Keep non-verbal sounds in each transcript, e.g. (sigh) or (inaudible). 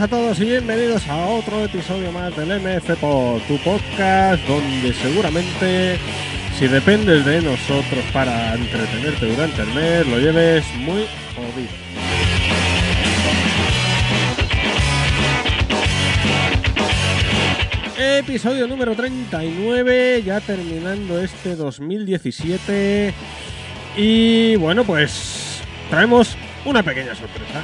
a todos y bienvenidos a otro episodio más del MF Pod, tu podcast donde seguramente si dependes de nosotros para entretenerte durante el mes lo lleves muy jodido. Episodio número 39, ya terminando este 2017 y bueno pues traemos una pequeña sorpresa.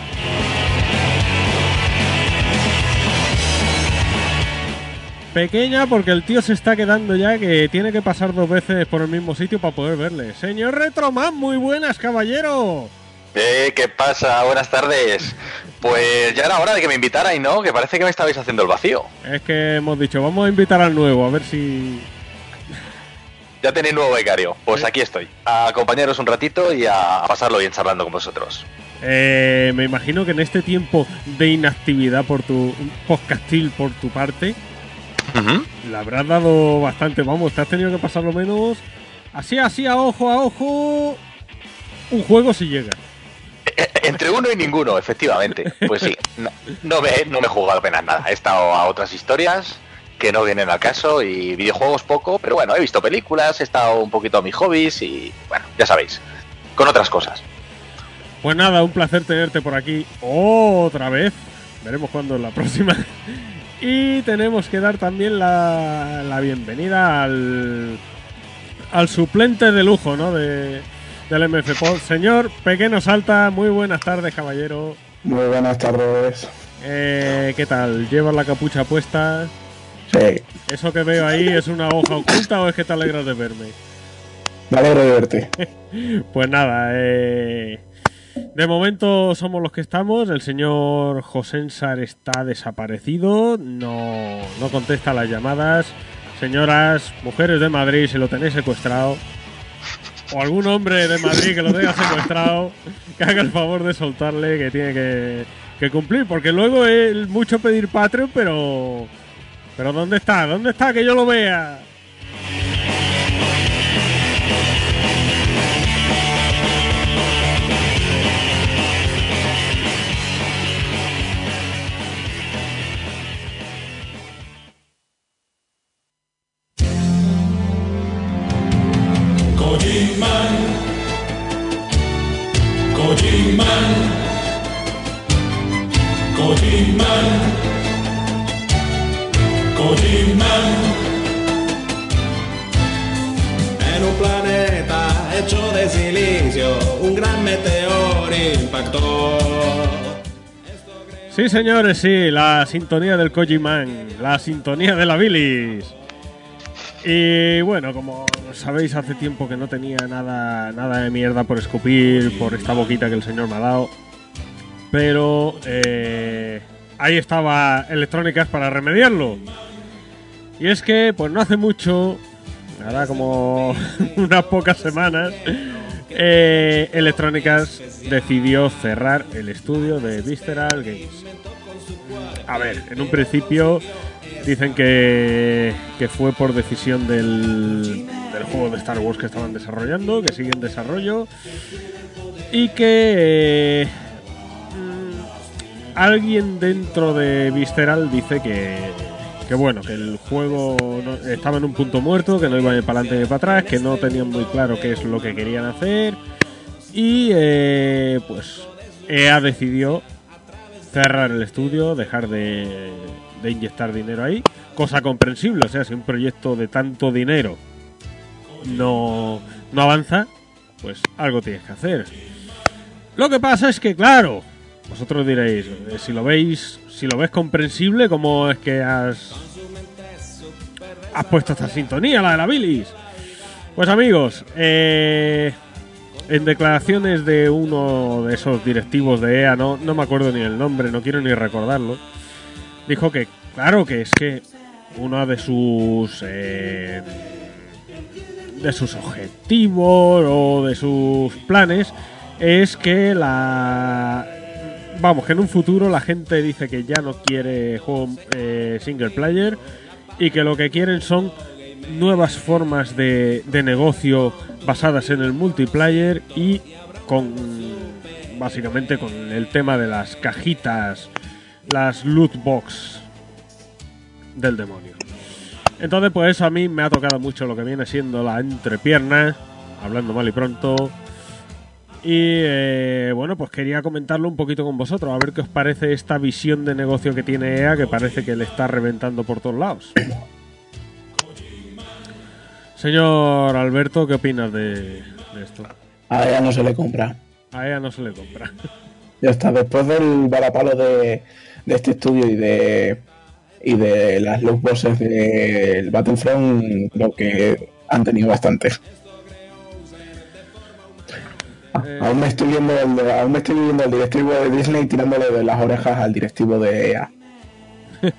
Pequeña porque el tío se está quedando ya que tiene que pasar dos veces por el mismo sitio para poder verle. Señor Retroman, muy buenas, caballero. Eh, ¿qué pasa? Buenas tardes. Pues ya era hora de que me invitarais, ¿no? Que parece que me estabais haciendo el vacío. Es que hemos dicho, vamos a invitar al nuevo, a ver si... Ya tenéis nuevo becario. Pues aquí estoy. A acompañaros un ratito y a pasarlo bien charlando con vosotros. Eh, me imagino que en este tiempo de inactividad por tu podcastil por tu parte, le habrás dado bastante. Vamos, te has tenido que pasar lo menos así, así, a ojo, a ojo, un juego si llega. Eh, Entre uno y ninguno, efectivamente. Pues sí, (laughs) no, no me, no me he jugado apenas nada. He estado a otras historias que no vienen al caso y videojuegos poco, pero bueno, he visto películas, he estado un poquito a mis hobbies y bueno, ya sabéis, con otras cosas. Pues nada, un placer tenerte por aquí otra vez. Veremos cuándo es la próxima. Y tenemos que dar también la, la bienvenida al, al suplente de lujo, ¿no? De, del MF Pod. Señor Pequeño Salta, muy buenas tardes, caballero. Muy buenas tardes. Eh, ¿Qué tal? ¿Llevas la capucha puesta? Sí, ¿Eso que veo ahí es una hoja oculta o es que te alegras de verme? me alegro de verte. (laughs) Pues nada, eh, de momento somos los que estamos. El señor Josensar está desaparecido, no, no contesta las llamadas. Señoras, mujeres de Madrid, si lo tenéis secuestrado, o algún hombre de Madrid que lo tenga secuestrado, que haga el favor de soltarle, que tiene que, cumplir, porque luego es mucho pedir Patreon, pero. Pero ¿dónde está? ¿Dónde está? Que yo lo vea. Sí, señores, sí, la sintonía del Kojiman, la sintonía de la bilis. Y bueno, como sabéis, hace tiempo que no tenía nada, nada de mierda por escupir por esta boquita que el señor me ha dado. Pero eh, ahí estaba Electrónicas para remediarlo. Y es que, pues no hace mucho, ahora como (laughs) unas pocas semanas, eh, Electrónicas decidió cerrar el estudio de Visceral Games. A ver, en un principio dicen que, que fue por decisión del, del juego de Star Wars que estaban desarrollando, que sigue en desarrollo, y que eh, mm, alguien dentro de Visceral dice que, que bueno, que el juego estaba en un punto muerto, que no iba para adelante ni para atrás, que no tenían muy claro qué es lo que querían hacer, y eh, pues EA decidió cerrar el estudio, dejar de, de inyectar dinero ahí, cosa comprensible, o sea, si un proyecto de tanto dinero no, no avanza, pues algo tienes que hacer. Lo que pasa es que, claro, vosotros diréis, eh, si lo veis, si lo ves comprensible, ¿cómo es que has, has puesto esta sintonía, la de la bilis? Pues amigos, eh, en declaraciones de uno de esos directivos de EA, no, no me acuerdo ni el nombre, no quiero ni recordarlo, dijo que, claro, que es que uno de sus eh, de sus objetivos o de sus planes es que la vamos que en un futuro la gente dice que ya no quiere juego eh, single player y que lo que quieren son nuevas formas de, de negocio basadas en el multiplayer y con básicamente con el tema de las cajitas las loot box del demonio. Entonces, pues a mí me ha tocado mucho lo que viene siendo la entrepierna, hablando mal y pronto. Y eh, bueno, pues quería comentarlo un poquito con vosotros, a ver qué os parece esta visión de negocio que tiene EA, que parece que le está reventando por todos lados. Señor Alberto, ¿qué opinas de, de esto? A ella no se le compra. A EA no se le compra. (laughs) Ya está, después del balapalo de, de este estudio y de y de las loot boxes del Battlefront, creo que han tenido bastante. Eh. Aún me estoy viendo el, aún me estoy viendo el directivo de Disney tirándole de las orejas al directivo de EA. (laughs)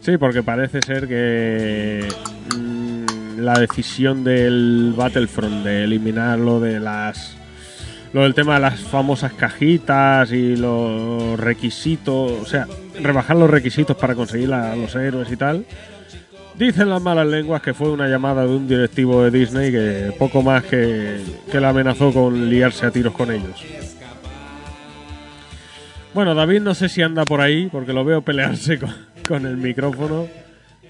Sí, porque parece ser que mm, la decisión del Battlefront de eliminarlo de las lo del tema de las famosas cajitas y los requisitos, o sea, rebajar los requisitos para conseguir a los héroes y tal. Dicen las malas lenguas que fue una llamada de un directivo de Disney que poco más que, que le amenazó con liarse a tiros con ellos. Bueno, David no sé si anda por ahí, porque lo veo pelearse con, con el micrófono.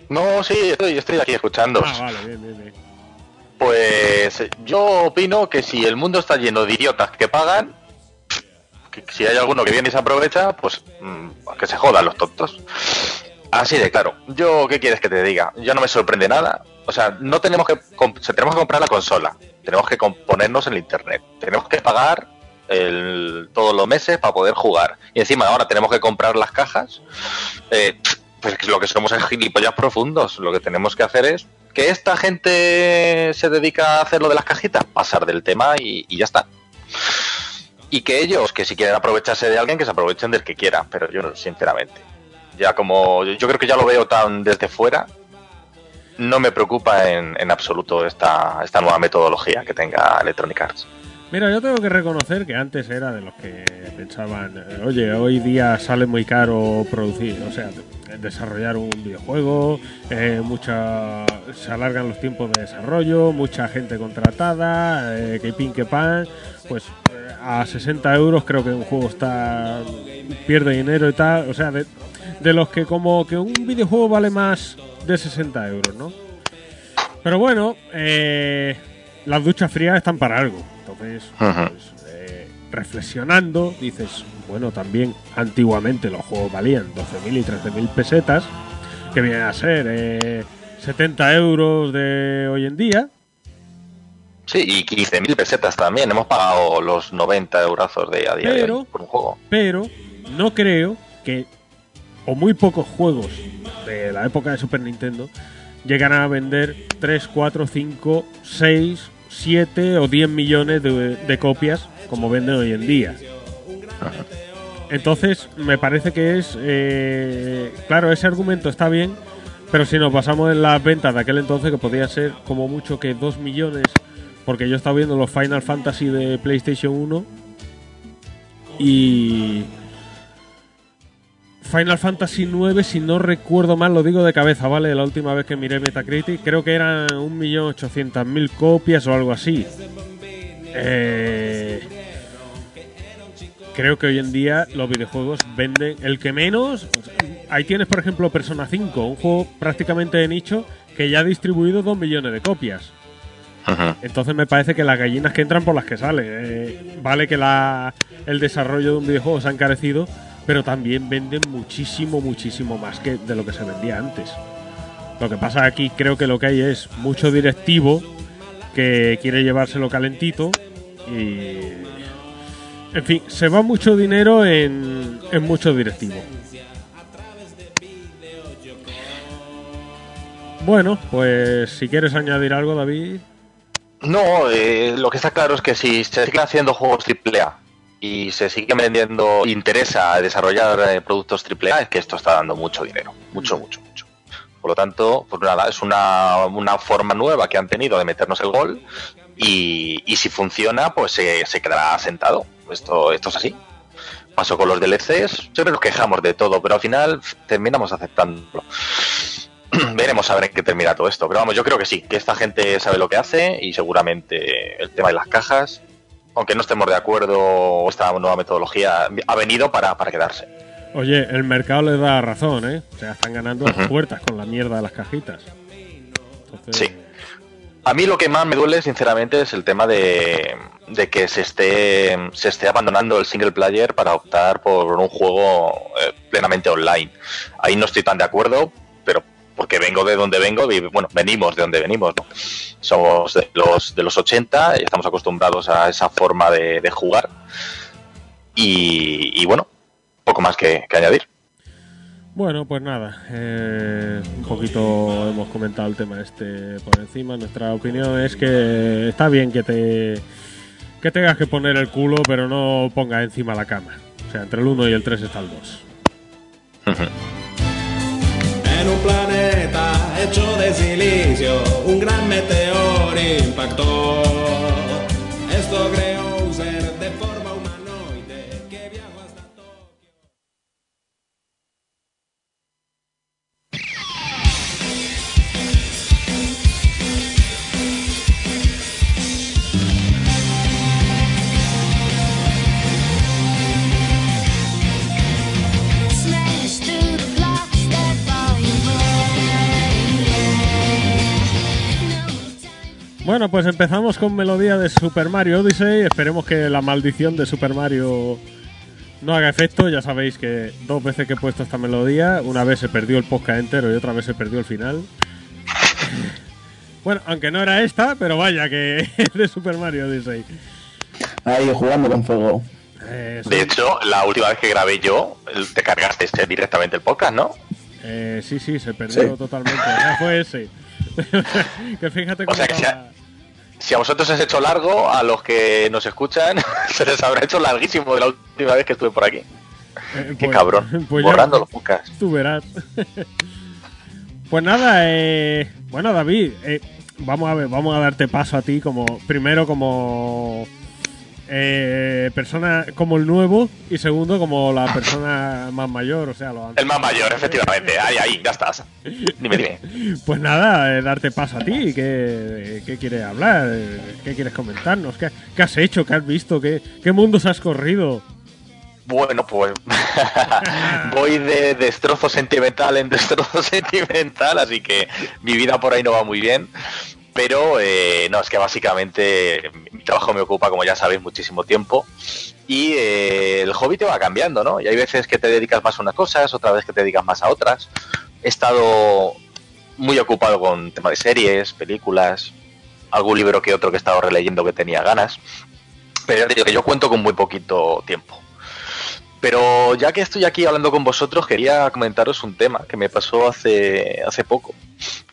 No, sí, estoy, estoy aquí escuchando. Ah, vale, bien, bien, bien. Pues eh, yo opino que si el mundo está lleno de idiotas que pagan, que si hay alguno que viene y se aprovecha, pues mm, que se jodan los tontos. Así de claro. Yo, ¿qué quieres que te diga? Ya no me sorprende nada. O sea, no tenemos que, o sea, tenemos que comprar la consola. Tenemos que componernos en internet. Tenemos que pagar el- todos los meses para poder jugar. Y encima ahora tenemos que comprar las cajas. Eh, pues lo que somos es gilipollas profundos. Lo que tenemos que hacer es que esta gente se dedica a hacer lo de las cajitas, pasar del tema y, y ya está. Y que ellos, que si quieren aprovecharse de alguien, que se aprovechen del que quiera, pero yo sinceramente. Ya como yo creo que ya lo veo tan desde fuera, no me preocupa en, en absoluto esta, esta nueva metodología que tenga Electronic Arts. Mira, yo tengo que reconocer que antes era de los que pensaban, oye, hoy día sale muy caro producir, o sea, de- desarrollar un videojuego, eh, mucha, se alargan los tiempos de desarrollo, mucha gente contratada, eh, que pin que pan, pues eh, a 60 euros creo que un juego está pierde dinero y tal, o sea, de, de los que como que un videojuego vale más de 60 euros, ¿no? Pero bueno, eh, las duchas frías están para algo. Entonces, pues, eh, reflexionando, dices, bueno, también antiguamente los juegos valían 12.000 y 13.000 pesetas, que viene a ser eh, 70 euros de hoy en día. Sí, y 15.000 pesetas también. Hemos pagado los 90 eurazos de a día de Pero- hoy por un juego. pero no creo que, o muy pocos juegos de la época de Super Nintendo, llegan a vender 3, 4, 5, 6, 7 o 10 millones de, de copias como venden hoy en día. Entonces, me parece que es. eh, claro, ese argumento está bien, pero si nos basamos en las ventas de aquel entonces, que podía ser como mucho que 2 millones, porque yo he estado viendo los Final Fantasy de PlayStation 1 y. Final Fantasy 9, si no recuerdo mal, lo digo de cabeza, ¿vale? La última vez que miré Metacritic, creo que eran 1.800.000 copias o algo así. Eh, creo que hoy en día los videojuegos venden el que menos. Ahí tienes, por ejemplo, Persona 5, un juego prácticamente de nicho que ya ha distribuido 2 millones de copias. Ujú. Entonces me parece que las gallinas que entran por las que salen. Eh, vale que la, el desarrollo de un videojuego se ha encarecido, pero también venden muchísimo, muchísimo más que de lo que se vendía antes. Lo que pasa aquí creo que lo que hay es mucho directivo que quiere llevárselo calentito y... En fin, se va mucho dinero en, en mucho directivo. Bueno, pues si quieres añadir algo, David. No, eh, lo que está claro es que si se siguen haciendo juegos AAA y se sigue vendiendo, interesa desarrollar eh, productos AAA, es que esto está dando mucho dinero, mucho, mucho, mucho. Por lo tanto, pues nada, es una, una forma nueva que han tenido de meternos el gol y, y si funciona, pues se, se quedará sentado. Esto, esto es así. Pasó con los DLCs, siempre nos quejamos de todo, pero al final terminamos aceptándolo. (clears throat) Veremos a ver en qué termina todo esto. Pero vamos, yo creo que sí, que esta gente sabe lo que hace y seguramente el tema de las cajas, aunque no estemos de acuerdo o esta nueva metodología, ha venido para, para quedarse. Oye, el mercado les da razón, ¿eh? O sea, están ganando Ujú. puertas con la mierda de las cajitas. Entonces, Sí. A mí lo que más me duele, sinceramente, es el tema de, de que se esté, se esté abandonando el single player para optar por un juego eh, plenamente online. Ahí no estoy tan de acuerdo, pero porque vengo de donde vengo, y, bueno, venimos de donde venimos, ¿no? Somos de los, de los 80 y estamos acostumbrados a esa forma de, de jugar. Y, y bueno, poco más que, que añadir. Bueno, pues nada, eh, un poquito hemos comentado el tema este por encima. Nuestra opinión es que está bien que te que tengas que poner el culo, pero no pongas encima la cama. O sea, entre el 1 y el 3 está el 2. Hecho de silicio, un gran meteor impactó. Esto creó Bueno, pues empezamos con melodía de Super Mario Odyssey. Esperemos que la maldición de Super Mario no haga efecto. Ya sabéis que dos veces que he puesto esta melodía, una vez se perdió el podcast entero y otra vez se perdió el final. Bueno, aunque no era esta, pero vaya que (laughs) es de Super Mario Odyssey. Ahí jugando con fuego. De hecho, la última vez que grabé yo, te cargaste este directamente el podcast, ¿no? eh, sí, sí, se perdió Sí. totalmente. Sea, fue ese. (laughs) que fíjate cómo sea que Si a vosotros os he hecho largo, a los que nos escuchan (laughs) se les habrá hecho larguísimo de la última vez que estuve por aquí. eh, Qué pues- cabrón. (laughs) pues Borrando los podcasts. Tú verás. pues nada, eh, bueno David, eh, vamos a ver, vamos a darte paso a ti como primero como eh, persona como el nuevo y segundo como la (laughs) persona más mayor, o sea, lo El más mayor, efectivamente. Ahí, ahí, ya estás. Dime, dime. (laughs) Pues nada, eh, darte paso a ti, ¿qué, qué quieres hablar? Eh, ¿Qué quieres comentarnos? ¿Qué, qué has hecho? ¿Qué has visto? ¿Qué, qué mundos has corrido? Bueno, pues (laughs) voy de destrozo sentimental en destrozo sentimental, así que mi vida por ahí no va muy bien. Pero eh, no, es que básicamente mi trabajo me ocupa, como ya sabéis, muchísimo tiempo. Y eh, el hobby te va cambiando, ¿no? Y hay veces que te dedicas más a unas cosas, otra vez que te dedicas más a otras. He estado muy ocupado con tema de series, películas, algún libro que otro que he estado releyendo que tenía ganas. Pero ya digo que yo cuento con muy poquito tiempo. Pero ya que estoy aquí hablando con vosotros, quería comentaros un tema que me pasó hace, hace poco,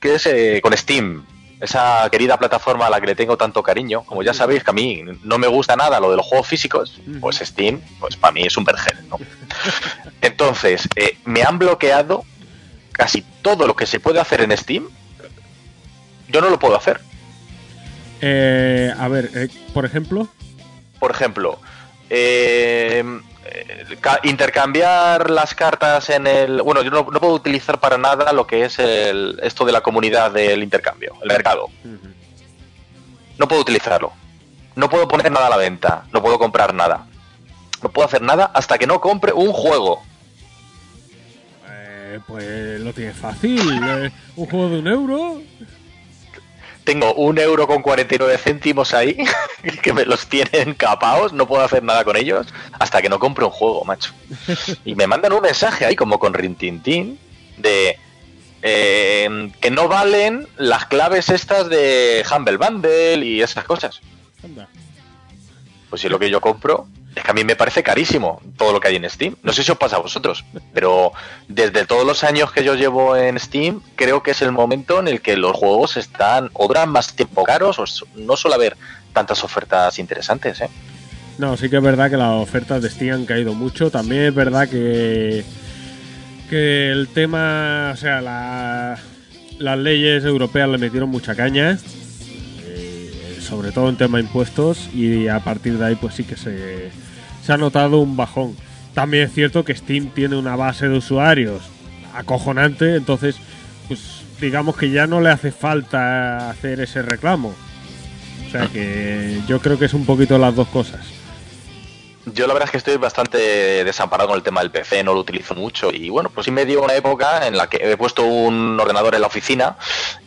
que es eh, con Steam, esa querida plataforma a la que le tengo tanto cariño. Como ya sabéis que a mí no me gusta nada lo de los juegos físicos, pues Steam, pues para mí es un vergel, ¿no? (laughs) Entonces, eh, me han bloqueado casi todo lo que se puede hacer en Steam. Yo no lo puedo hacer. Eh, a ver, eh, por ejemplo, Por ejemplo, eh, intercambiar las cartas en el. Bueno, yo no, no puedo utilizar para nada lo que es el, esto de la comunidad del intercambio, el mercado. No puedo utilizarlo. No puedo poner nada a la venta. No puedo comprar nada. No puedo hacer nada hasta que no compre un juego. eh, pues lo tienes fácil. eh, un juego de un euro. Tengo un euro con 49 céntimos ahí, (laughs) que me los tienen capaos, no puedo hacer nada con ellos hasta que no compre un juego, macho. (laughs) Y me mandan un mensaje ahí como con rintintín de eh, que no valen las claves estas de Humble Bundle y esas cosas. Pues si lo que yo compro es que a mí me parece carísimo todo lo que hay en Steam. No sé si os pasa a vosotros, pero desde todos los años que yo llevo en Steam, creo que es el momento en el que los juegos están o más tiempo caros o no suele haber tantas ofertas interesantes. ¿eh? No, sí que es verdad que las ofertas de Steam han caído mucho. También es verdad que, que el tema, o sea, la- las leyes europeas le metieron mucha caña, eh, sobre todo en tema impuestos, y a partir de ahí pues sí que se, se ha notado un bajón. También es cierto que Steam tiene una base de usuarios acojonante, entonces pues digamos que ya no le hace falta hacer ese reclamo. O sea que yo creo que es un poquito las dos cosas. Yo la verdad es que estoy bastante desamparado con el tema del PC, no lo utilizo mucho y bueno, pues sí me dio una época en la que he puesto un ordenador en la oficina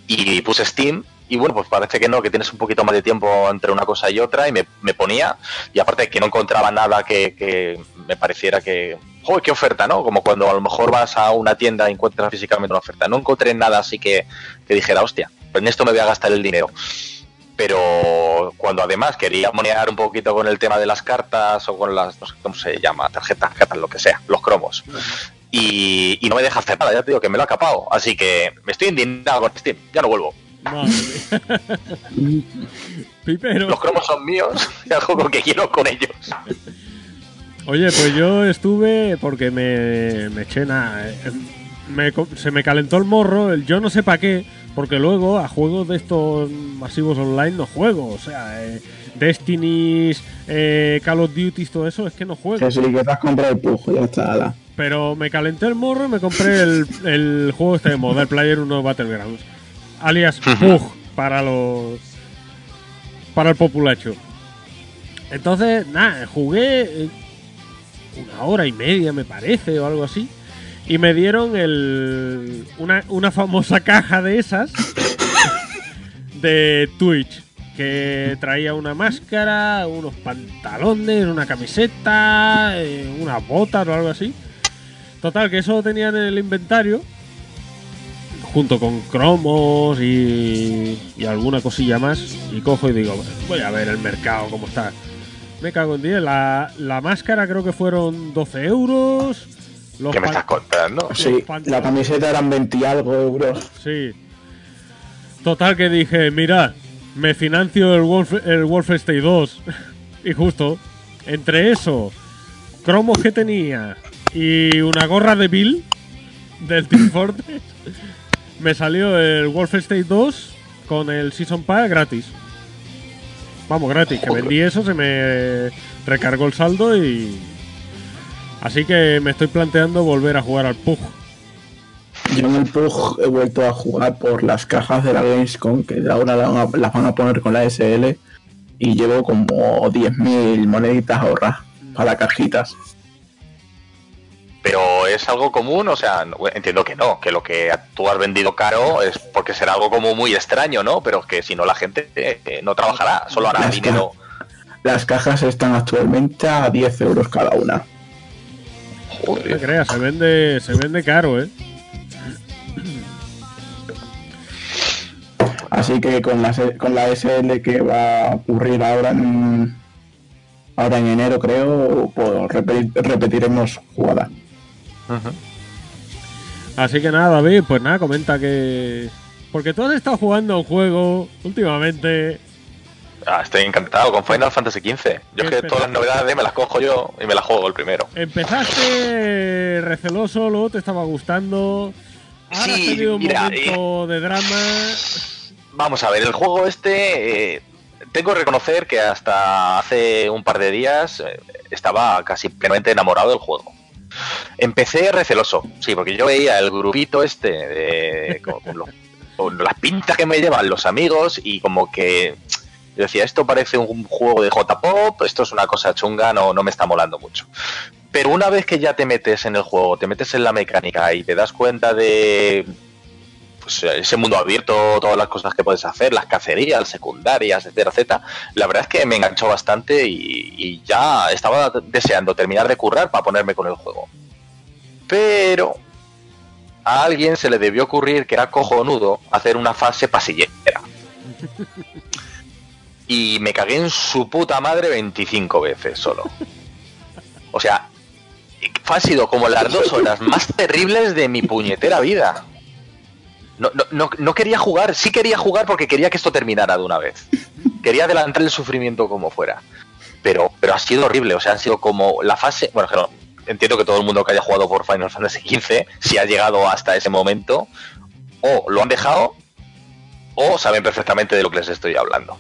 y puse Steam y bueno, pues parece que no, que tienes un poquito más de tiempo entre una cosa y otra y me, me ponía y aparte que no encontraba nada que, que me pareciera que... ¡Joder, qué oferta, ¿no? Como cuando a lo mejor vas a una tienda y encuentras físicamente una oferta. No encontré nada así que, que dijera, hostia, pues en esto me voy a gastar el dinero pero cuando además quería monear un poquito con el tema de las cartas o con las, no sé cómo se llama, tarjetas, cartas, lo que sea, los cromos. Y, no me deja hacer nada, ya te digo que me lo ha capado. Así que me estoy indignado con Steam, ya no vuelvo. Madre. (laughs) Pipero. Los cromos son míos y (laughs) hago lo que quiero con ellos. Oye, pues yo estuve porque me, me eché nada. eh, me co- se me calentó el morro, el yo no sé para qué, porque luego a juegos de estos masivos online no juego. O sea, eh, Destiny, eh, Call of Duty, todo eso, es que no juego. Que sí, que te has comprado el pujo, ya está. ala. Pero me calenté el morro y me compré el, el juego este de Model Player 1 Battlegrounds. Alias PUG para los. para el populacho. Entonces, nada, jugué eh, una hora y media, me parece, o algo así. Y me dieron el, una, una famosa caja de esas (coughs) de Twitch. Que traía una máscara, unos pantalones, una camiseta, eh, unas botas o algo así. Total, que eso lo tenía en el inventario. Junto con cromos y, y alguna cosilla más. Y cojo y digo, voy a ver el mercado cómo está. Me cago en 10. La, la máscara creo que fueron 12 euros. Los ¿Qué me estás contando? Sí, pantalones. la camiseta eran 20 y algo euros. Sí. Total que dije, mira, me financio el, Wolf, el Wolfenstein 2. (laughs) y justo, entre eso, cromos que tenía y una gorra de Bill del (laughs) Team Fortress, me salió el Wolfenstein 2 con el Season Pass gratis. Vamos, gratis, que vendí eso, se me recargó el saldo y... Así que me estoy planteando volver a jugar al PUG. Yo en el PUG he vuelto a jugar por las cajas de la Gamescom, que ahora las van a poner con la SL, y llevo como 10.000 moneditas ahorradas para cajitas. Es algo común, o sea, no- entiendo que no, que lo que tú has vendido caro es porque será algo como muy extraño, ¿no? Pero que si no la gente eh, no trabajará, solo hará Las dinero. Las cajas están actualmente a 10 euros cada una. No te Joder. creas, se vende, se vende caro, ¿eh? Así que con la, con la SL que va a ocurrir ahora en, ahora en enero, creo, pues repetir- repetiremos jugada. Así que nada, David, pues nada, comenta que... Porque tú has estado jugando a un juego últimamente... Ah, estoy encantado con Final Fantasy XV. Yo es que todas las novedades me las cojo yo y me las juego el primero. Empezaste receloso, luego te estaba gustando... Ahora has Sí, tenido un mira, momento de drama... Vamos a ver, el juego este, eh, tengo que reconocer que hasta hace un par de días eh, estaba casi plenamente enamorado del juego. Empecé receloso, sí, porque yo veía el grupito este de, con, con las pintas que me llevan los amigos y como que yo decía, esto parece un juego de J-Pop, esto es una cosa chunga, no, no me está molando mucho. Pero una vez que ya te metes en el juego, te metes en la mecánica y te das cuenta de pues, ese mundo abierto, todas las cosas que puedes hacer, las cacerías secundarias, etcétera, etcétera, la verdad es que me enganchó bastante y, y ya estaba deseando terminar de currar para ponerme con el juego. Pero a alguien se le debió ocurrir que era cojonudo hacer una fase pasillera. (laughs) Y me cagué en su puta madre 25 veces solo. O sea, ha sido como las dos horas más terribles de mi puñetera vida. No, no, no, no quería jugar, sí quería jugar porque quería que esto terminara de una vez. Quería adelantar el sufrimiento como fuera. Pero, pero ha sido horrible, o sea, han sido como la fase. Bueno, entiendo que todo el mundo que haya jugado por Final Fantasy XV, si ha llegado hasta ese momento, o lo han dejado, o saben perfectamente de lo que les estoy hablando.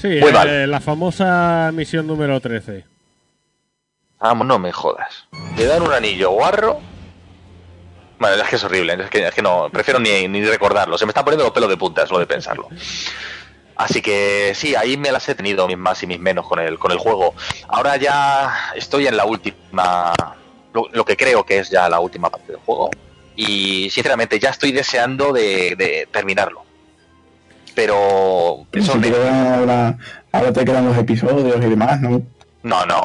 Sí, Muy eh, mal. la famosa misión número 13. Vamos, no me jodas. Le dan un anillo guarro. Bueno, es que es horrible, es que, es que no, prefiero ni, ni recordarlo. Se me están poniendo los pelos de punta solo de pensarlo. Así que sí, ahí me las he tenido mis más y mis menos con el, con el juego. Ahora ya estoy en la última, lo, lo que creo que es ya la última parte del juego. Y sinceramente ya estoy deseando de, de terminarlo. Pero eso Si me- te quedan ahora, ahora te quedan los episodios y demás, ¿no? no, no,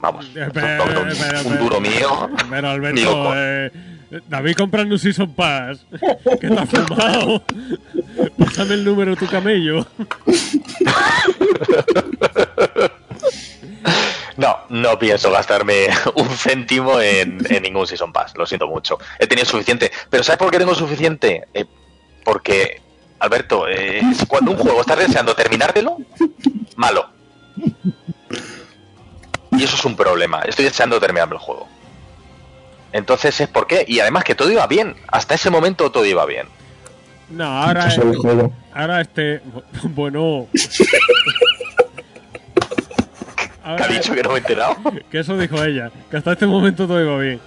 vamos, un, pero- un- pero- un duro mío. Pero Alberto, eh, David comprando un Season Pass. que te has fumado. Pásame el número de tu camello. No, no pienso gastarme un céntimo en, ningún Season Pass, lo siento mucho. He tenido suficiente. Pero ¿sabes por qué tengo suficiente? Eh, porque, Alberto, eh, cuando un juego estás deseando terminártelo, malo. Y eso es un problema. Estoy deseando terminarme el juego. Entonces es por qué. Y además que todo iba bien. Hasta ese momento todo iba bien. No, ahora, es ahora este. (laughs) Bueno. (laughs) ¿Qué ha dicho que no me he enterado? (laughs) que eso dijo ella, que hasta este momento todo iba bien.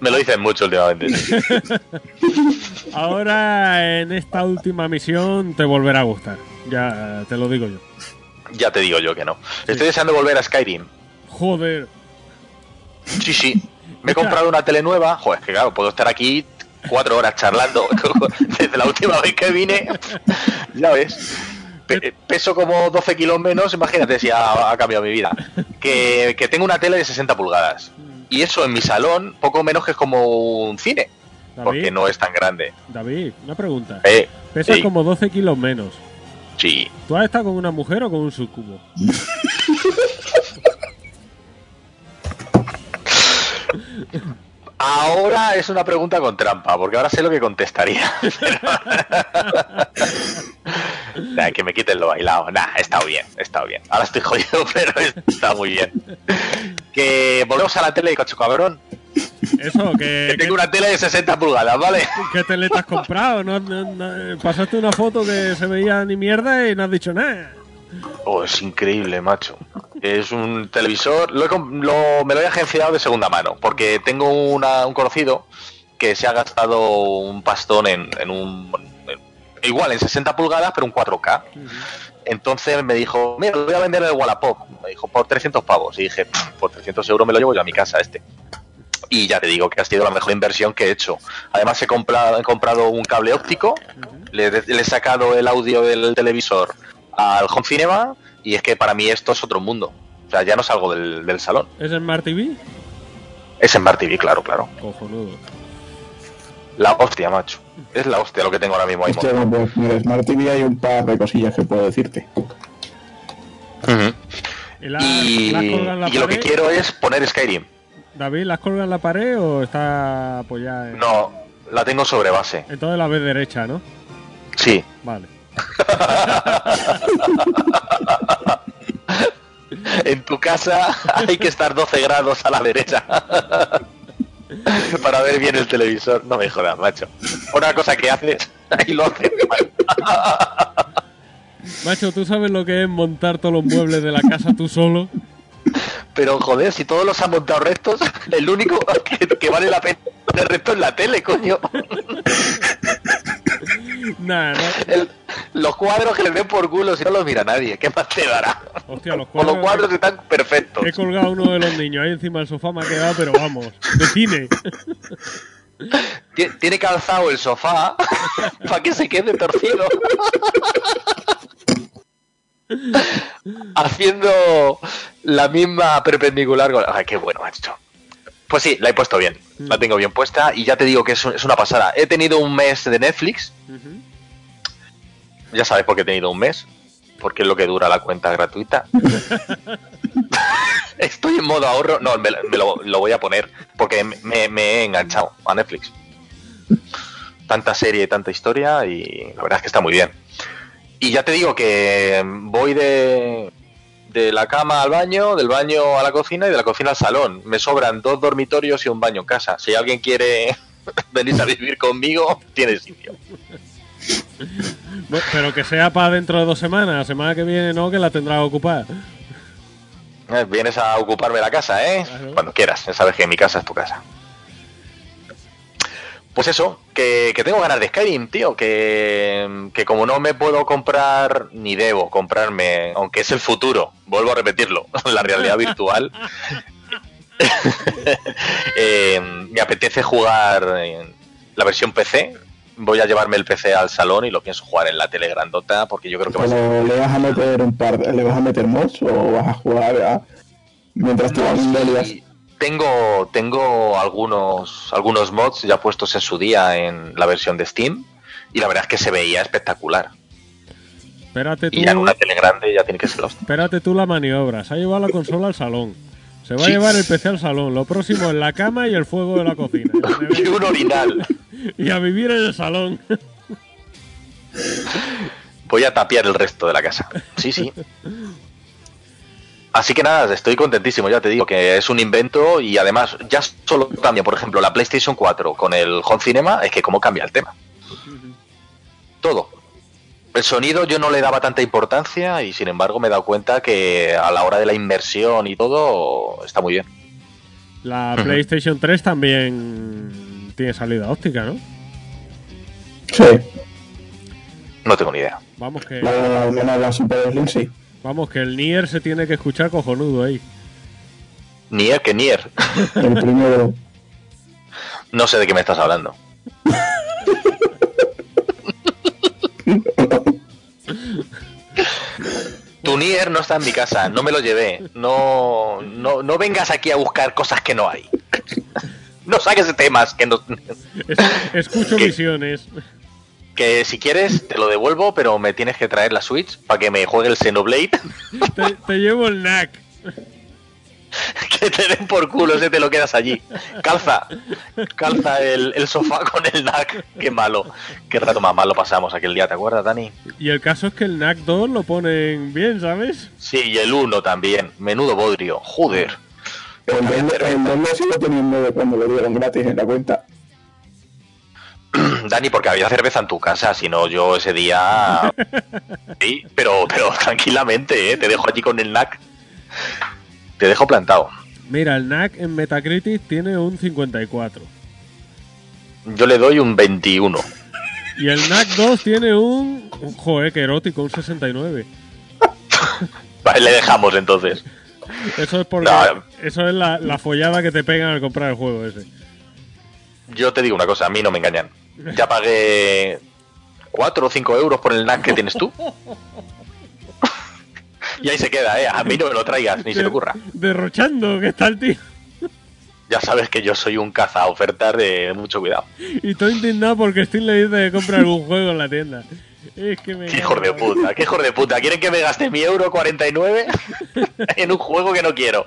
Me lo dicen mucho últimamente. Ahora en esta última misión te volverá a gustar. Ya te lo digo yo. Ya te digo yo que no. Estoy deseando volver a Skyrim. Joder. Sí, sí. Me he comprado una tele nueva. Joder, es que claro, puedo estar aquí cuatro horas charlando (laughs) desde la última vez que vine. Ya ves. Pe- peso como 12 kilos menos, imagínate si ha, ha cambiado mi vida. Que, que tengo una tele de 60 pulgadas. Y eso en mi salón, poco menos que es como un cine. Porque no es tan grande. David, una pregunta. Eh, Pesas sí. como 12 kilos menos. sí. ¿Tú has estado con una mujer o con un sucubo? (laughs) Ahora es una pregunta con trampa, porque ahora sé lo que contestaría. (laughs) Nah, que me quiten lo bailado. Nah, he estado bien, he estado bien. Ahora estoy jodido, (laughs) pero está muy bien. Que volvemos a la tele de cocho cabrón. Eso, que, Que tengo una tele de 60 pulgadas, ¿vale? ¿Qué tele te has comprado? No, no- no- pasaste una foto que se veía ni mierda y no has dicho nada. Oh, es increíble, macho. Es un televisor. Lo he lo- me lo he agenciado de segunda mano, porque tengo una- un conocido que se ha gastado un pastón en, en un. en- igual, en 60 pulgadas, pero un 4K. Entonces me dijo, mira, lo voy a vender en el Wallapop. Me dijo, por 300 pavos. Y dije, "Pff, por 300 euros me lo llevo yo a mi casa este. Y ya te digo que ha sido la mejor inversión que he hecho. Además he comprado, he comprado un cable óptico, le, le he sacado el audio del televisor al home cinema y es que para mí esto es otro mundo. O sea, ya no salgo del, del salón. ¿Es Smart TV? Es en Smart TV, claro, claro. Cojonudo. La hostia, macho. Es la hostia lo que tengo ahora mismo ahí. Hostia, pues en el Smart TV hay un par de cosillas que puedo decirte. ¿Y la, Y, la has colgado en la y lo que quiero es poner Skyrim. David, ¿la has colgado en la pared o está apoyada en... No, la tengo sobre base. Entonces la ves derecha, ¿no? Sí. Vale. (laughs) En tu casa hay que estar 12 grados a la derecha. Para ver bien el televisor. No me jodas, macho. Una cosa que haces, ahí lo haces mal. Macho, ¿tú sabes lo que es montar todos los muebles de la casa tú solo? Pero joder, si todos los han montado rectos, el único que, que vale la pena poner recto es la tele, coño. Nah, no. El- los cuadros que les den por culo si no los mira nadie. ¿Qué más te dará? Hostia, los cuadros... cuadros están perfectos. He colgado uno de los niños ahí encima del sofá, me ha quedado, pero vamos, de cine. Tie- Tiene calzado el sofá (laughs) para que se quede torcido. (laughs) Haciendo la misma perpendicular con... Ay, qué bueno, macho. Pues sí, la he puesto bien. La tengo bien puesta y ya te digo que es, un- es una pasada. He tenido un mes de Netflix. Ya sabes por qué he tenido un mes. Porque es lo que dura la cuenta gratuita. (laughs) Estoy en modo ahorro. No, me, me lo, lo voy a poner. Porque me, me he enganchado a Netflix. Tanta serie, tanta historia. Y la verdad es que está muy bien. Y ya te digo que voy de, de la cama al baño, del baño a la cocina y de la cocina al salón. Me sobran dos dormitorios y un baño en casa. Si alguien quiere (laughs) venir a vivir conmigo, tiene sitio. Pero que sea para dentro de dos semanas, la semana que viene no, que la tendrás ocupada. Eh, Vienes a ocuparme la casa, ¿eh? Claro. Cuando quieras, ya sabes que mi casa es tu casa. Pues eso, que, que tengo ganas de Skyrim, tío, que, que como no me puedo comprar, ni debo comprarme, aunque es el futuro, vuelvo a repetirlo, (laughs) la realidad virtual, (laughs) eh, me apetece jugar en la versión PC, voy a llevarme el PC al salón y lo pienso jugar en la tele grandota, porque yo creo que va a ser... Pero le vas a meter un par, le vas a meter mods o vas a jugar a- mientras te No, vas viendo sí? Tengo, tengo algunos, algunos mods ya puestos en su día en la versión de Steam y la verdad es que se veía espectacular. Espérate tú, Y ya en una tele grande ya tiene que ser hostia. espérate tú la maniobra. Se ha llevado la consola al salón. Se va a llevar el PC al salón. Lo próximo es la cama y el fuego de la cocina. (laughs) Y un orinal. (laughs) y a vivir en el salón. Voy a tapiar el resto de la casa. Sí, sí. (laughs) Así que nada, estoy contentísimo, ya te digo que es un invento y además ya solo cambia, por ejemplo, la PlayStation 4 con el Home Cinema, es que cómo cambia el tema. Todo. El sonido yo no le daba tanta importancia y sin embargo me he dado cuenta que a la hora de la inmersión y todo está muy bien. La. PlayStation 3 también tiene salida óptica, ¿no? Sí, No tengo ni idea. Vamos que, la, al menos la Super Slim sí. Vamos que el Nier se tiene que escuchar cojonudo ahí. Nier que Nier. El primero. No sé de qué me estás hablando. Tu Nier no está en mi casa, no me lo llevé. No, no, no vengas aquí a buscar cosas que no hay. No saques temas que no. Es- escucho ¿Qué? visiones. Que si quieres te lo devuelvo, pero me tienes que traer la Switch para que me juegue el Xenoblade. (laughs) Te, te llevo el NAC. (laughs) que te den por culo, ese te lo quedas allí. Calza, calza el, el sofá (laughs) con el NAC. Qué malo. Qué rato más malo pasamos aquel día, ¿te acuerdas, Dani? Y el caso es que el NAC 2 lo ponen bien, ¿sabes? Sí, y el 1 también. Menudo bodrio. Joder. El doble, el doble sigo teniendo de cuando lo dieron gratis en la cuenta. (clears throat) Dani, porque había cerveza en tu casa, si no yo ese día... (laughs) Sí, pero, pero tranquilamente, ¿eh? Te dejo allí con el NAC. Te dejo plantado. Mira, el NAC en Metacritic tiene un 54. Yo le doy un 21. Y el NAC 2 tiene un... joder, qué erótico, un 69. (laughs) Vale, le dejamos entonces. Eso es porque... No. Eso es la, la follada que te pegan al comprar el juego ese. Yo te digo una cosa, a mí no me engañan. Ya pagué 4 o 5 euros por el NAC que tienes tú. (laughs) y ahí se queda, ¿eh? A mí no me lo traigas, ni se te ocurra. Derrochando, que está el tío. Ya sabes que yo soy un caza ofertas de mucho cuidado. Y estoy indignado porque Steam le dice que compre algún juego en la tienda. Es que me... Qué hijos de puta, qué hijos de puta. ¿Quieren que me gaste mi euro 49 (laughs) en un juego que no quiero?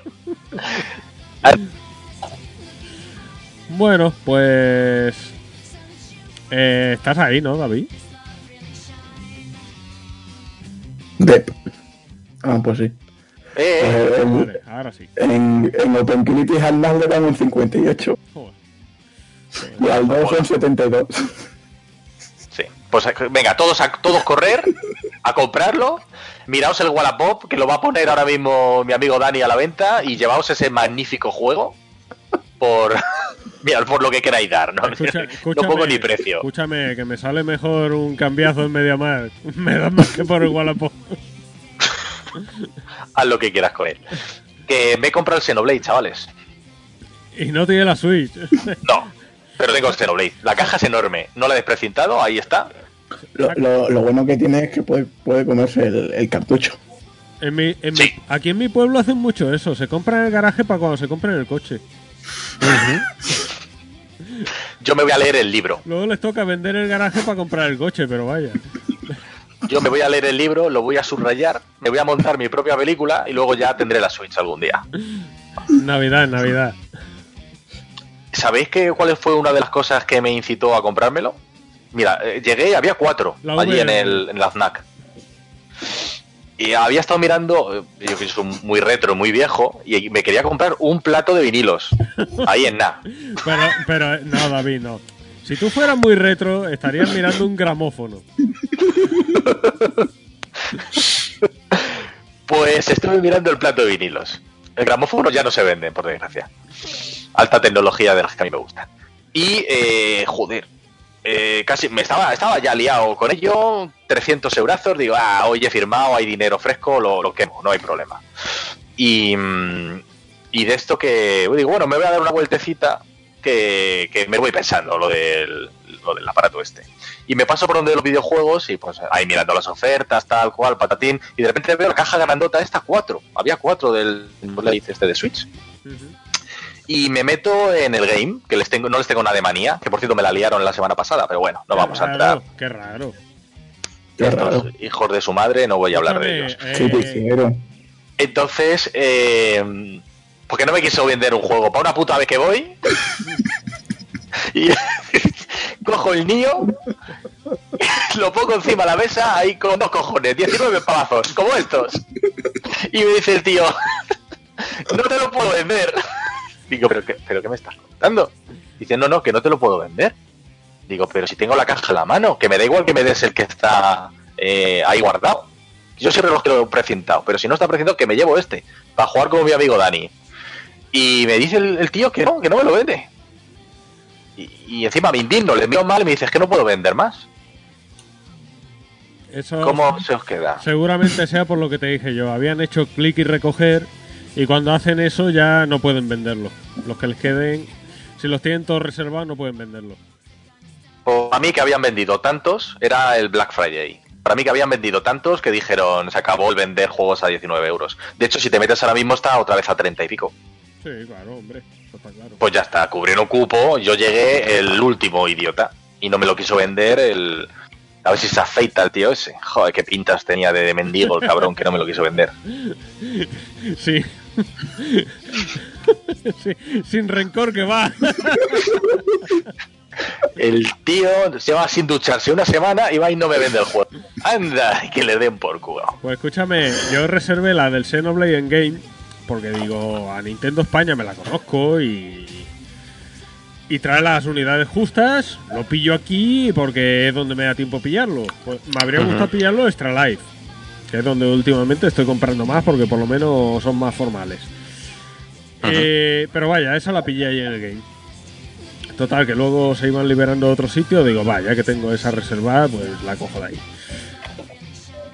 Bueno, pues... eh, estás ahí, ¿no, David? Dep. Ah, pues sí. Eh, Eh, en, Vale, ahora sí. en, en OpenCritic al NAS le dan un 58 Joder. y al 2 son 72. sí. Pues eh, venga, todos a todos correr a comprarlo. Miraos el Wallapop, que lo va a poner ahora mismo mi amigo Dani a la venta, y llevaos ese magnífico juego por. Mirad, por lo que queráis dar, ¿no? Escucha- (laughs) no pongo ni precio. Escúchame, que me sale mejor un cambiazo en MediaMarkt. (laughs) Me da más que por el Wallapop. (laughs) Haz lo que quieras con él. Que me he comprado el Xenoblade, chavales. Y no tiene la Switch. No, pero tengo el Xenoblade. La caja es enorme. No la he desprecintado, ahí está. Lo, lo, lo bueno que tiene es que puede, puede comerse el, el cartucho. En mi, en Sí. mi- aquí en mi pueblo hacen mucho eso. Se compran en el garaje para cuando se compren el coche. Yo me voy a leer el libro. Luego les toca vender el garaje para comprar el coche, pero vaya. Yo me voy a leer el libro, lo voy a subrayar, me voy a montar mi propia película y luego ya tendré la Switch algún día. Navidad, Navidad. ¿Sabéis que cuál fue una de las cosas que me incitó a comprármelo? Mira, eh, llegué y había cuatro La allí en el, en la FNAC. Y había estado mirando, eh, yo que soy muy retro, muy viejo, y me quería comprar un plato de vinilos. Ahí en nada. (laughs) Pero, pero, no, David, no. Si tú fueras muy retro, estarías mirando un gramófono. (laughs) Pues estuve mirando el plato de vinilos. El gramófono ya no se vende, por desgracia. Alta tecnología de las que a mí me gustan. Y, eh, joder, eh, casi me estaba, estaba ya liado con ello, 300 eurazos, digo, ah, hoy he firmado, hay dinero fresco, lo, lo quemo, no hay problema. Y, mm, y de esto que, digo, bueno, me voy a dar una vueltecita que, que me voy pensando lo del, lo del aparato este. Y me paso por donde los videojuegos y pues ahí mirando las ofertas, tal cual, patatín, y de repente veo la caja grandota esta, cuatro. Había cuatro del Blade este de Switch. Y me meto en el game, que les tengo, no les tengo nada de manía, que por cierto me la liaron la semana pasada, pero bueno, no Qué vamos a entrar. Qué raro. Qué Estos raro. hijos de su madre, no voy a hablar de ellos. Escúchame, ¿Qué te eh, hicieron? Entonces, eh, porque no me quiso vender un juego para una puta vez que voy. y (laughs) cojo el niño, lo pongo encima de la mesa, ahí con dos cojones, 19 pavazos, como estos. Y me dice el tío, no te lo puedo vender. Digo, ¿pero qué, ¿pero qué me estás contando? Dice, no, no, que no te lo puedo vender. Digo, pero si tengo la caja en la mano, que me da igual que me des el que está eh, ahí guardado. Yo siempre los quiero precintado, pero si no está precintado, que me llevo este, para jugar con mi amigo Dani. Y me dice el, el tío que no, que no me lo vende. Y, y encima me indigno, le miro mal y me dice, es que no puedo vender más. Eso ¿Cómo se os queda? seguramente sea por lo que te dije yo. Habían hecho clic y recoger y cuando hacen eso ya no pueden venderlo. Los que les queden, si los tienen todos reservados, no pueden venderlo. Para mí que habían vendido tantos, era el Black Friday. Para mí que habían vendido tantos que dijeron, se acabó el vender juegos a 19 euros. De hecho, si te metes ahora mismo está otra vez a 30 y pico. Sí, claro, hombre. Está claro. Pues ya está, cubrieron cupo, yo llegué el último idiota. Y no me lo quiso vender el... A ver si se afeita el tío ese. Joder, qué pintas tenía de mendigo el cabrón que no me lo quiso vender. (laughs) Sí. Sí, Sin rencor que va. El tío se va sin ducharse una semana y va y no me vende el juego. Anda, que le den por culo. Pues escúchame, yo reservé la del Xenoblade Endgame porque digo, a Nintendo España me la conozco y y trae las unidades justas, lo pillo aquí porque es donde me da tiempo pillarlo. Pues me habría gustado pillarlo Extra Life, que es donde últimamente estoy comprando más porque por lo menos son más formales. Eh, pero vaya, esa la pillé ahí en el game. Total, que luego se iban liberando de otro sitio. Digo, vaya, que tengo esa reservada, pues la cojo de ahí.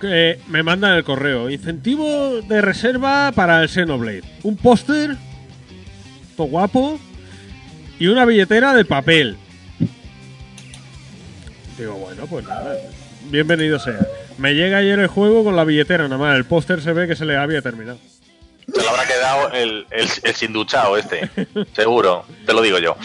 Que me mandan el correo. Incentivo de reserva para el Xenoblade. Un póster, todo guapo, y una billetera de papel. Digo, bueno, pues nada. Bienvenido sea. Me llega ayer el juego con la billetera, nada más. El póster se ve que se le había terminado. Se le habrá quedado el, el, el sin duchado este. (laughs) Seguro, te lo digo yo.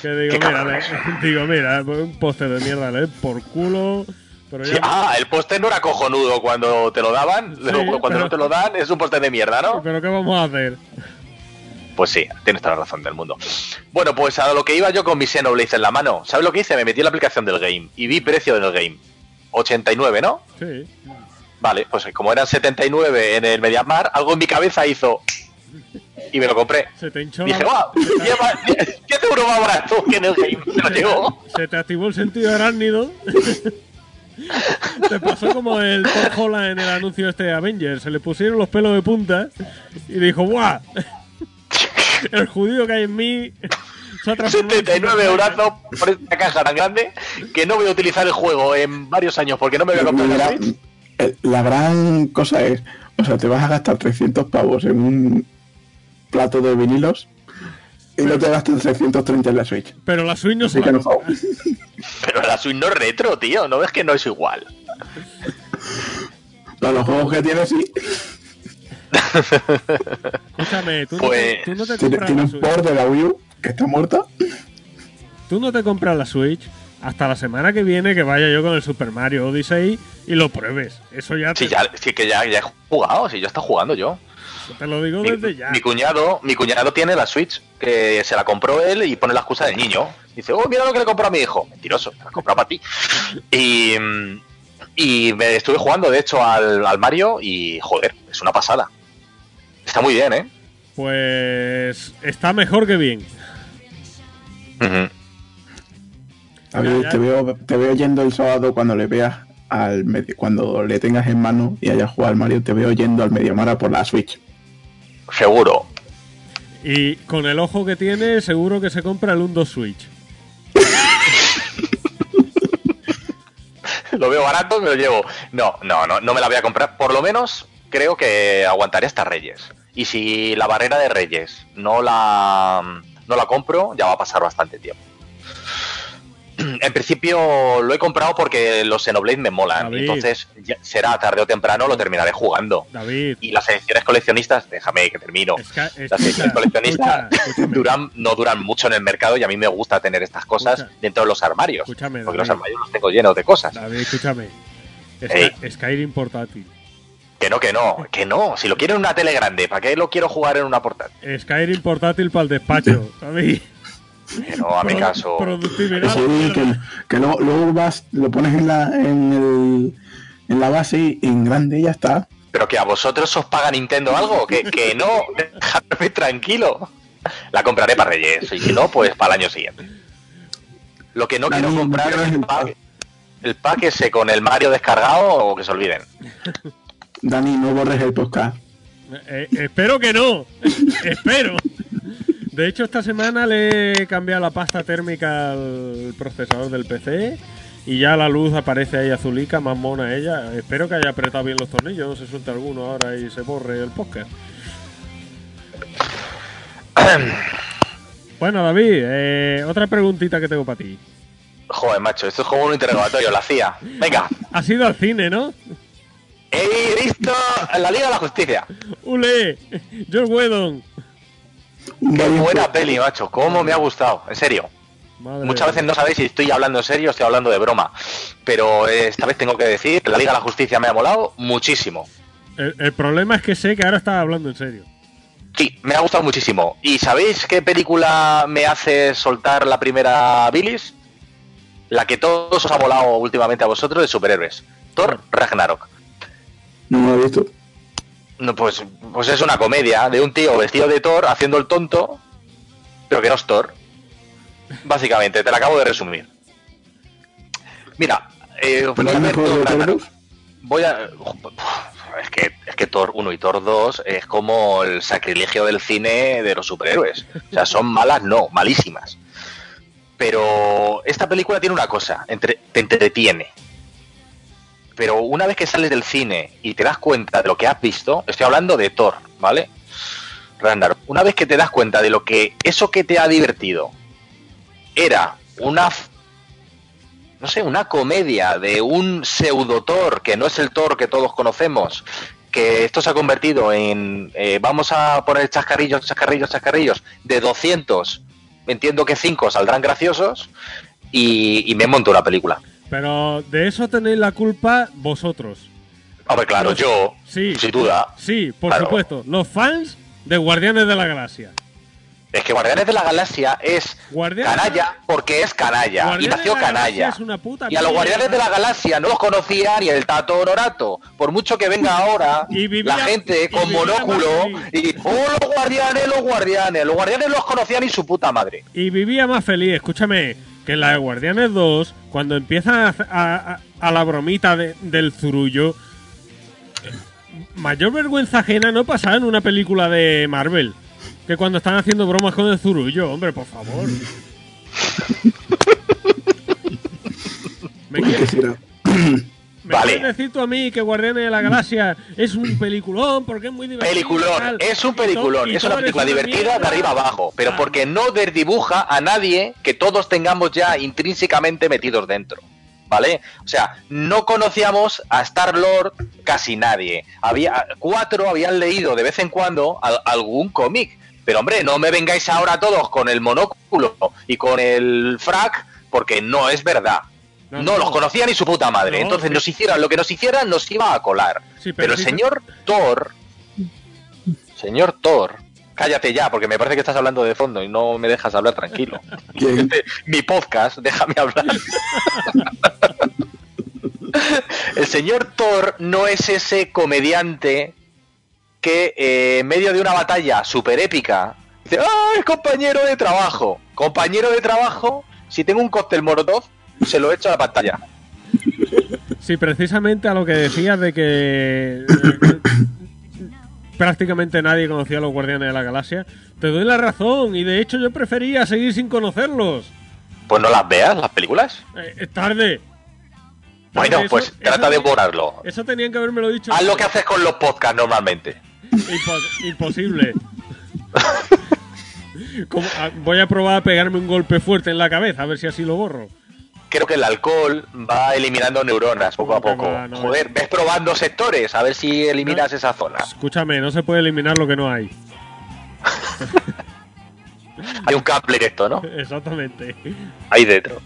Que digo, mira, le- (laughs) digo, mira, un póster de mierda, le por culo. Pero Sí, ya. ah, el póster no era cojonudo cuando te lo daban. cuando pero- no te lo dan es un póster de mierda, ¿no? Pero ¿qué vamos a hacer? Pues sí, tienes toda la razón del mundo. Bueno, pues a lo que iba yo con mi Xenoblade en la mano. ¿Sabes lo que hice? Me metí en la aplicación del game y vi precio del game. 89, ¿no? Sí. Vale, pues como eran 79 en el Mediamar, algo en mi cabeza hizo. Y me lo compré. Se te hinchó Dije, ¡guau! 10 euros más barato que en el game. Me lo llevo. Se te activó el sentido arácnido. (laughs) te pasó como el Tom Holland en el anuncio este de Avengers. Se le pusieron los pelos de punta y dijo, ¡guau! (laughs) El judío que hay en mí se ha transformado en 79 Superman". euros por esta caja tan grande que no voy a utilizar el juego en varios años porque no me voy a comprar la La, Switch. eh, la gran cosa es, o sea, te vas a gastar 300 pavos en un plato de vinilos y no te gastas 330 en la Switch. Pero la Switch no que la no. (laughs) Pero la Switch no es retro, tío. ¿No ves que no es igual? Para los juegos que tienes, sí. Escúchame, ¿tú, Pues, no te, tú no te Tiene, compras tiene la un port de la Wii U que está muerta. Tú no te compras la Switch hasta la semana que viene que vaya yo con el Super Mario Odyssey y lo pruebes. Eso ya te, Sí, ya, sí que ya, ya he jugado, sí, ya está jugando yo. te lo digo Mi, desde ya. mi cuñado, mi cuñado tiene la Switch, que se la compró él y pone la excusa del niño. Dice, oh, mira lo que le compró a mi hijo. Mentiroso, me la compró para ti. (laughs) Y, y me estuve jugando, de hecho, al, al Mario y, joder, es una pasada. Está muy bien, ¿eh? Pues está mejor que bien. A ver, te veo, yendo el sábado cuando le veas al cuando le tengas en mano y hayas jugado al Mario, te veo yendo al Mediamara por la Switch. Seguro. Y con el ojo que tiene, seguro que se compra el Undo Switch. (laughs) lo veo barato, me lo llevo. No, no, no, no me la voy a comprar. Por lo menos creo que aguantaré hasta Reyes. Y si la barrera de Reyes no la no la compro, ya va a pasar bastante tiempo. En principio lo he comprado porque los Xenoblade me molan. David. Entonces ya será tarde o temprano lo terminaré jugando. David. Y las ediciones coleccionistas, déjame que termino. Las ediciones coleccionistas escucha, duran, no duran mucho en el mercado y a mí me gusta tener estas cosas Escucha. dentro de los armarios. Escúchame, porque los armarios los tengo llenos de cosas. David, escúchame. Sky- Skyrim portátil. Que no, que no, que no. Si lo quiero en una tele grande, ¿para qué lo quiero jugar en una portátil? Skyrim portátil para el despacho, David. Que no, a mi caso. Productividad. Sí, que, que luego, luego vas, lo pones en la, en, el, en la base y en grande y ya está. Pero que a vosotros os paga Nintendo algo, que, que no, dejadme tranquilo. La compraré para Reyes, y si no, pues para el año siguiente. Lo que no Dani, quiero no comprar es el el pack, el pack ese con el Mario descargado o que se olviden. Dani, no borres el podcast. Eh, espero que no. (laughs) espero. De hecho, esta semana le he cambiado la pasta térmica al procesador del PC y ya la luz aparece ahí azulica, más mona ella. Espero que haya apretado bien los tornillos, no se suelte alguno ahora y se borre el podcast. (coughs) Bueno, David, eh, otra preguntita que tengo para ti. Joder, macho, esto es como un interrogatorio, la hacía. Venga, Has ido al cine, ¿no? He visto la Liga de la Justicia. ¡Ule! George Whedon. Qué buena peli, macho, cómo me ha gustado, en serio. Madre Muchas veces no sabéis si estoy hablando en serio o estoy hablando de broma. Pero esta vez tengo que decir que la Liga de la Justicia me ha molado muchísimo. El, el problema es que sé que ahora estás hablando en serio. Sí, me ha gustado muchísimo. ¿Y sabéis qué película me hace soltar la primera bilis? La que todos os ha molado últimamente a vosotros de superhéroes. Thor Ragnarok. No me lo he visto. No, pues, pues es una comedia de un tío vestido de Thor haciendo el tonto, pero que no es Thor. Básicamente, te la acabo de resumir. Mira, eh. Voy a. Es que, es que Thor 1 y Thor 2 es como el sacrilegio del cine de los superhéroes. O sea, son malas, no, malísimas. Pero esta película tiene una cosa, entre- te entretiene. Pero una vez que sales del cine y te das cuenta de lo que has visto, estoy hablando de Thor, ¿vale? Randar, una vez que te das cuenta de lo que eso que te ha divertido era una no sé, una comedia de un pseudo Thor que no es el Thor que todos conocemos, que esto se ha convertido en eh, vamos a poner chascarrillos, chascarrillos, chascarrillos de 200, entiendo que 5 saldrán graciosos y, y me monto una película. Pero de eso tenéis la culpa vosotros. Hombre, claro, Los- yo, Sí. sin duda, Sí, por Claro. supuesto. Los fans de Guardianes de la Galaxia. es que Guardianes de la Galaxia es Guardianes- canalla porque es canalla y nació canalla. es una puta Y a los. Guardianes de la Galaxia no los conocía ni el Tato Honorato. Por mucho que venga ahora Y vivía- la gente y con monóculo y ¡Oh, los Guardianes, los Guardianes! Los Guardianes los conocían ni su puta madre. Y vivía más feliz, escúchame, que en la de Guardianes 2, cuando empiezan a, a- a- a la bromita de- del zurullo, mayor vergüenza ajena no pasaba en una película de Marvel. Que cuando están haciendo bromas con el zurullo, hombre, por favor. (laughs) ¿Me. Me Vale. quieres decir tú a mí que Guardianes de la Galaxia es un peliculón porque es muy divertido? Peliculón, es un peliculón, y es una película divertida de arriba abajo, pero Ah. porque no desdibuja a nadie que todos tengamos ya intrínsecamente metidos dentro. ¿Vale? O sea, no conocíamos a Star Lord casi nadie. Había cuatro habían leído de vez en cuando al- algún cómic. Pero hombre, no me vengáis ahora todos con el monóculo y con el frac, porque no es verdad. No, No, no. los conocía ni su puta madre. No, Entonces sí. nos hicieran lo que nos hicieran, nos iba a colar. Sí, pero, pero el sí- señor Thor, señor Thor, cállate ya, porque me parece que estás hablando de fondo y no me dejas hablar tranquilo. (laughs) Este, mi podcast, déjame hablar. (laughs) el señor Thor no es ese comediante que eh, en medio de una batalla super épica dice, ¡ah, es compañero de trabajo! Compañero de trabajo, si tengo un cóctel molotov, se lo echo a la pantalla. Sí, precisamente a lo que decías de que prácticamente nadie conocía a los Guardianes de la Galaxia, te doy la razón y de hecho yo prefería seguir sin conocerlos. Pues no las veas, las películas. Eh, es tarde. Bueno, Eso- pues trata de borrarlo. Eso tenían que haberme lo dicho. Haz lo que haces con los podcasts normalmente. Impo- imposible. (laughs) Como- ah, voy a probar a pegarme un golpe fuerte en la cabeza, a ver si así lo borro. Creo que el alcohol va eliminando neuronas poco a poco. no, Joder, ves probando sectores a ver si eliminas No. esa zona. Escúchame, no se puede eliminar lo que no hay. (laughs) Hay un cable directo, ¿no? (laughs) Exactamente. Ahí dentro.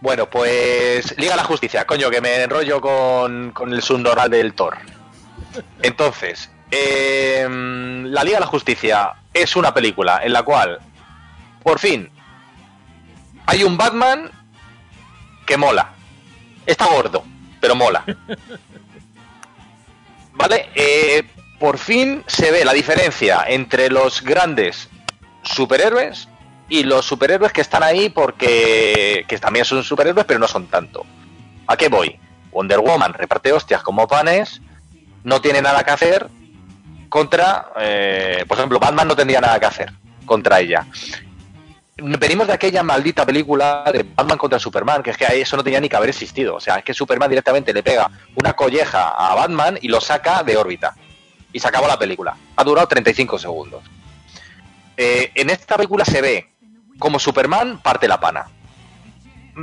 Bueno, pues Liga la Justicia, coño, que me enrollo con, con el subnormal del Thor. Entonces, eh, la Liga de la Justicia es una película en la cual, por fin, hay un Batman que mola. Está gordo, pero mola. (laughs) ¿Vale? Eh, por fin se ve la diferencia entre los grandes superhéroes y los superhéroes que están ahí porque que también son superhéroes pero no son tanto. ¿A qué voy? Wonder Woman reparte hostias como panes, no tiene nada que hacer contra, eh, por ejemplo, Batman no tendría nada que hacer contra ella. Venimos de aquella maldita película de Batman contra Superman, que es que eso no tenía ni que haber existido. O sea, es que Superman directamente le pega una colleja a Batman y lo saca de órbita. Y se acabó la película. Ha durado 35 segundos. Eh, en esta película se ve como Superman parte la pana.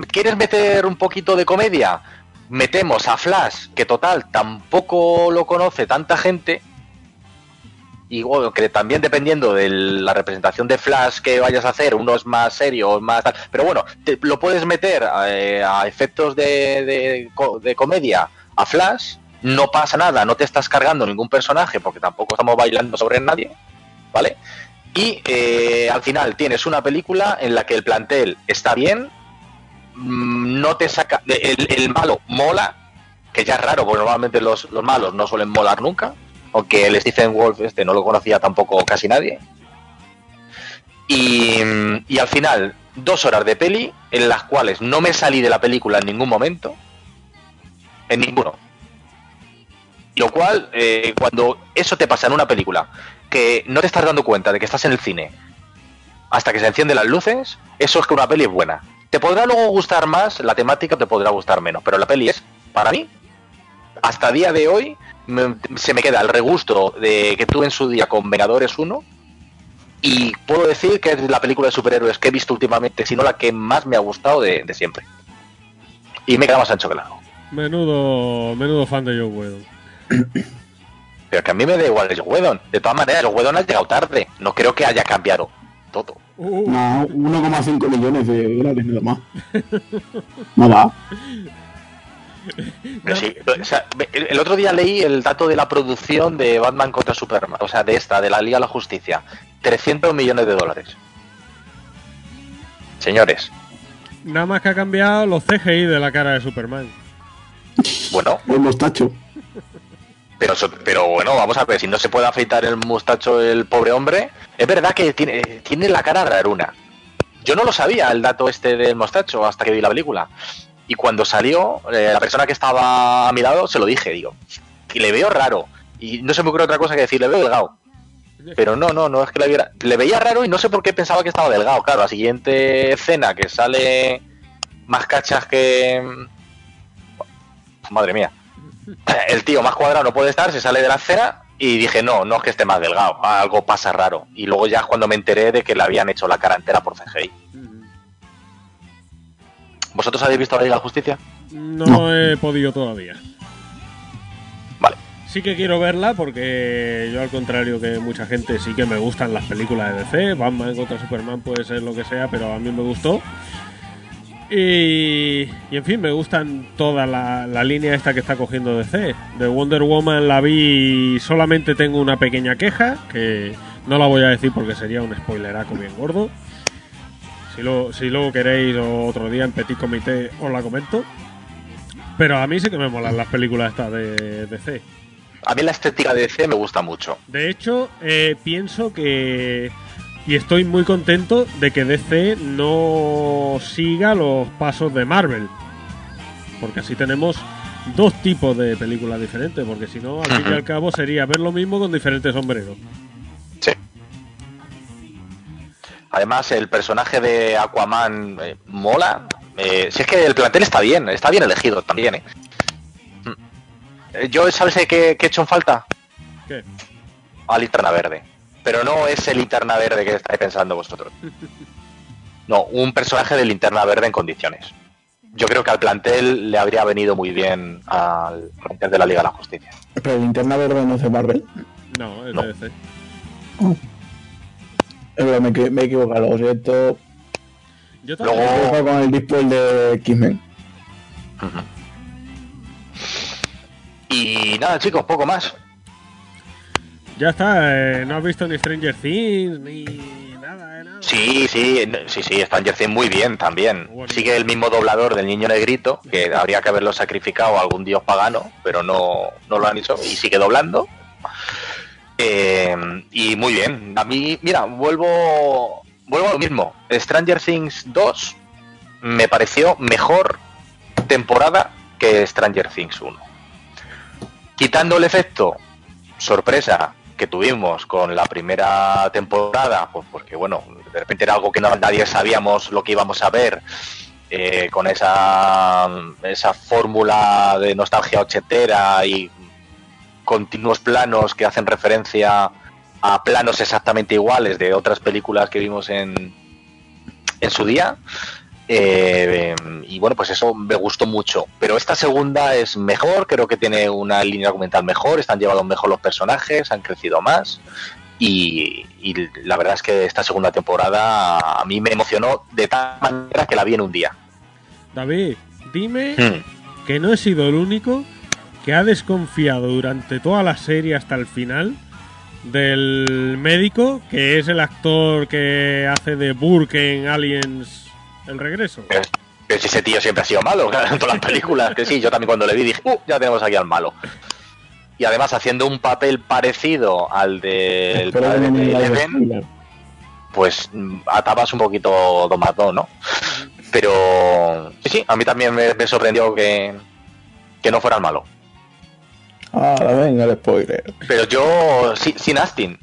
¿Quieres meter un poquito de comedia? Metemos a Flash, que total tampoco lo conoce tanta gente. Y bueno, que también dependiendo de la representación de Flash que vayas a hacer, uno es más serio, más tal. Pero bueno, te- lo puedes meter eh, a efectos de, de co- de comedia a Flash, no pasa nada, no te estás cargando ningún personaje porque tampoco estamos bailando sobre nadie, ¿vale? Y eh, al final tienes una película en la que el plantel está bien, mm, no te saca. El, el malo mola, que ya es raro, porque normalmente los, los malos no suelen molar nunca, aunque el Stephen Wolf este no lo conocía tampoco casi nadie. Y, al final, dos horas de peli en las cuales no me salí de la película en ningún momento, en ninguno. Lo cual, eh, cuando eso te pasa en una película, que no te estás dando cuenta de que estás en el cine hasta que se encienden las luces, eso es que una peli es buena. Te podrá luego gustar más, la temática te podrá gustar menos, pero la peli es, para mí, hasta día de hoy, me- se me queda el regusto de que tuve en su día con Vengadores 1 y puedo decir que es la película de superhéroes que he visto últimamente, si no la que más me ha gustado de, de siempre. Y me queda más ancho que largo. Menudo, menudo fan de Joe Whedon. (clears throat) Pero que a mí me da igual el Joe Whedon. De todas maneras, el Whedon ha llegado tarde. No creo que haya cambiado todo. Uh, No, 1,5 millones de dólares nada más. (laughs) Nada. Pero sí, o sea, el otro día leí el dato de la producción de Batman contra Superman, o sea, de esta, de la Liga de la Justicia. 300 millones de dólares. Señores, nada más que ha cambiado los CGI de la cara de Superman. bueno, El mostacho. pero, bueno, vamos a ver, si no se puede afeitar el mustacho el pobre hombre, es verdad que tiene, tiene la cara raruna. Yo no lo sabía el dato este del mostacho hasta que vi la película. Y cuando salió, eh, la persona que estaba a mi lado se lo dije, digo, y le veo raro. Y no se me ocurre otra cosa que decir, le veo delgado. Pero no, no, no es que le viera. Le veía raro y no sé por qué pensaba que estaba delgado. Claro, la siguiente escena que sale más cachas que. Madre mía. El tío más cuadrado no puede estar, se sale de la escena y dije, no, no es que esté más delgado, algo pasa raro. Y luego ya es cuando me enteré de que le habían hecho la cara entera por CGI. ¿Vosotros habéis visto la Liga de la Justicia? No, No. he podido todavía. Vale. Sí que quiero verla porque yo al contrario que mucha gente sí que me gustan las películas de DC, Batman contra Superman puede ser lo que sea, pero a mí me gustó. Y, y, en fin, me gustan toda la, la línea esta que está cogiendo DC. De Wonder Woman la vi y solamente tengo una pequeña queja, que no la voy a decir porque sería un spoileraco bien gordo. Si, lo, si luego queréis o otro día en Petit Comité os la comento. Pero a mí sí que me molan las películas estas de DC. A mí la estética de DC me gusta mucho. De hecho, eh, pienso que. Y estoy muy contento de que DC no siga los pasos de Marvel. Porque así tenemos dos tipos de películas diferentes. Porque si no, al fin y al cabo sería ver lo mismo con diferentes sombreros. Además, el personaje de Aquaman eh, mola. Eh, si es que el plantel está bien, está bien elegido también, ¿eh? Mm. Yo, ¿sabes qué, qué he hecho en falta? ¿Qué? A Linterna Verde. Pero no es el Linterna Verde que estáis pensando vosotros. No, un personaje de Linterna Verde en condiciones. Yo creo que al plantel le habría venido muy bien al plantel de la Liga de la Justicia. Pero linterna verde no es de Marvel. No, es No. de DC. Es verdad, me, me he equivocado, lo siento. Yo también. Luego- he con el display de X-Men. Y nada, chicos, poco más. Ya está, eh, no has visto ni Stranger Things ni nada, eh, nada. Sí, sí, sí, sí, Stranger Things muy bien también. Sigue el mismo doblador del niño negrito, que habría que haberlo sacrificado a algún dios pagano, pero no, no lo han hecho y sigue doblando. Eh, y muy bien. A mí, mira, vuelvo, vuelvo a lo mismo. Stranger Things 2 me pareció mejor temporada que Stranger Things 1. Quitando el efecto sorpresa que tuvimos con la primera temporada, pues porque bueno, de repente era algo que nadie sabíamos lo que íbamos a ver, eh, con esa, esa fórmula de nostalgia ochentera y continuos planos que hacen referencia a planos exactamente iguales de otras películas que vimos en, en su día. Eh, y bueno, pues eso me gustó mucho. Pero esta segunda es mejor, creo que tiene una línea argumental mejor, están llevados mejor los personajes, han crecido más. Y, y la verdad es que esta segunda temporada a mí me emocionó de tal manera que la vi en un día. David, dime Mm. que no he sido el único que ha desconfiado durante toda la serie hasta el final del médico, que es el actor que hace de Burke en Aliens El Regreso. Pero, pero si ese tío siempre ha sido malo, (laughs) claro, en todas las películas. Que sí, yo también cuando le vi dije, uh, ya tenemos aquí al malo. Y además haciendo un papel parecido al del que padre de Eleven, pues mm, atabas un poquito domador, ¿no? Pero sí, sí, a mí también me, me sorprendió que, que no fuera el malo. Ahora venga el spoiler. Pero yo, sí, sin Astin,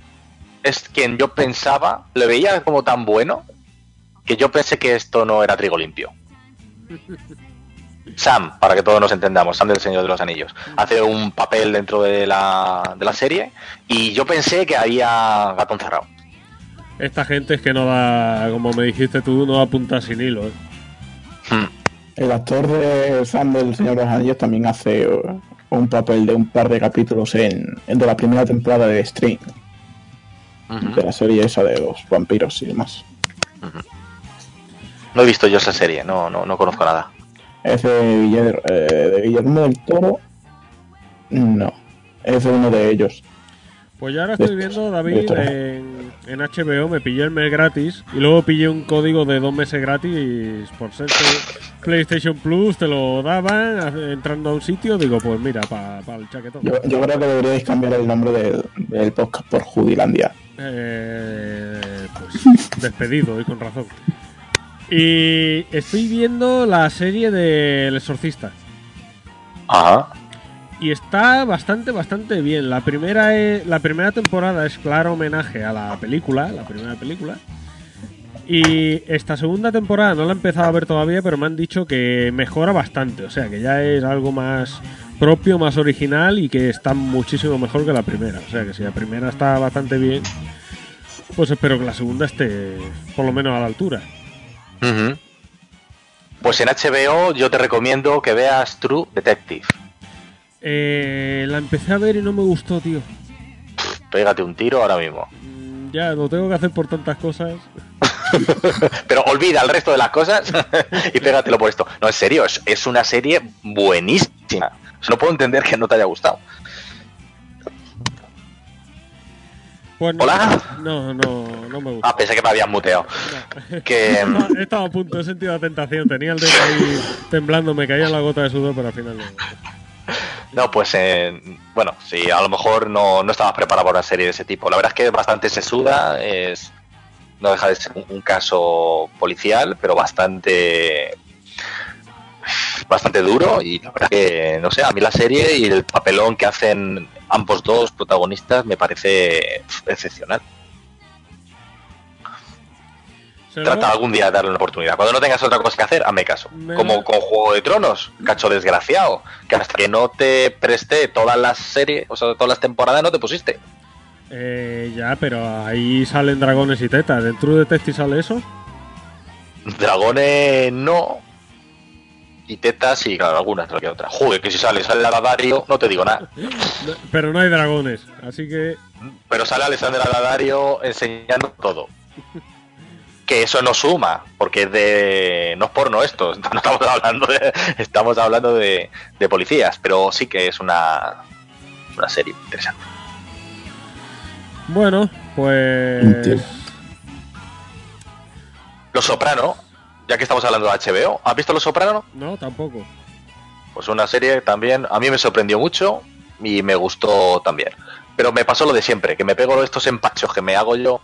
es quien yo pensaba, le veía como tan bueno que yo pensé que esto no era trigo limpio. (laughs) Sam, para que todos nos entendamos, Sam del Señor de los Anillos, hace un papel dentro de la, de la serie y yo pensé que había gato encerrado. Esta gente es que no da, como me dijiste tú, no da punta sin hilo. ¿eh? Hmm. El actor de Sam del Señor de los Anillos también hace un papel de un par de capítulos en, en de la primera temporada de String, de la serie esa de los vampiros y demás. No he visto yo esa serie, no, no, no conozco nada. Es de, Guiller- eh, de Guillermo del Toro. No, es de uno de ellos. Pues yo ahora estoy Esto- viendo, David, en, en HBO, me pillé el mes gratis y luego pillé un código de dos meses gratis por ser que PlayStation Plus, te lo daban entrando a un sitio, digo, pues mira, para el chaquetón. Yo, yo creo que deberíais cambiar el nombre del, del podcast por Judilandia. Eh, pues (laughs) despedido y con razón. Y estoy viendo la serie del Exorcista. Ajá. Y está bastante, bastante bien. La primera, es- la primera temporada es claro homenaje a la película, la primera película. Y esta segunda temporada no la he empezado a ver todavía, pero me han dicho que mejora bastante. O sea, que ya es algo más propio, más original y que está muchísimo mejor que la primera. O sea, que si la primera está bastante bien, pues espero que la segunda esté por lo menos a la altura. Pues en HBO yo te recomiendo que veas True Detective. Eh, la empecé a ver y no me gustó, tío. Pégate un tiro ahora mismo. Mm, Ya, lo tengo que hacer por tantas cosas. (laughs) Pero olvida el resto de las cosas y pégatelo por esto. No, en serio, es, es una serie buenísima. O sea, no puedo entender que no te haya gustado. Pues no, ¿Hola? No, no, no me gusta. Ah, pensé que me habías muteado. Que (laughs) No, he estado a punto, he sentido la tentación. Tenía el dedo ahí temblando, me caía la gota de sudor, pero al final no. No, pues eh, bueno, sí, a lo mejor no, no estabas preparado para una serie de ese tipo. La verdad es que bastante sesuda, es no deja de ser un, un caso policial, pero bastante bastante duro y la verdad que no sé, a mí la serie y el papelón que hacen ambos dos protagonistas me parece excepcional. Trata algún día de darle una oportunidad. Cuando no tengas otra cosa que hacer, hazme caso. Me Como con Juego de Tronos, cacho desgraciado. Que hasta que no te presté todas las series, o sea, todas las temporadas, no te pusiste. Eh, ya, pero ahí salen dragones y tetas. ¿En True Detective sale eso? Dragones no. Y tetas, sí, claro, algunas, otra que otra. Joder, que si sale, sale Daddario, no te digo nada. Pero no hay dragones, así que... Pero sale Alessandra Daddario enseñando todo. Que eso no suma, porque es de. No es porno esto, no (laughs) estamos hablando de. Estamos hablando de, de policías, pero sí que es una. Una serie interesante. Bueno, pues... Entiendo. Los Soprano, ya que estamos hablando de HBO, ¿has visto Los Soprano? No, tampoco. Pues una serie también, a mí me sorprendió mucho y me gustó también. Pero me pasó lo de siempre, que me pego estos empachos que me hago yo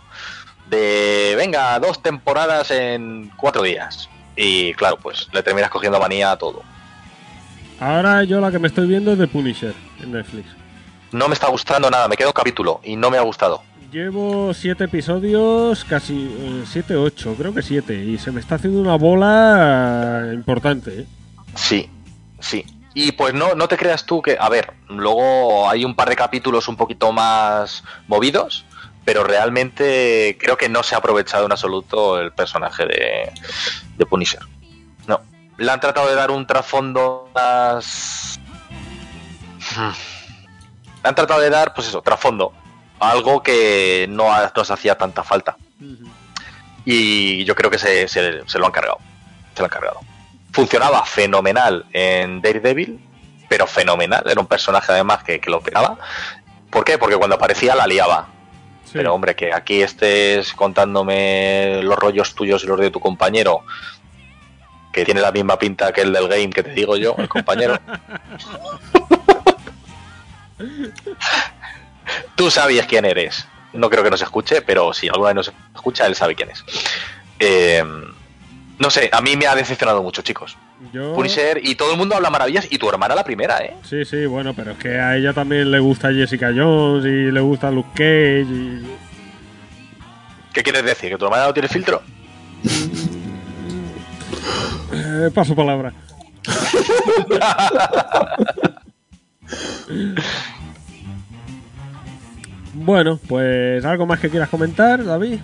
de, venga, dos temporadas en cuatro días. Y claro, pues le terminas cogiendo manía a todo. Ahora yo la que me estoy viendo es de Punisher en Netflix. No me está gustando nada, me queda un capítulo y no me ha gustado. Llevo siete episodios, casi eh, siete, ocho, creo que siete, y se me está haciendo una bola importante. ¿eh? Sí, sí. Y pues no, no te creas tú que, a ver, luego hay un par de capítulos un poquito más movidos, pero realmente creo que no se ha aprovechado en absoluto el personaje de, de Punisher. No. Le han tratado de dar un trasfondo más... Hmm. Le han tratado de dar, pues eso, trasfondo. Algo que no nos hacía tanta falta. Y yo creo que se, se- se lo han cargado. Se lo han cargado. Funcionaba fenomenal en Daredevil, pero fenomenal. Era un personaje además que, que lo pegaba. ¿Por qué? Porque cuando aparecía la liaba. Sí. Pero hombre, que aquí estés contándome los rollos tuyos y los de tu compañero, que tiene la misma pinta que el del game que te digo yo, el compañero. (laughs) Tú sabías quién eres. No creo que nos escuche, pero si alguna vez nos escucha, él sabe quién es. Eh, no sé, a mí me ha decepcionado mucho, chicos. Yo... Punisher y todo el mundo habla maravillas y tu hermana la primera, ¿eh? Sí, sí, bueno, pero es que a ella también le gusta Jessica Jones y le gusta Luke Cage y... ¿Qué quieres decir? ¿Que tu hermana no tiene filtro? Eh, paso palabra. (laughs) bueno, pues algo más que quieras comentar, David.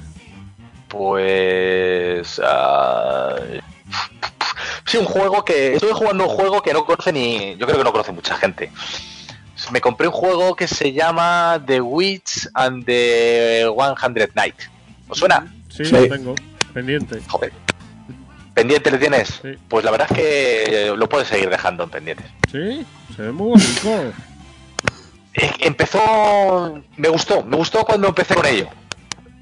Pues. ah, sí, un juego que. Estoy jugando un juego que no conoce ni. Yo creo que no conoce mucha gente. Me compré un juego que se llama The Witch and the 100 Night. ¿Os suena? Sí, Sí. lo tengo, pendiente. Joder. ¿Pendiente le tienes? Sí. Pues la verdad es que lo puedes seguir dejando en pendientes. Sí, se ve muy bonito. Eh, Empezó. Me gustó, me gustó cuando empecé con ello.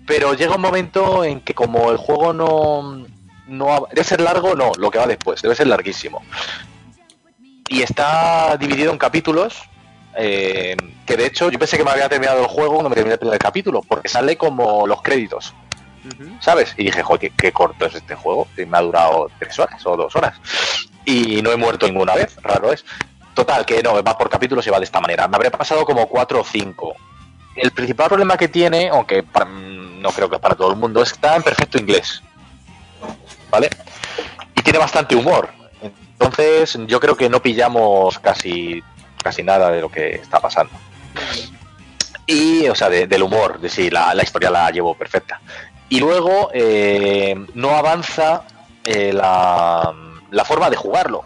Pero llega un momento en que, como el juego no. no debe ser largo, no, lo que va después, debe ser larguísimo. Y está dividido en capítulos. eh, que de hecho yo pensé que me había terminado el juego cuando me terminé el primer capítulo, porque sale como los créditos. ¿sabes? Y dije, joder, qué, qué corto es este juego, y me ha durado tres horas o dos horas. Y no he muerto ninguna vez, raro es. Total, que no, va por capítulos y va de esta manera. Me habré pasado como cuatro o cinco. El principal problema que tiene, aunque para- no creo que para todo el mundo, está en perfecto inglés. ¿Vale? Y tiene bastante humor. Entonces, yo creo que no pillamos casi, casi nada de lo que está pasando. Y, o sea, de- del humor, de sí, la, la historia la llevo perfecta. Y luego, eh, no avanza eh, la, la forma de jugarlo.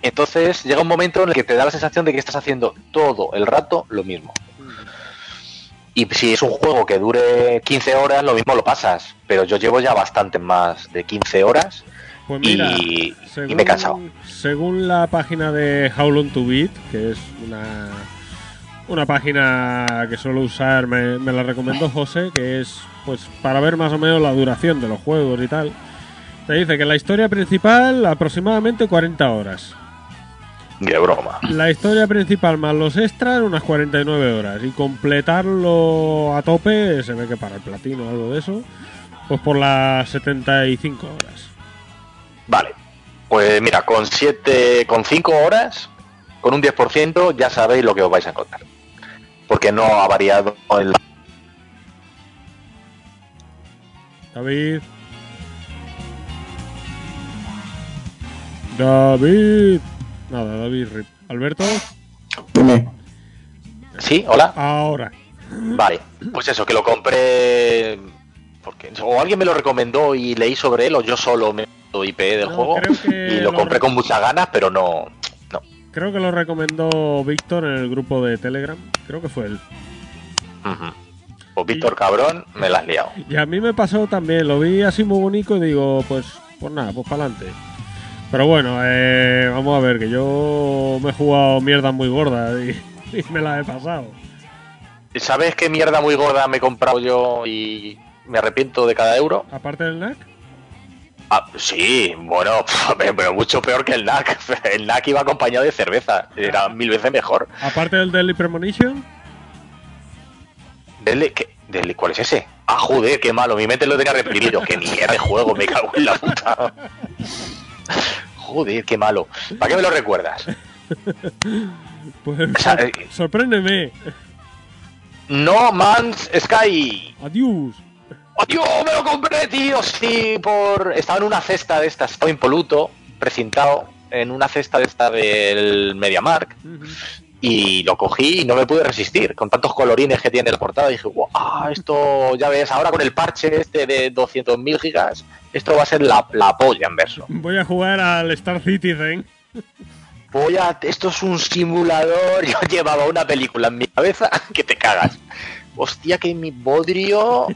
Entonces llega un momento en el que te da la sensación de que estás haciendo todo el rato lo mismo. Y si es un juego que dure 15 horas, lo mismo lo pasas. Pero yo llevo ya bastante más de 15 horas Pues mira, y, y me he cansado. según la página de How Long to Beat, que es una, una página que suelo usar, me, me la recomendó José, que es pues para ver más o menos la duración de los juegos y tal. Te dice que la historia principal aproximadamente 40 horas. Qué broma. La historia principal más los extras, unas 49 horas. Y completarlo a tope, se ve que para el platino o algo de eso, pues por las 75 horas. Vale. Pues mira, con 7, con 5 horas, con un 10%, ya sabéis lo que os vais a encontrar. Porque no ha variado el... David. David. Nada, David Rip. Alberto, Dime. Sí, hola. ahora. Vale, pues eso, que lo compré. Porque, o alguien me lo recomendó y leí sobre él, o yo solo me IP del No, juego. Y lo lo compré con muchas ganas, pero no. No. Creo que lo recomendó Víctor en el grupo de Telegram. Creo que fue él. Ujú. Pues Víctor Cabrón, me la has liado. Y a mí me pasó también. Lo vi así muy bonito y digo, pues, pues nada, pues para adelante. Pero bueno, eh, vamos a ver, que yo me he jugado mierda muy gorda y, (laughs) y me la he pasado. ¿Sabes qué mierda muy gorda me he comprado yo y me arrepiento de cada euro? Aparte del NAC, Ah, sí, bueno, (laughs) pero mucho peor que el NAC. (laughs) El NAC iba acompañado de cerveza, era mil veces mejor. aparte del Deadly Premonition, Dele, ¿qué? Dele, ¿Cuál es ese? Ah, joder, qué malo, mi mente lo tenía reprimido. Qué mierda de juego, me cago en la puta. Joder, qué malo. ¿Para qué me lo recuerdas? (laughs) pues eh, sorpréndeme. No Man's Sky. Adiós. ¡Oh, Dios, me lo compré, tío! Sí, por... Estaba en una cesta de estas, estaba impoluto, precintado, en una cesta de esta del MediaMark, Ujú. Y lo cogí y no me pude resistir. Con tantos colorines que tiene la portada, dije, ¡guau! Esto, ya ves, ahora con el parche este de 200.000 gigas, esto va a ser la, la polla en verso. Voy a jugar al Star Citizen. Voy a... Esto es un simulador. (laughs) Yo llevaba una película en mi cabeza (laughs) que te cagas. Hostia, que mi bodrio...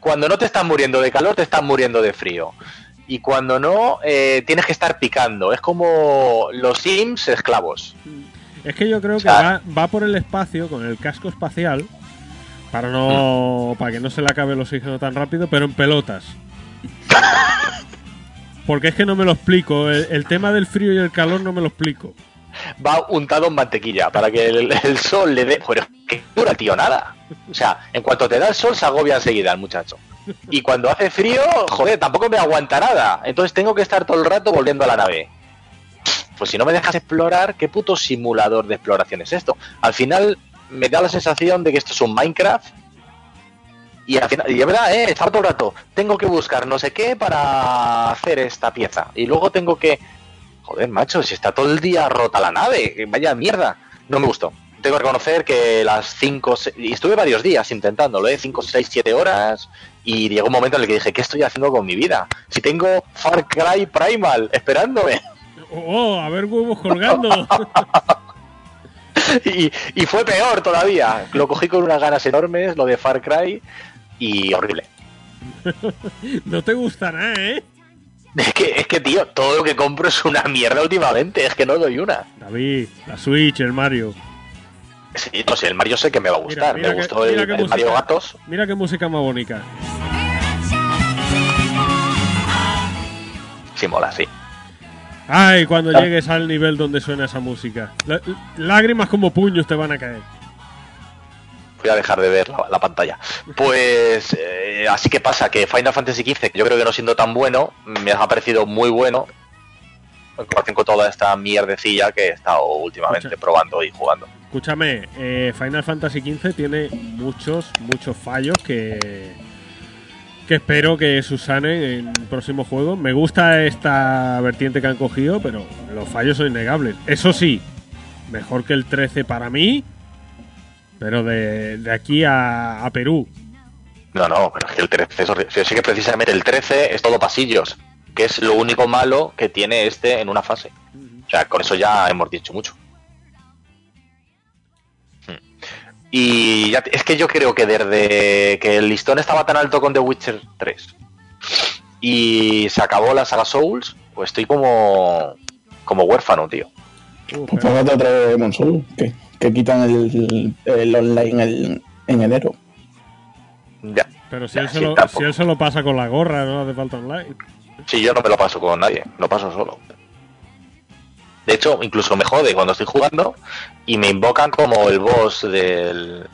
Cuando no te estás muriendo de calor, te estás muriendo de frío. Y cuando no, eh, tienes que estar picando. Es como los Sims esclavos. Es que yo creo que va, va por el espacio con el casco espacial para no para que no se le acabe el oxígeno tan rápido, pero en pelotas. Porque es que no me lo explico. El, el tema del frío y el calor no me lo explico. Va untado en mantequilla para que el, el sol le dé... Pero que dura, tío, nada. O sea, en cuanto te da el sol, se agobia enseguida el muchacho. Y cuando hace frío, joder, tampoco me aguanta nada. Entonces tengo que estar todo el rato volviendo a la nave. Pues si no me dejas explorar, ¿qué puto simulador de exploración es esto? Al final me da la sensación de que esto es un Minecraft. Y al final, y es verdad, eh, estaba todo el rato. Tengo que buscar no sé qué para hacer esta pieza. Y luego tengo que. Joder, macho, si está todo el día rota la nave. Vaya mierda. No me gustó. Tengo que reconocer que las 5. Y estuve varios días intentándolo, ¿eh? 5, 6, 7 horas. Y llegó un momento en el que dije, ¿qué estoy haciendo con mi vida? Si tengo Far Cry Primal esperándome. Oh, a ver huevos colgando. (laughs) y, y fue peor todavía. Lo cogí con unas ganas enormes, lo de Far Cry, y horrible. (laughs) no te gusta nada, ¿eh? Es que, es que, tío, todo lo que compro es una mierda últimamente, es que no doy una. David, la Switch, el Mario. Sí, no sé, el Mario sé que me va a gustar. Mira, mira me que- gustó el, Mario. Gatos. Mira qué música más bonita. Sí, mola, sí. Ay, cuando Ah. llegues al nivel donde suena esa música. Lá- lágrimas como puños te van a caer. Voy a dejar de ver la, la pantalla. Pues eh, así que pasa que Final Fantasy XV, que yo creo que no siendo tan bueno, me ha parecido muy bueno en comparación con toda esta mierdecilla que he estado últimamente Escucha. probando y jugando. Escúchame, eh, Final Fantasy XV tiene muchos, muchos fallos que, que espero que subsanen en próximos juegos. Me gusta esta vertiente que han cogido, pero los fallos son innegables. Eso sí, mejor que el 13 para mí, pero de, de aquí a, a Perú. No, no, pero es que el 13 es. Sí que precisamente el 13 es todo pasillos, que es lo único malo que tiene este en una fase. O sea, con eso ya hemos dicho mucho. Y ya te- es que yo creo que desde que el listón estaba tan alto con The Witcher 3 y se acabó la saga Souls, pues estoy como como huérfano, tío. Pues póngate otra vez Demon Souls, que, que quitan el, el online el- en enero. Ya. pero si Ya, él, se sí, lo, si él se lo pasa con la gorra, no hace falta online. Sí, yo no me lo paso con nadie, lo paso solo. De hecho, incluso me jode cuando estoy jugando y me invocan como el boss del,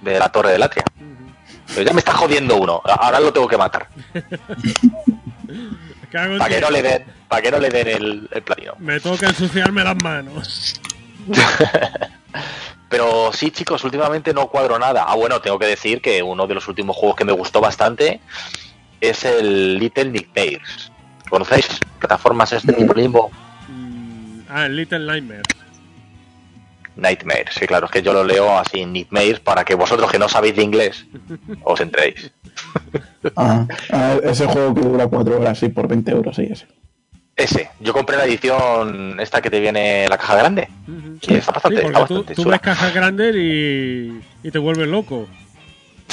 de la torre de Latria. Pero ya me está jodiendo uno, ahora lo tengo que matar. (laughs) Para que no le den, para que no le den el, el platino. Me toca ensuciarme las manos. (laughs) Pero sí, chicos, últimamente no cuadro nada. Ah, bueno, tengo que decir que uno de los últimos juegos que me gustó bastante es el Little Nightmares. ¿Conocéis plataformas este tipo limbo? Ah, el Little Nightmares. Nightmare, sí, claro, es que yo lo leo así, Nightmare, para que vosotros que no sabéis de inglés os entréis. (laughs) Ah, ah, ese juego que dura 4 horas, sí, por 20 euros, sí, ese. Ese, yo compré la edición esta que te viene en la caja grande. Sí, está bastante, Sí, está tú, bastante tú chula. ves cajas grandes y, y te vuelves loco.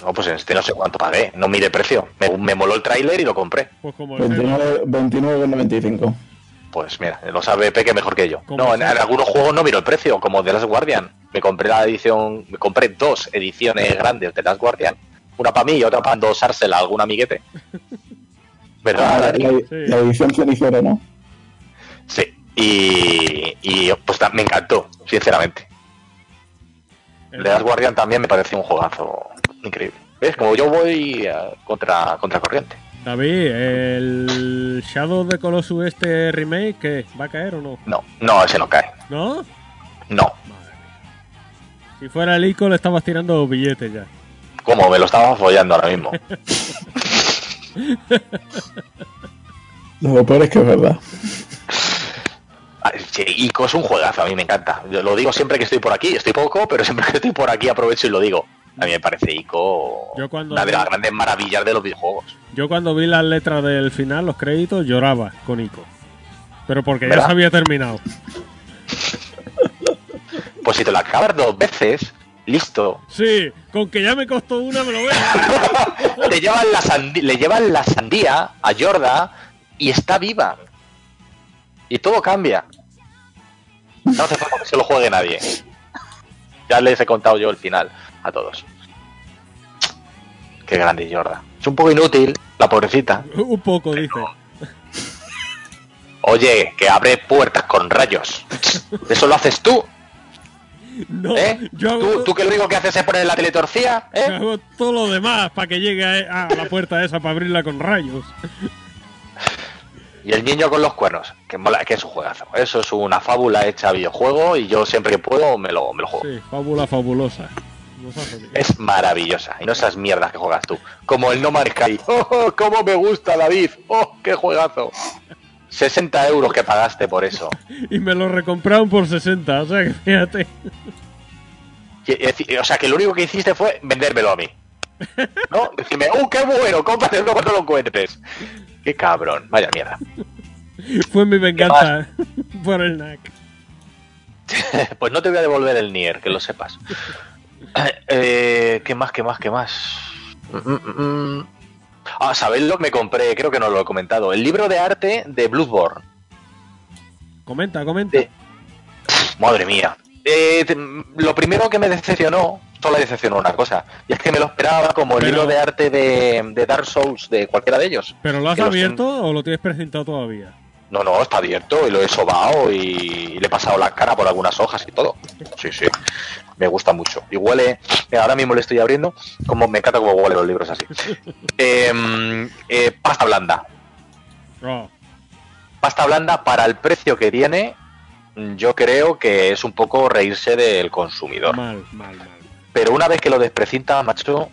No, pues en este no sé cuánto pagué, no mire precio. Me, me moló el tráiler y lo compré. Pues como el 29 29,95. Pues mira, lo sabe Peque mejor que yo. ¿Cómo No, en, algunos juegos no miro el precio, como de Last Guardian. Me compré la edición, me compré dos ediciones grandes de Last Guardian. Una para mí y otra para endosársela a algún amiguete. ¿Verdad? Ah, la, la- la edición cenicero, ¿no? Sí. Y, y pues me encantó, sinceramente. el- The Last Guardian también me parece un juegazo increíble. ¿Ves? Como yo voy eh, contra, contra corriente. David, el Shadow de Colossus este remake, ¿qué? ¿Va a caer o no? No, no, ese no cae. ¿No? No. Madre mía. Si fuera el ICO le estabas tirando billetes ya. Como me lo estaba follando ahora mismo. (laughs) Lo peor es que es verdad. Ico es un juegazo, a mí me encanta. Yo lo digo siempre que estoy por aquí, estoy poco, pero siempre que estoy por aquí aprovecho y lo digo. A mí me parece Ico Yo cuando- una de las grandes maravillas de los videojuegos. Yo cuando vi las letras del final, los créditos, lloraba con ICO. Pero porque ya se había terminado. Pues si te lo acabas dos veces, listo. Sí, con que ya me costó una, me lo veo. (laughs) Le llevan la, le llevan la sandía a Yorda y está viva. Y todo cambia. No hace falta que se lo juegue nadie. Ya les he contado yo el final a todos. Qué grande Yorda. Es un poco inútil, la pobrecita. (laughs) Un poco, dice. Oye, que abre puertas con rayos. Eso lo haces tú, No, ¿eh? yo hago, ¿Tú, tú que lo único que haces es poner la teletorcía, yo ¿eh? hago todo lo demás para que llegue a, a la puerta esa para abrirla con rayos. Y el niño con los cuernos, que mola, que es un juegazo. Eso es una fábula hecha a videojuego y yo siempre que puedo me lo, me lo juego. Sí, fábula fabulosa. Es maravillosa. Y no esas mierdas que juegas tú. Como el No Man's Sky. (laughs) ¡Oh, cómo me gusta, David! ¡Oh, qué juegazo! 60 euros que pagaste por eso. (laughs) Y me lo recompraron por 60, o sea que fíjate. O sea, que lo único que hiciste fue vendérmelo a mí. (laughs) ¿No? Decirme, ¡uh, qué bueno! ¡Cómpratelo cuando lo encuentres! ¡Qué cabrón! Vaya mierda. (laughs) Fue mi venganza (laughs) por el NAC. (laughs) Pues no te voy a devolver el Nier, que lo sepas. Eh, ¿Qué más, qué más, qué más? Mm, mm, mm. Ah, ¿sabéis lo que me compré? Creo que no lo he comentado. El libro de arte de Bloodborne. Comenta, comenta. Madre mía. Eh, lo primero que me decepcionó, me decepcionó una cosa, y es que me lo esperaba como el Pero- libro de arte de, de Dark Souls de cualquiera de ellos. ¿Pero lo has abierto o lo tienes presentado todavía? No, no, está abierto y lo he sobado y le he pasado la cara por algunas hojas y todo. Sí, sí. Me gusta mucho. Y huele, ahora mismo le estoy abriendo, como me encanta cómo huelen los libros así. (laughs) Em, eh, pasta blanda. Oh, Pasta blanda para el precio que tiene, yo creo que es un poco reírse del consumidor. mal, mal, mal. Pero una vez que lo desprecinta, macho,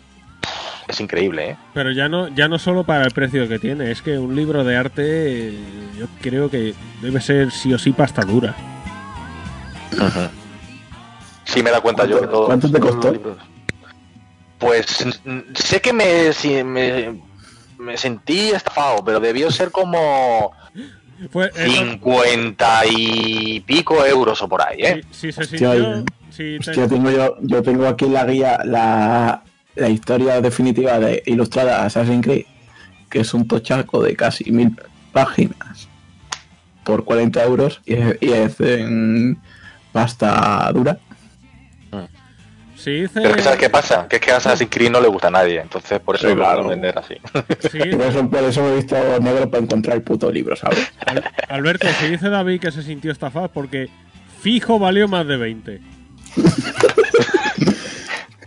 es increíble, ¿eh? Pero ya no, ya no solo para el precio que tiene, es que un libro de arte eh, yo creo que debe ser sí o sí pasta dura. Sí me da cuenta yo que todo. ¿Cuánto te costó? Pues sé que me, si- me, me sentí estafado, pero debió ser como Fue, eh, 50 y pico euros o por ahí, ¿eh? si, si se Hostia, sintió, yo- te- Hostia, tengo yo, yo tengo aquí la guía, la, la historia definitiva de ilustrada Assassin's Creed, que es un tochaco de casi mil páginas por 40 euros y es, y es en pasta dura. si dice, Pero es que ¿sabes qué pasa? Que es que a Assassin's Creed no le gusta a nadie, entonces por eso Sí, lo claro. vender así. (laughs) por eso, por eso me he visto negro para encontrar el puto libro, ¿sabes? Al- Alberto, si dice David que se sintió estafado porque fijo valió más de 20.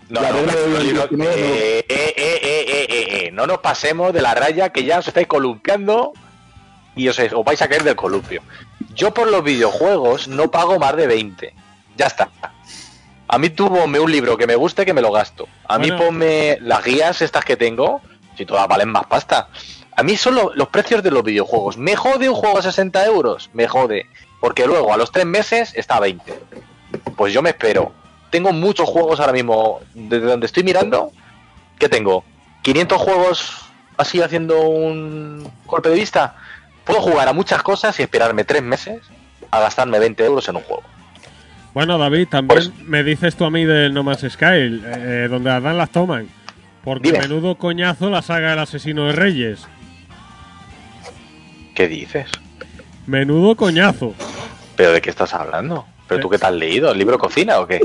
No, La no, regla de no, los no, 19 no. eh, eh, eh, eh, eh, eh, no nos pasemos de la raya que ya os estáis columpiando y os, os vais a caer del columpio. Yo por los videojuegos no pago más de 20. Ya está. A mí tú ponme un libro que me guste que me lo gasto. A mí Bueno. ponme las guías estas que tengo, si todas valen más pasta. A mí son lo- los precios de los videojuegos. Me jode un juego a 60 euros, me jode. Porque luego a los 3 meses está a 20. Pues yo me espero. Tengo muchos juegos ahora mismo desde donde estoy mirando. ¿Qué tengo? 500 juegos así haciendo un golpe de vista. Puedo jugar a muchas cosas y esperarme 3 meses a gastarme 20 euros en un juego. Bueno, David, también Pues- me dices tú a mí del No Man's Sky, eh, donde las dan las toman. Porque Dime. menudo coñazo la saga del asesino de Reyes. ¿Qué dices? Menudo coñazo. ¿Pero de qué estás hablando? ¿Pero tú qué te has leído? ¿El libro cocina o qué?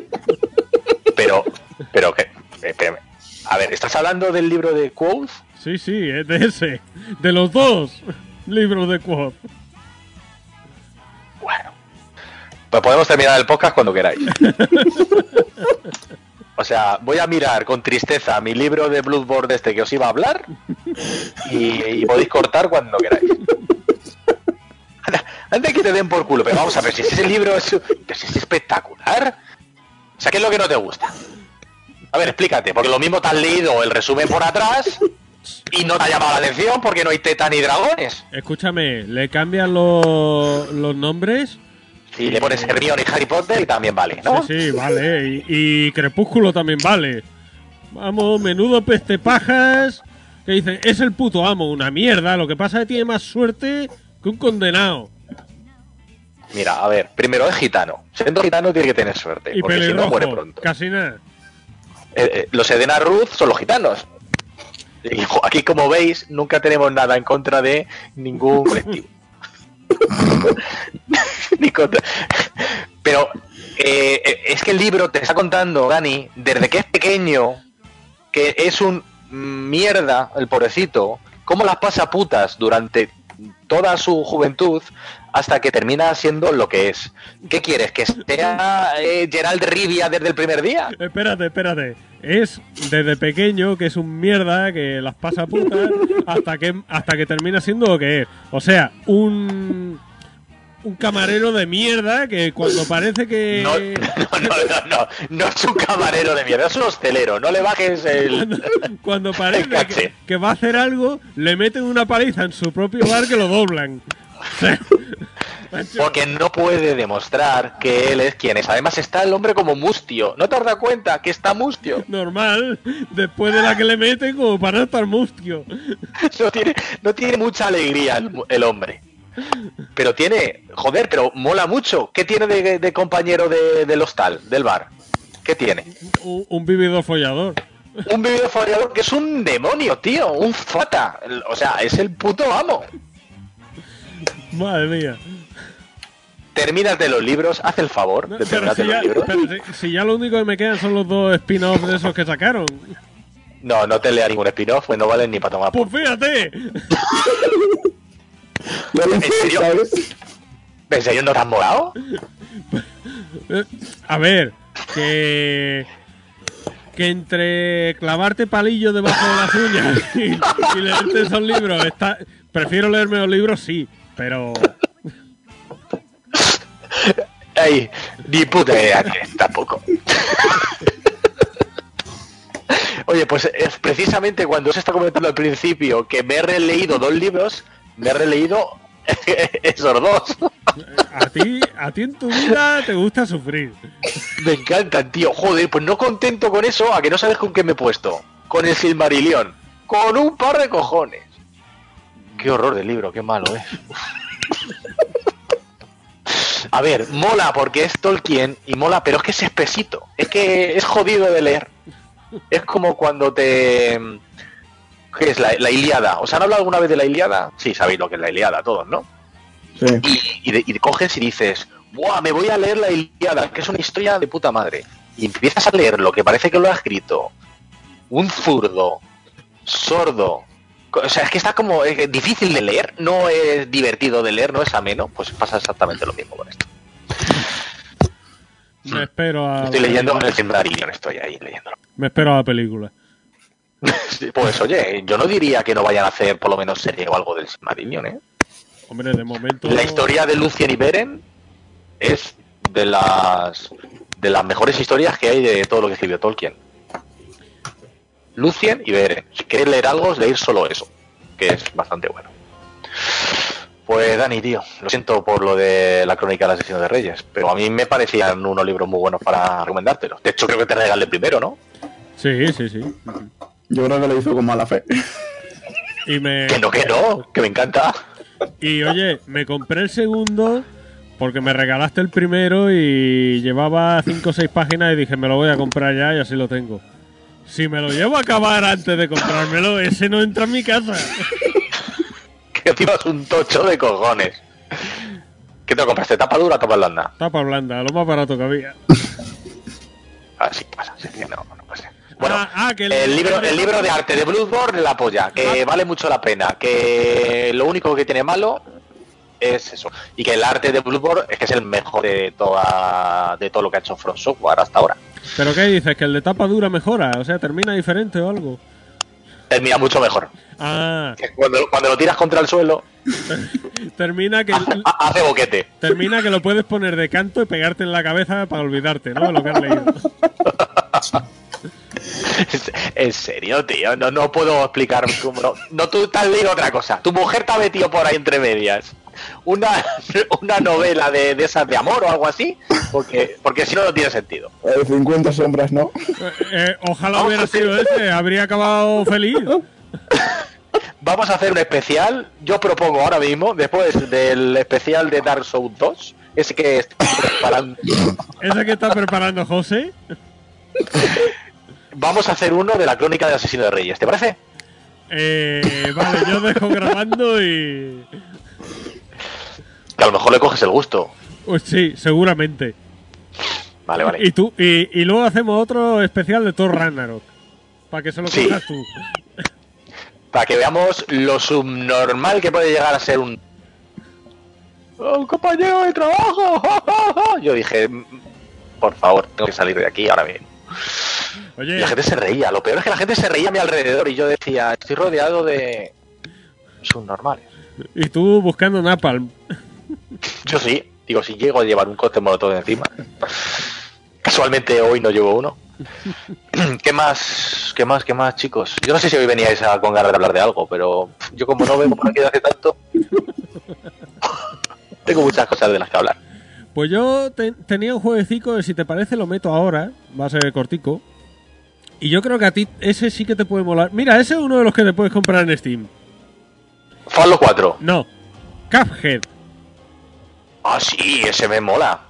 (laughs) Pero, pero que. espérame. A ver, ¿estás hablando del libro de Quoth? Sí, sí, es de ese. De los dos libros de Quad. Bueno. Pues podemos terminar el podcast cuando queráis. O sea, voy a mirar con tristeza mi libro de Bloodborne este que os iba a hablar y, y podéis cortar cuando queráis. Anda, anda que te den por culo, pero vamos a ver si ese libro es, pero si es espectacular. O sea, ¿qué es lo que no te gusta? A ver, explícate, porque lo mismo te has leído el resumen por atrás y no te ha llamado la atención porque no hay teta ni dragones. Escúchame, le cambian los, los nombres. Si le pones Hermione y Harry Potter y también vale, ¿no? Sí, sí, vale. Y, y Crepúsculo también vale. Vamos, menudo peste pajas. Que dicen, es el puto amo, una mierda. Lo que pasa es que tiene más suerte que un condenado. Mira, a ver, primero es gitano. Siendo gitano tiene que tener suerte, Y porque si no muere pronto. Casi nada. Eh, eh, los Edena Ruth son los gitanos. Y aquí, como veis, nunca tenemos nada en contra de ningún colectivo. (laughs) Ni contra- Pero eh, eh, es que el libro te está contando, Dani, desde que es pequeño, que es un mierda, el pobrecito, cómo las pasa putas durante toda su juventud hasta que termina siendo lo que es. ¿Qué quieres? ¿Que sea eh, Gerald Rivia desde el primer día? Espérate, espérate. Es desde pequeño que es un mierda que las pasa putas hasta que hasta que termina siendo lo que es. O sea, un un camarero de mierda que cuando parece que (laughs) No, no, no, no, no, es un camarero de mierda, es un hostelero, no le bajes el... (laughs) cuando parece que, va a hacer algo, le meten una paliza en su propio bar que lo doblan. (laughs) Porque no puede demostrar que él es quien es. Además está el hombre como mustio. ¿No te has dado cuenta que está mustio? normal, después de la que le meten como para no estar mustio. No tiene, no tiene mucha alegría el, el hombre. Pero tiene, joder, pero mola mucho. ¿Qué tiene de, de compañero de- del hostal, del bar? ¿Qué tiene? Un, un vividor follador. Un videofollador que es un demonio, tío, un fata. O sea, es el puto amo. Madre mía. Terminas de los libros, haz el favor No, de si los ya, libros. pero si- si ya lo único que me quedan son los dos spin-offs de esos que sacaron. No, no te lea ningún spin-off, pues no valen ni para tomar. Pues fíjate. (laughs) Lo ¿En serio? ¿sabes? ¿En serio no te has molado? A ver, que. Que entre clavarte palillos debajo de las uñas (laughs) y, y leerte esos libros, está, prefiero leerme los libros, sí, pero. Ay, ni puta idea tampoco. Oye, pues es precisamente cuando se está comentando al principio que me he releído dos libros, me he releído (laughs) esos dos. A ti, a ti en tu vida te gusta sufrir. Me encantan, tío. Joder, pues no contento con eso, a que no sabes con qué me he puesto. Con el Silmarillion. Con un par de cojones. Qué horror de libro, qué malo es. A ver, mola porque es Tolkien y mola, pero es que es espesito. Es que es jodido de leer. Es como cuando te... ¿Qué es la, la Iliada? ¿Os han hablado alguna vez de la Iliada? Sí, sabéis lo que es la Iliada, todos, ¿no? Sí. y, y coges y dices, ¡buah! Me voy a leer la Iliada, que es una historia de puta madre. Y empiezas a leer lo que parece que lo ha escrito un zurdo, sordo. O sea, es que está como difícil de leer, no es divertido de leer, no es ameno. Pues pasa exactamente lo mismo con esto. Me espero a. Estoy leyendo el Silmarillion, estoy ahí leyéndolo. Me espero a la película. Pues oye, yo no diría que no vayan a hacer por lo menos serie o algo del Silmarillion, ¿eh? Hombre, de momento. La historia de Lucien y Beren es de las de las mejores historias que hay de todo lo que escribió Tolkien. Lucien y Beren. Si queréis leer algo, leer solo eso. que es bastante bueno. Pues Dani, tío, lo siento por lo de la crónica del asesino de Reyes, pero a mí me parecían unos libros muy buenos para recomendártelos. De hecho, creo que te regalé primero, ¿no? Sí, sí, sí. Yo creo que lo hizo con mala fe. Y me. Que no, que no, que me encanta. Y oye, me compré el segundo porque me regalaste el primero y llevaba 5 o 6 páginas y dije, me lo voy a comprar ya y así lo tengo. Si me lo llevo a acabar antes de comprármelo, ese no entra en mi casa. (laughs) Que tienes un tocho de cojones. ¿Qué te lo compraste? ¿Tapa dura o tapa blanda? Tapa blanda, lo más barato que había. Así pasa, sí, que no, no ser. Bueno, Ah, ah, que el- el, libro, el libro de arte de Bloodborne la polla, que vale mucho la pena, que lo único que tiene malo es eso, y que el arte de Bloodborne es que es el mejor de toda de todo lo que ha hecho From Software hasta ahora. ¿Pero qué dices? ¿Que el de tapa dura mejora? O sea, ¿termina diferente o algo? Termina mucho mejor. Ah, Que cuando, cuando lo tiras contra el suelo, (laughs) termina que, ha- hace boquete. termina que lo puedes poner de canto y pegarte en la cabeza para olvidarte, ¿no? Lo que has leído. (laughs) (laughs) En serio, tío, no, no puedo explicar cómo no. No, tú te has leído otra cosa. Tu mujer te ha metido por ahí entre medias. Una, (laughs) una novela de, de esas de amor o algo así, porque, porque si no, no tiene sentido. Eh, 50 sombras, ¿no? Eh, eh, ojalá hubiera (laughs) sido ese, habría acabado feliz. Vamos a hacer un especial. Yo propongo ahora mismo, después del especial de Dark Souls 2, ese que estoy preparando, Ese que está preparando José. Vamos a hacer uno de la crónica del asesino de Reyes. ¿Te parece? Eh, vale, yo (laughs) dejo grabando y. Que a lo mejor le coges el gusto. Pues sí, seguramente. Vale, vale. Y tú, y, y luego hacemos otro especial de Thor Ragnarok. Para que se lo Sí. cojas tú. (laughs) Para que veamos lo subnormal que puede llegar a ser un. Un compañero de trabajo. (laughs) Yo dije, "Mm, por favor, tengo que salir de aquí ahora Y la gente se reía. Lo peor es que la gente se reía a mi alrededor y yo decía, estoy rodeado de subnormales. y tú buscando Napalm. Yo sí. Digo, si llego a llevar un coste molotov encima. Casualmente hoy no llevo uno. (clears throat) ¿Qué más? ¿Qué más? ¿Qué más, chicos? Yo no sé si hoy veníais a- con ganas de hablar de algo, pero yo como no vengo por aquí desde hace tanto, (laughs) tengo muchas cosas de las que hablar. Pues yo te- tenía un jueguecito si te parece lo meto ahora. Va a ser cortico. Y yo creo que a ti ese sí que te puede molar. Mira, ese es uno de los que te puedes comprar en Steam. Fallo 4. No. Cuphead. Ah, sí, ese me mola.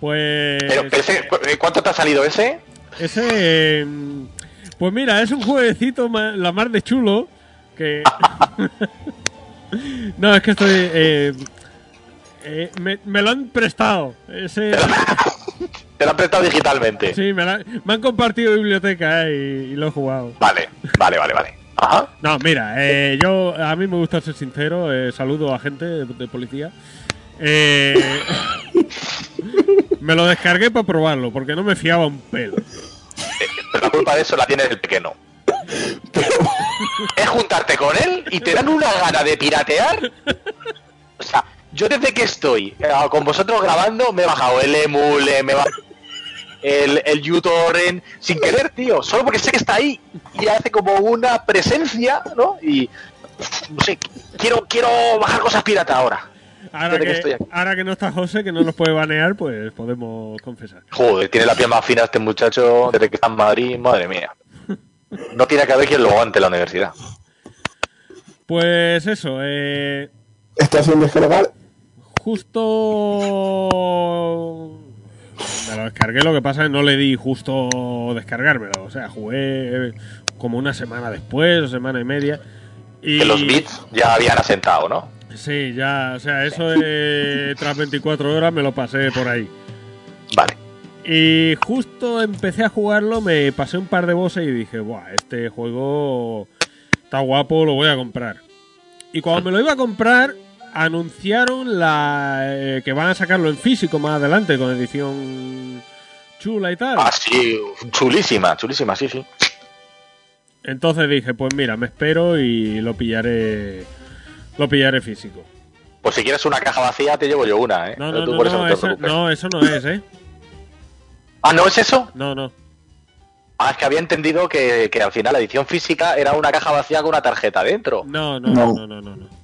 Pues... Pero, ese, ¿cu- ¿cuánto te ha salido ese? Ese. eh, Pues mira, es un jueguecito la mar de chulo. Que. (laughs) no, es que estoy. eh, eh, me, me lo han prestado. Ese. (laughs) Te lo han prestado digitalmente. Sí, me, la- me han compartido biblioteca eh, y, y lo he jugado. Vale, vale, vale, vale. Ajá. No, mira, eh, yo. A mí me gusta ser sincero. eh, saludo a gente de, de policía. Eh, (laughs) me lo descargué para probarlo, porque no me fiaba un pelo. Pero la culpa de eso la tiene el pequeño. es juntarte con él y te dan una gana de piratear. O sea, yo desde que estoy eh, con vosotros grabando me he bajado el emule, me he bajado el, el uTorrent sin querer, tío. Solo porque sé que está ahí y hace como una presencia, ¿no? Y no sé, quiero, quiero bajar cosas pirata ahora. Ahora que estoy que, aquí. ahora que no está José, que no nos puede banear, pues podemos confesar. Joder, tiene la piel más fina este muchacho desde que está en Madrid, madre mía. No tiene que haber quien lo aguante en la universidad. Pues eso, eh, ¿Estás sin descargar? Justo me lo descargué, lo que pasa es que no le di justo descargármelo, o sea, jugué como una semana después, o semana y media. Y Que los bits ya habían asentado, ¿no? Sí, ya, o sea, eso de tras 24 horas me lo pasé por ahí. Vale. Y justo empecé a jugarlo, me pasé un par de bosses y dije, Buah, este juego está guapo, lo voy a comprar. Y cuando me lo iba a comprar, anunciaron la eh, que van a sacarlo en físico más adelante, con edición chula y tal. Ah, sí, chulísima, chulísima, sí, sí. Entonces dije, pues mira, me espero y lo pillaré, lo pillaré físico. Pues si quieres una caja vacía, te llevo yo una, ¿eh? No, Pero no, tú no, por eso no, eso, preocupes. no, eso no es, ¿eh? Ah, ¿no es eso? No, no. Ah, es que había entendido que, que al final la edición física era una caja vacía con una tarjeta dentro. No, no, no, No. no, no, no.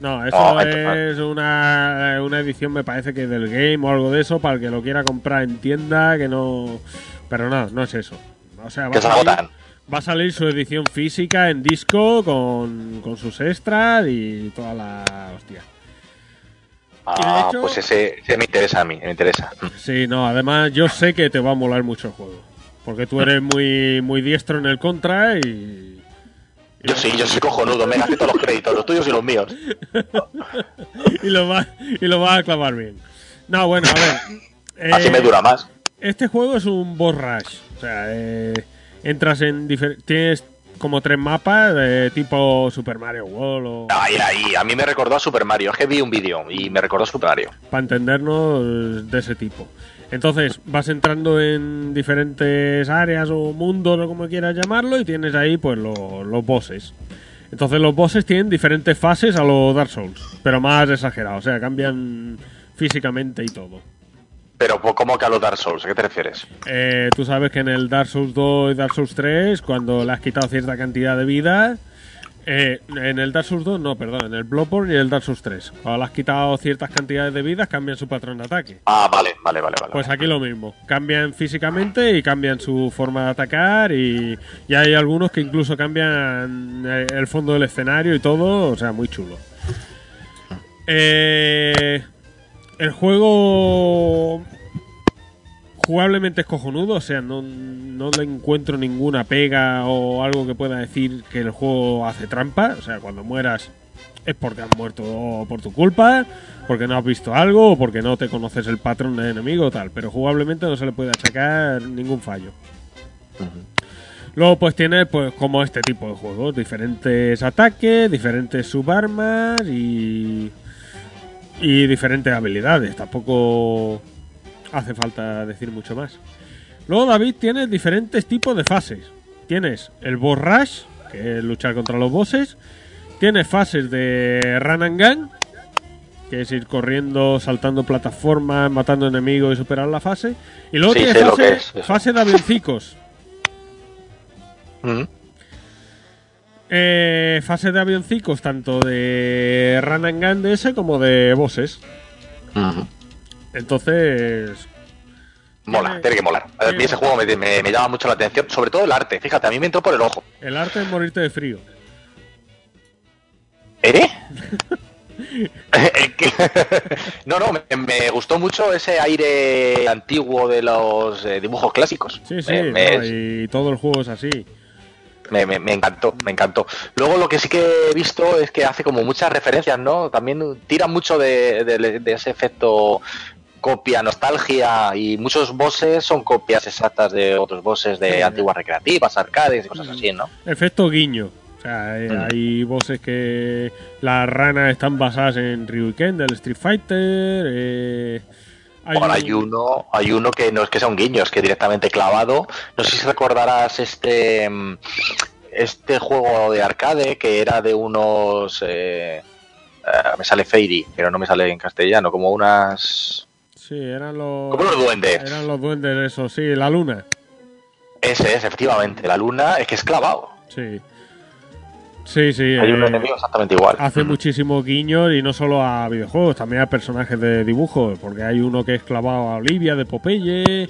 No. No, eso entonces- es una, una edición, me parece que del game o algo de eso, para el que lo quiera comprar en tienda, que no... Pero no, no es eso. O sea, va a, salir, agotan. va a salir su edición física en disco con, con sus extras y toda la hostia. Ah, hecho- pues ese, ese me interesa a mí, me interesa. Sí, no, además yo sé que te va a molar mucho el juego. Porque tú eres muy, muy diestro en el contra y... Yo sí, yo soy cojonudo, me gasté todos los créditos, los tuyos y los míos. (laughs) y lo va y lo va a clavar bien. No, bueno, a ver. (clears throat) Así eh, me dura más. Este juego es un boss rush. O sea, eh, entras en tienes como tres mapas de tipo Super Mario World o ahí, a mí me recordó a Super Mario. Es que vi un vídeo y me recordó a Super Mario. para entendernos de ese tipo. Entonces vas entrando en diferentes áreas o mundos o como quieras llamarlo y tienes ahí pues lo- los bosses. Entonces los bosses tienen diferentes fases a los Dark Souls, pero más exagerado, o sea, cambian físicamente y todo. Pero ¿cómo que a los Dark Souls? ¿A qué te refieres? Eh, tú sabes que en el Dark Souls 2 y Dark Souls 3, cuando le has quitado cierta cantidad de vida, eh, en el Dark Souls 2, no, perdón, en el Bloodborne y el Dark Souls 3, cuando le has quitado ciertas cantidades de vidas, cambian su patrón de ataque. Ah, vale, vale, vale, vale. Pues aquí lo mismo, cambian físicamente y cambian su forma de atacar y, y hay algunos que incluso cambian eh, el fondo del escenario y todo, o sea, muy chulo. Eh, el juego jugablemente es cojonudo, o sea, no, no le encuentro ninguna pega o algo que pueda decir que el juego hace trampa, o sea, cuando mueras es porque has muerto por tu culpa, porque no has visto algo o porque no te conoces el patrón de enemigo o tal, pero jugablemente no se le puede achacar ningún fallo. Luego pues tiene pues como este tipo de juegos, diferentes ataques, diferentes subarmas y y diferentes habilidades, tampoco hace falta decir mucho más. Luego David tiene diferentes tipos de fases. Tienes el boss rush, que es luchar contra los bosses. Tienes fases de run and gun, que es ir corriendo, saltando plataformas, matando enemigos y superar la fase. Y luego Sí, tienes fase de avioncicos. (laughs) Eh, fase de avioncicos, tanto de run and gun de ese como de bosses. Entonces, Mola, Tiene- tiene que molar. A mí ese juego me, me- me llama mucho la atención, sobre todo el arte. Fíjate, a mí me entró por el ojo. el arte es morirte de frío. ¿Eh? (laughs) (laughs) No, no, me, me gustó mucho ese aire antiguo de los eh, dibujos clásicos. Sí, sí, no, y todo el juego es así. Me, me- me encantó, me encantó. Luego lo que sí que he visto es que hace como muchas referencias, ¿no? También tira mucho de, de- de ese efecto copia, nostalgia y muchos bosses son copias exactas de otros bosses de Sí. antiguas recreativas, arcades y cosas así, ¿no? Efecto guiño. O sea, eh, Mm. hay voces que las ranas están basadas en Ryuken del Street Fighter. eh, hay Ahora hay uno, hay uno que no es que sea un guiño, es que directamente clavado. No sé si recordarás este mm, este juego de arcade que era de unos eh, eh, me sale Fairy, pero no me sale en castellano, como unas Sí, eran los. como unos duendes. Eran los duendes, eso, sí, la luna. Ese es, efectivamente, la luna es que es clavado. Sí. Sí, sí. Hay un eh, enemigo exactamente igual. Hace Mm. muchísimos guiños y no solo a videojuegos, también a personajes de dibujos, porque hay uno que es clavado a Olivia de Popeye,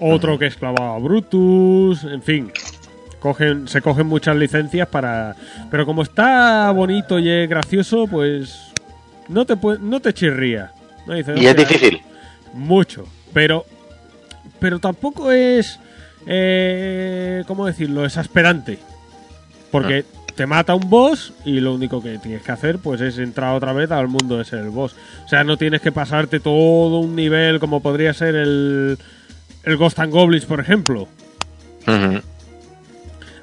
otro que es clavado a Brutus, en fin. Cogen, se cogen muchas licencias para... Pero como está bonito y es gracioso, pues no te, no te chirría. No Y es "Hostia, difícil. mucho, pero pero tampoco es eh, ¿cómo decirlo? exasperante. Porque te mata un boss y lo único que tienes que hacer pues es entrar otra vez al mundo de ser el boss. O sea, no tienes que pasarte todo un nivel como podría ser el el Ghost and Goblins, por ejemplo. Ujú.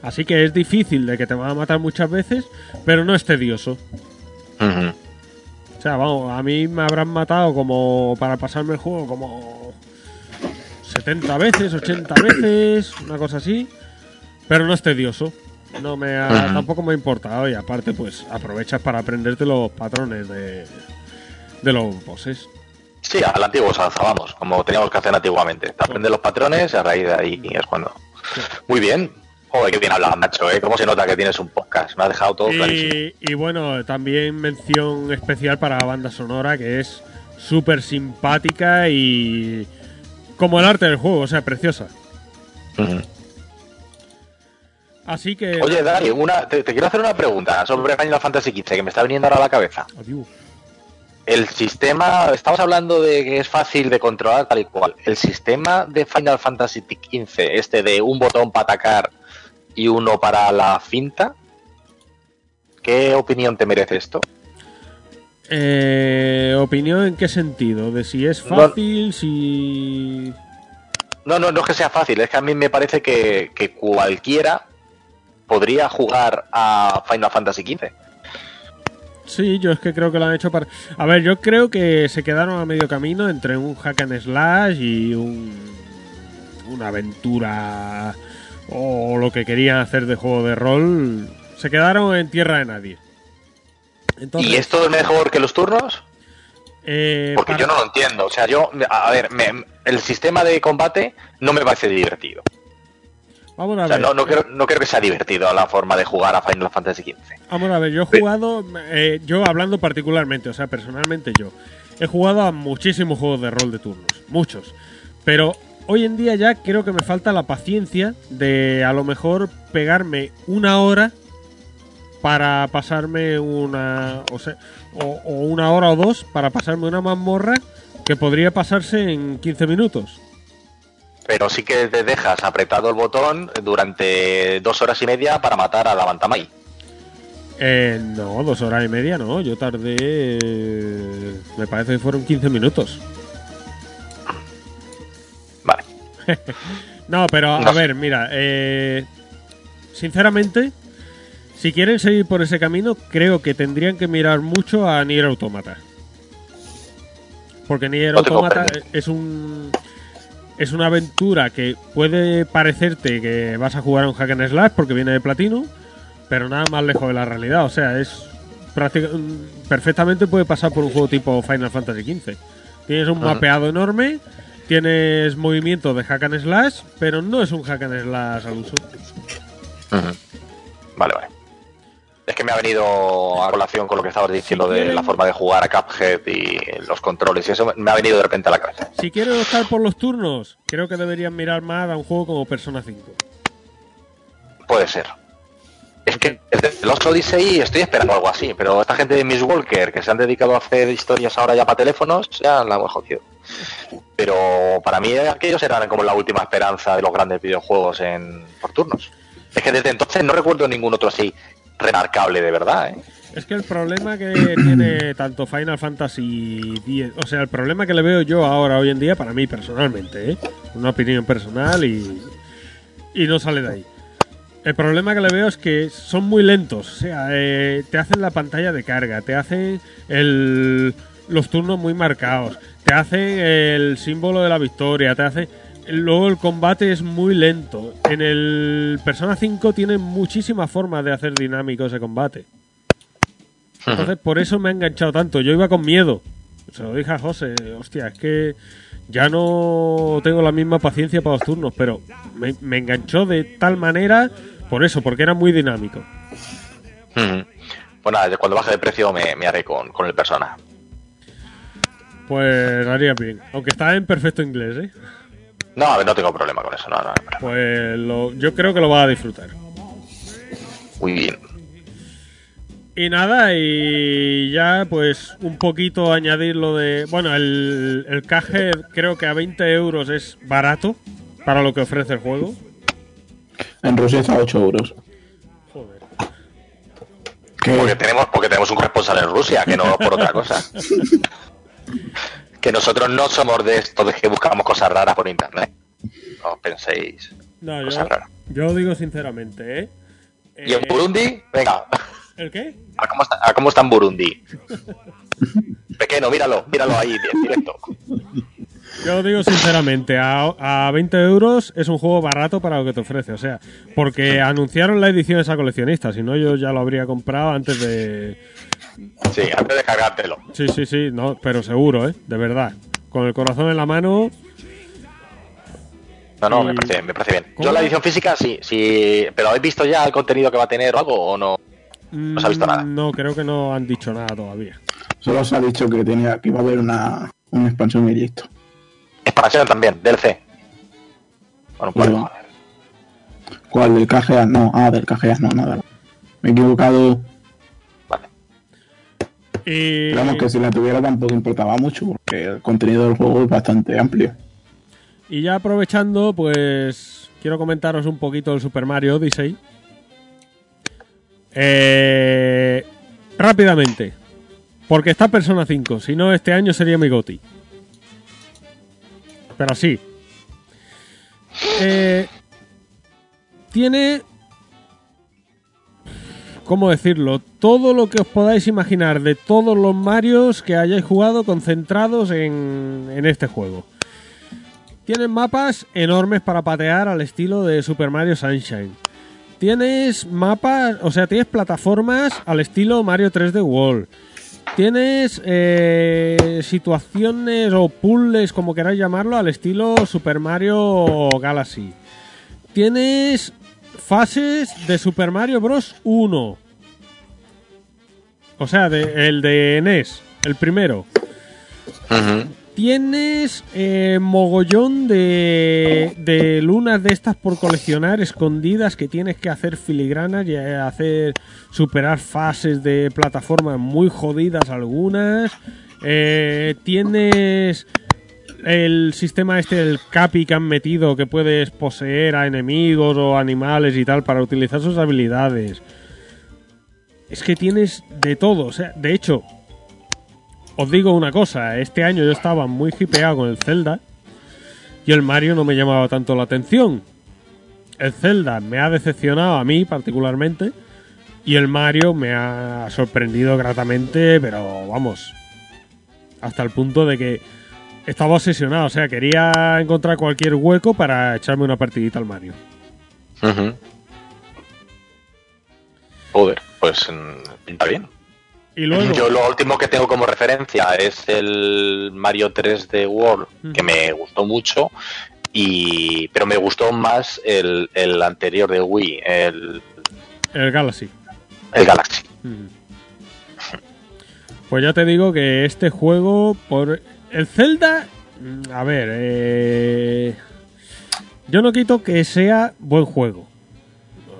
Así que es difícil de que te van a matar muchas veces, pero no es tedioso. Ujú. O sea, vamos, a mí me habrán matado como para pasarme el juego como 70 veces, 80 veces, una cosa así. Pero no es tedioso. No me ha- tampoco me ha importado y aparte pues aprovechas para aprenderte los patrones de, de los bosses. Sí, al antiguo usanza, vamos, como teníamos que hacer antiguamente. Te aprendes los patrones y a raíz de ahí es cuando. Muy bien. Joder, qué bien hablas, Nacho, ¿eh? ¿Cómo se nota que tienes un podcast? Me ha dejado todo clarísimo. Y, y bueno, también mención especial para la banda sonora, que es súper simpática y como el arte del juego, o sea, preciosa. Ujú. Así que... Oye, Dani, una, te, te quiero hacer una pregunta sobre Final Fantasy XV que me está viniendo ahora a la cabeza. Adiós. El sistema, estamos hablando de que es fácil de controlar tal y cual. El sistema de Final Fantasy XV, este de un botón para atacar y uno para la finta, ¿qué opinión te merece esto? Eh, ¿Opinión en qué sentido? ¿De si es fácil, si...? No, no, no es que sea fácil, es que a mí me parece que, que cualquiera podría jugar a Final Fantasy XV. Sí, yo es que creo que lo han hecho para... A ver, yo creo que se quedaron a medio camino entre un hack and slash y un... una aventura o lo que querían hacer de juego de rol. Se quedaron en tierra de nadie. Entonces, ¿Y esto es mejor que los turnos? eh, Porque para- yo no lo entiendo. O sea, yo, a ver, me- el sistema de combate no me parece divertido. Vamos a O sea, ver. no, no, creo, no creo que sea divertido la forma de jugar a Final Fantasy XV. Vamos a ver, yo he jugado, eh, yo hablando particularmente, o sea, personalmente yo, he jugado a muchísimos juegos de rol de turnos, muchos. Pero hoy en día ya creo que me falta la paciencia de a lo mejor pegarme una hora para pasarme una, o, sea, o, o una hora o dos para pasarme una mazmorra que podría pasarse en 15 minutos. Pero sí que te dejas apretado el botón durante dos horas y media para matar a la Bantamai. Eh, no, dos horas y media, no. Yo tardé. eh, Me parece que fueron 15 minutos. Vale. (laughs) No, pero a No. ver, mira. eh, sinceramente, si quieren seguir por ese camino, creo que tendrían que mirar mucho a Nier Automata. Porque Nier Automata es un. Es una aventura que puede parecerte que vas a jugar a un hack and slash porque viene de platino, pero nada más lejos de la realidad. O sea, es perfectamente puede pasar por un juego tipo Final Fantasy XV. Tienes un Ajá. mapeado enorme, tienes movimiento de hack and slash, pero no es un hack and slash al uso. Vale, vale. Es que me ha venido a colación con lo que estabas diciendo de quieren- la forma de jugar a Cuphead y los controles y eso me ha venido de repente a la cabeza. Si quieres optar por los turnos, creo que deberían mirar más a un juego como Persona 5. Puede ser. Es que desde Lost Odyssey estoy esperando algo así, pero esta gente de Miss Walker que se han dedicado a hacer historias ahora ya para teléfonos, ya la hemos jodido. Pero para mí aquellos eran como la última esperanza de los grandes videojuegos en por turnos. Es que desde entonces no recuerdo ningún otro así remarcable de verdad, ¿eh? Es que el problema que tiene tanto Final Fantasy X, o sea, el problema que le veo yo ahora, hoy en día, para mí personalmente, ¿eh? una opinión personal y, y no sale de ahí. El problema que le veo es que son muy lentos, o sea, eh, te hacen la pantalla de carga, te hacen el, los turnos muy marcados, te hacen el símbolo de la victoria, te hacen... Luego el combate es muy lento. En el Persona 5 tiene muchísimas formas de hacer dinámico ese combate. Entonces, por eso me ha enganchado tanto. Yo iba con miedo. Se lo dije a José. Hostia, es que ya no tengo la misma paciencia para los turnos, pero me, me enganchó de tal manera por eso, porque era muy dinámico. Ujú. Pues cuando baje de precio me, me haré con, con el persona. Pues haría bien. Aunque está en perfecto inglés, ¿eh? No, a ver, no tengo problema con eso, no, no, no. Pues lo- yo creo que lo va a disfrutar. Muy bien. Y nada, y ya pues un poquito añadir lo de... Bueno, el, el caje creo que a 20 euros es barato para lo que ofrece el juego. En Rusia está a 8 euros. Joder. ¿Qué? Porque tenemos, porque tenemos un corresponsal en Rusia, que no por otra cosa. (laughs) que nosotros no somos de esto de que buscamos cosas raras por internet. No penséis. No, yo, Cosa rara. yo lo digo sinceramente, ¿eh? ¿Y en Eh, Burundi? Venga, ¿El qué? ¿a cómo está, a cómo está en Burundi? Pequeño, míralo, míralo ahí, directo. Yo lo digo sinceramente, a, a 20 euros es un juego barato para lo que te ofrece. O sea, porque anunciaron la edición esa coleccionista, si no yo ya lo habría comprado antes de... Sí, antes de cargártelo. Sí, sí, sí, no, pero seguro, ¿eh? De verdad. Con el corazón en la mano... No, no, Y- me parece, me parece bien. ¿Cómo? Yo la edición física sí, sí, pero ¿habéis visto ya el contenido que va a tener o algo o no? se ha visto nada. Mm, No, creo que no han dicho nada todavía. Solo se ha dicho que tenía que iba a haber una, una expansión y listo. Expansión también, DLC. Bueno, Bueno. ¿Cuál? ¿Del KGA? No, ah, del KGA no, nada. Me he equivocado. Pero Vamos, que si la tuviera tampoco importaba mucho, porque el contenido del juego es bastante amplio. y ya aprovechando, pues quiero comentaros un poquito el Super Mario Odyssey. Eh, rápidamente. Porque está Persona 5. Si no, este año sería mi GOTI. Pero sí. Eh, tiene... ¿Cómo decirlo? Todo lo que os podáis imaginar de todos los Marios que hayáis jugado concentrados en, este juego. Tienen mapas enormes para patear al estilo de Super Mario Sunshine. Tienes mapas, o sea, tienes plataformas al estilo Mario 3D World. Tienes eh, situaciones o puzzles, como queráis llamarlo, al estilo Super Mario Galaxy. Tienes fases de Super Mario Bros. 1. O sea, de- el de NES, el primero. Tienes eh, mogollón de, de lunas de estas por coleccionar escondidas que tienes que hacer filigranas y hacer superar fases de plataformas muy jodidas algunas. Eh, tienes el sistema este del capi que han metido que puedes poseer a enemigos o animales y tal para utilizar sus habilidades. Es que tienes de todo, o sea, de hecho, os digo una cosa, este año yo estaba muy hipeado con el Zelda y el Mario no me llamaba tanto la atención. El Zelda me ha decepcionado a mí particularmente y el Mario me ha sorprendido gratamente, pero vamos, hasta el punto de que estaba obsesionado, o sea, quería encontrar cualquier hueco para echarme una partidita al Mario. Ujú. Joder, pues mm, pinta bien. Y luego, Yo lo último que tengo como referencia es el Mario 3D World, que me gustó mucho, y pero me gustó más el, el anterior de Wii, el, el Galaxy. el Galaxy. Pues ya te digo que este juego, por el Zelda, mm, a ver, eh, yo no quito que sea buen juego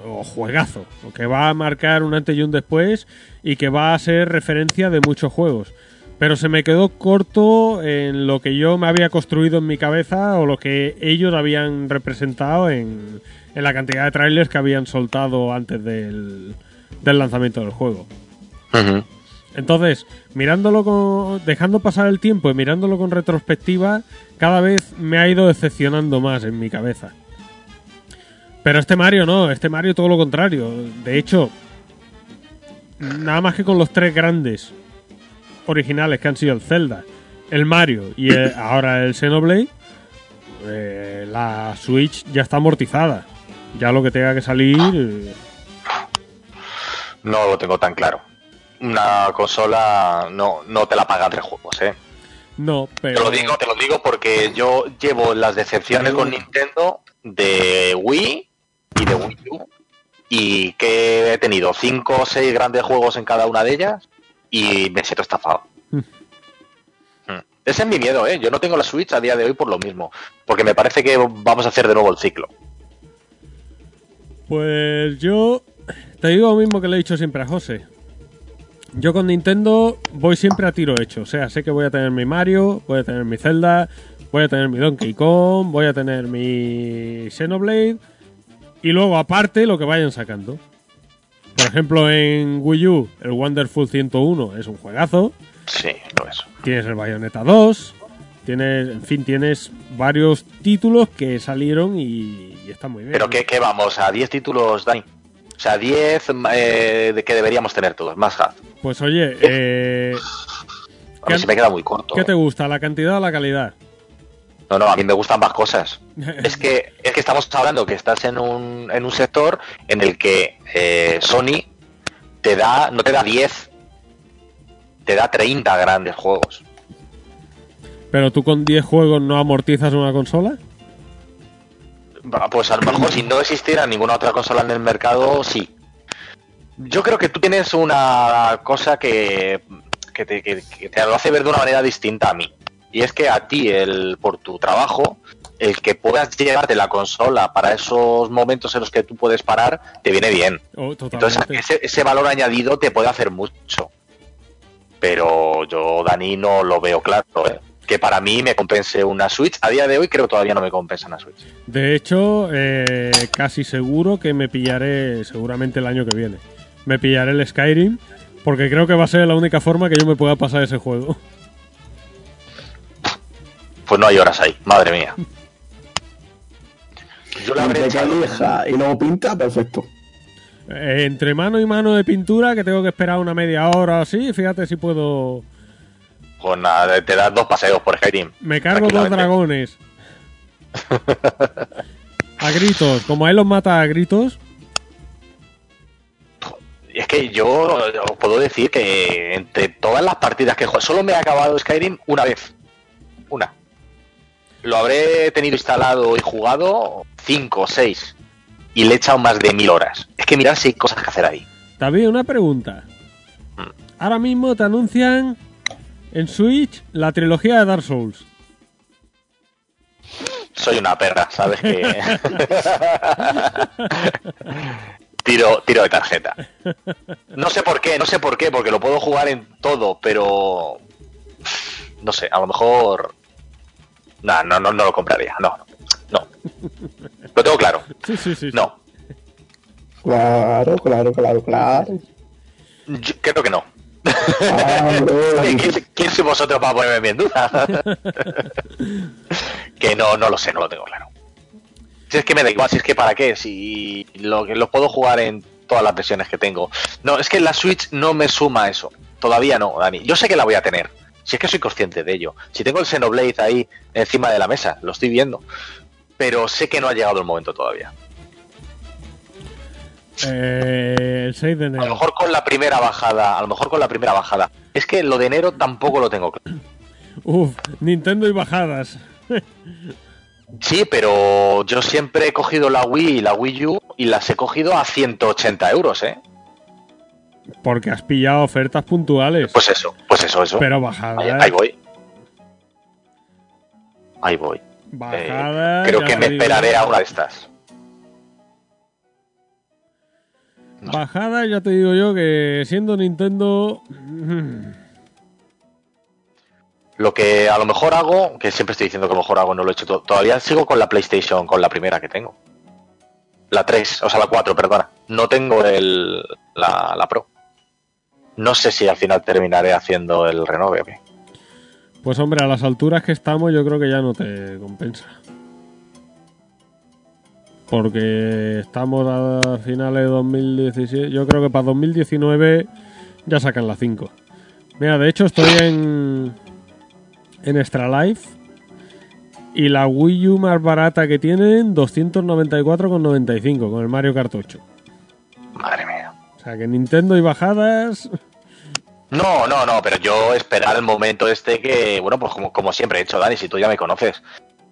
o juegazo, que va a marcar un antes y un después y que va a ser referencia de muchos juegos. Pero se me quedó corto en lo que yo me había construido en mi cabeza o lo que ellos habían representado en, en la cantidad de trailers que habían soltado antes del, del lanzamiento del juego. Entonces, mirándolo con, dejando pasar el tiempo y mirándolo con retrospectiva, cada vez me ha ido decepcionando más en mi cabeza. Pero este Mario no, este Mario todo lo contrario. De hecho, nada más que con los tres grandes originales que han sido el Zelda, el Mario y ahora el Xenoblade, eh, la Switch ya está amortizada. Ya lo que tenga que salir... eh, No lo tengo tan claro. Una consola no, no te la pagan tres juegos, ¿eh? no, pero... Te lo digo, te lo digo porque yo llevo las decepciones con Nintendo de Wii y de Wii U y que he tenido cinco o seis grandes juegos en cada una de ellas y me siento estafado. (laughs) Mm. Ese es mi miedo, ¿eh? Yo no tengo la Switch a día de hoy por lo mismo, porque me parece que vamos a hacer de nuevo el ciclo. Pues yo te digo lo mismo que le he dicho siempre a José. Yo con Nintendo voy siempre a tiro hecho. O sea, sé que voy a tener mi Mario, voy a tener mi Zelda, voy a tener mi Donkey Kong, voy a tener mi Xenoblade y luego aparte lo que vayan sacando. Por ejemplo, en Wii U, el Wonderful 101 es un juegazo. Sí, lo es. Tienes el Bayonetta 2. Tienes, en fin, tienes varios títulos que salieron y, y están muy bien. Pero ¿qué, qué vamos? ¿A 10 títulos, Dani? O sea, 10 eh, que deberíamos tener todos, más hard. Pues oye, (laughs) eh, A mí ¿Qué- se me queda muy corto. ¿qué te gusta? ¿La cantidad o la calidad? No, no, a mí me gustan más cosas. (laughs) Es que, es que estamos hablando que estás en un, en un sector en el que eh, Sony te da, no te da 10, te da 30 grandes juegos. ¿Pero tú con 10 juegos no amortizas una consola? Pues a lo mejor si no existiera ninguna otra consola en el mercado, sí. Yo creo que tú tienes una cosa que, que te, que- que te lo hace ver de una manera distinta a mí. Y es que a ti, el, por tu trabajo, el que puedas llevarte la consola para esos momentos en los que tú puedes parar, te viene bien. Oh, Entonces ese, ese valor añadido te puede hacer mucho. Pero yo, Dani, no lo veo claro. ¿eh? Que para mí me compense una Switch. A día de hoy creo que todavía no me compensa una Switch. De hecho, eh, casi seguro que me pillaré, seguramente el año que viene, me pillaré el Skyrim, porque creo que va a ser la única forma que yo me pueda pasar ese juego. Pues no hay horas ahí, madre mía. Yo la habré y luego pinta, perfecto. Eh, entre mano y mano de pintura, que tengo que esperar una media hora o así, fíjate si puedo... Pues nada, te das dos paseos por Skyrim. Me cargo dos dragones. (laughs) A gritos, como a él los mata a gritos, es que yo os puedo decir que entre todas las partidas que jugado, solo me he acabado Skyrim una vez. Una. Lo habré tenido instalado y jugado cinco o seis. Y le he echado más de mil horas. Es que mirad si hay cosas que hacer ahí. David, una pregunta. Ahora mismo te anuncian en Switch la trilogía de Dark Souls. Soy una perra, ¿sabes? Que... (laughs) tiro, tiro de tarjeta. No sé por qué, no sé por qué, porque lo puedo jugar en todo, pero... No sé, a lo mejor... No, no, no, no lo compraría, no, no. Lo tengo claro, (laughs) Sí, sí, sí. sí. no. Claro, claro, claro, claro. Yo creo que no. ¿Quién, sois vosotros para ponerme en duda? (laughs) que no, no lo sé, no lo tengo claro. Si es que me da igual, si es que para qué, si lo, lo puedo jugar en todas las versiones que tengo. No, es que la Switch no me suma eso. Todavía no, Dani. Yo sé que la voy a tener. Si es que soy consciente de ello. Si tengo el Xenoblade ahí encima de la mesa, lo estoy viendo. Pero sé que no ha llegado el momento todavía. Eh, el 6 de A lo enero. mejor con la primera bajada, a lo mejor con la primera bajada. Es que lo de enero tampoco lo tengo claro. Uf, Nintendo y bajadas. Sí, pero yo siempre he cogido la Wii y la Wii U y las he cogido a 180 euros, ¿eh? Porque has pillado ofertas puntuales. Pues eso, pues eso, eso. pero bajadas. ahí voy. Ahí voy. Eh, Bajadas. creo ya que me esperaré a una de estas. Bajadas, ya te digo yo que siendo Nintendo. Lo que a lo mejor hago, que siempre estoy diciendo que a lo mejor hago, no lo he hecho to- todavía, sigo con la PlayStation, con la primera que tengo. La 3, o sea, la 4, perdona. No tengo el, la, la Pro. No sé si al final terminaré haciendo el renove o qué. Pues hombre, a las alturas que estamos, yo creo que ya no te compensa. Porque estamos a finales de 2017. Yo creo que para 2019 ya sacan la 5. Mira, de hecho estoy en. En Extra Life. Y la Wii U más barata que tienen, 294,95 con el Mario Kart 8. Madre mía. O sea que Nintendo y bajadas. No, no, no, pero yo esperar el momento este que, bueno, pues como, como siempre he hecho, Dani, si tú ya me conoces.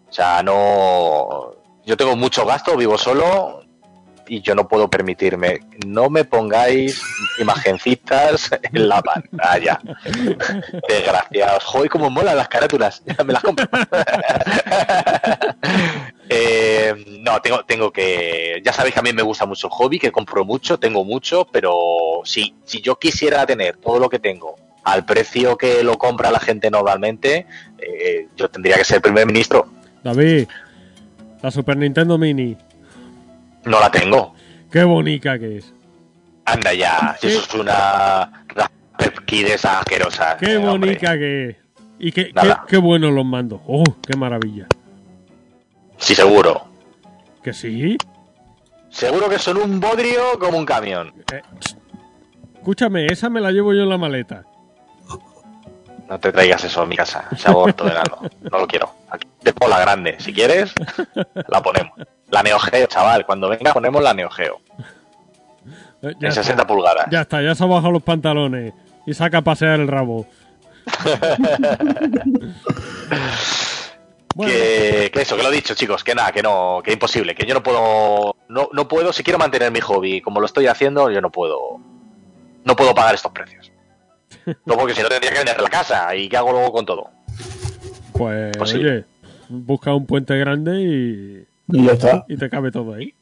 O sea, no. Yo tengo mucho gasto, vivo solo y yo no puedo permitirme. No me pongáis imagencitas (laughs) en la pantalla. Desgraciados. Joder, cómo molan las carátulas. (laughs) Ya me las compro. (laughs) Eh, no, tengo, tengo que. Ya sabéis que a mí me gusta mucho el hobby, que compro mucho, tengo mucho, pero si, si yo quisiera tener todo lo que tengo al precio que lo compra la gente normalmente, eh, yo tendría que ser primer ministro. David, la Super Nintendo Mini. No la tengo. Qué bonita que es. Anda ya, si eso es una Kid asquerosa. Qué eh, hombre. bonita que es. Y qué, qué, qué buenos los mandos. Oh, qué maravilla. Sí, seguro. ¿Que sí? Seguro que son un bodrio como un camión. Eh, escúchame, esa me la llevo yo en la maleta. No te traigas eso a mi casa, ese aborto de (laughs) enano. No lo quiero. Aquí te pongo la grande. Si quieres, (laughs) la ponemos. La Neo Geo, chaval. Cuando venga ponemos la Neo Geo. Ya, En está, 60 pulgadas. ya está, ya se ha bajado los pantalones y saca a pasear el rabo. (laughs) Bueno. Que, que eso, que lo he dicho, chicos, que nada, que no, que imposible, que yo no puedo, no, no puedo, si quiero mantener mi hobby como lo estoy haciendo, yo no puedo, no puedo pagar estos precios. (laughs) No, porque si no tendría que vender la casa y qué hago luego con todo. Pues, Pues sí. oye, busca un puente grande y, Y ya está. y te cabe todo ahí.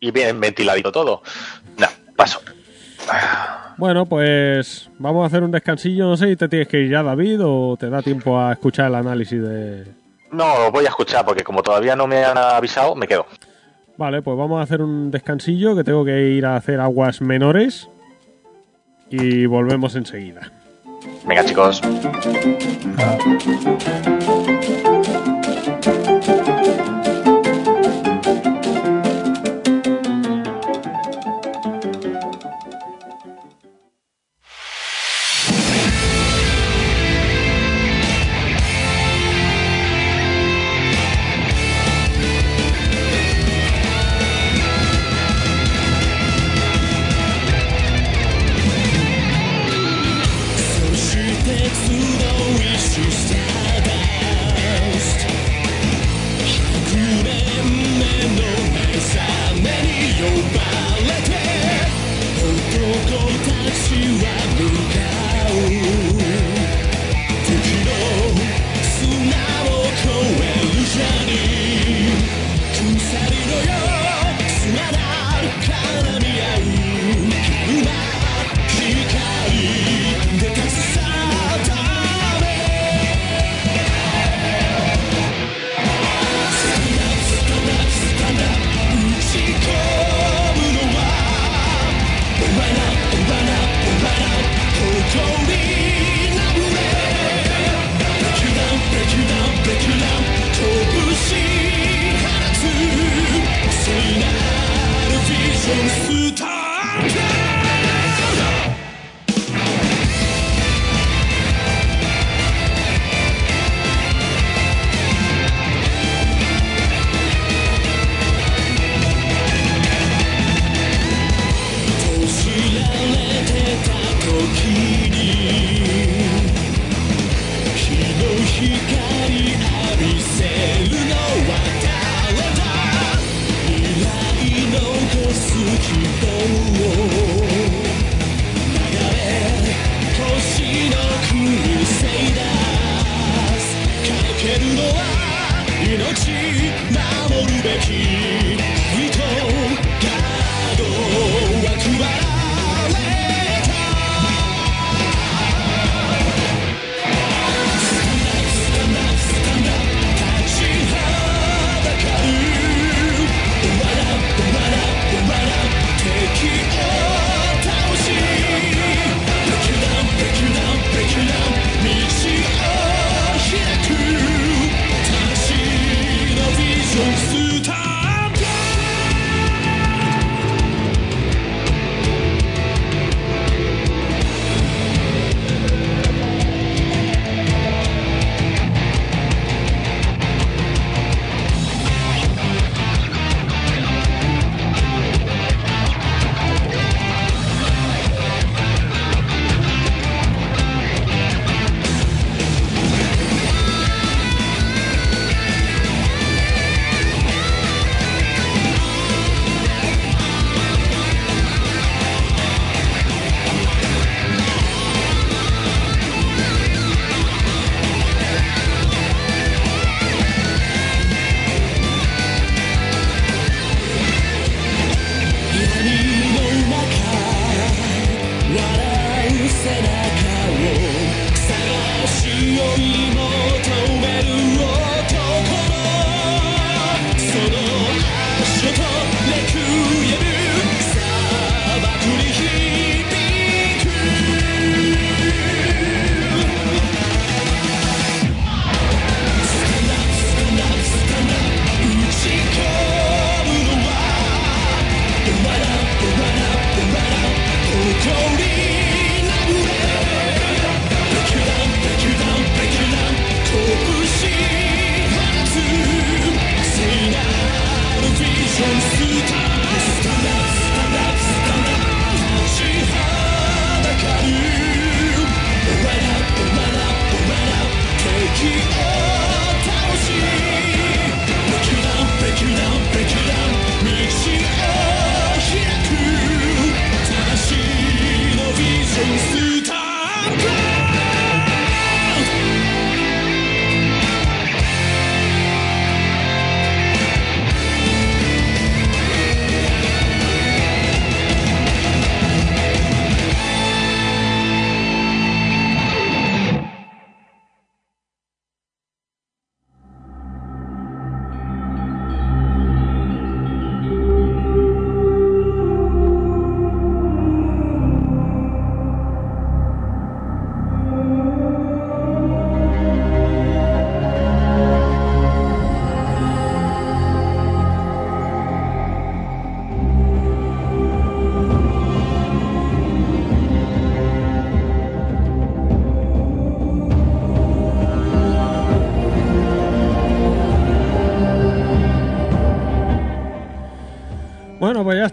Y bien ventiladito todo. No, paso. Bueno, pues vamos a hacer un descansillo. No sé si te tienes que ir ya, David, o te da tiempo a escuchar el análisis de. No, voy a escuchar porque como todavía no me han avisado, me quedo. Vale, pues vamos a hacer un descansillo que tengo que ir a hacer aguas menores. Y volvemos enseguida. Venga, chicos.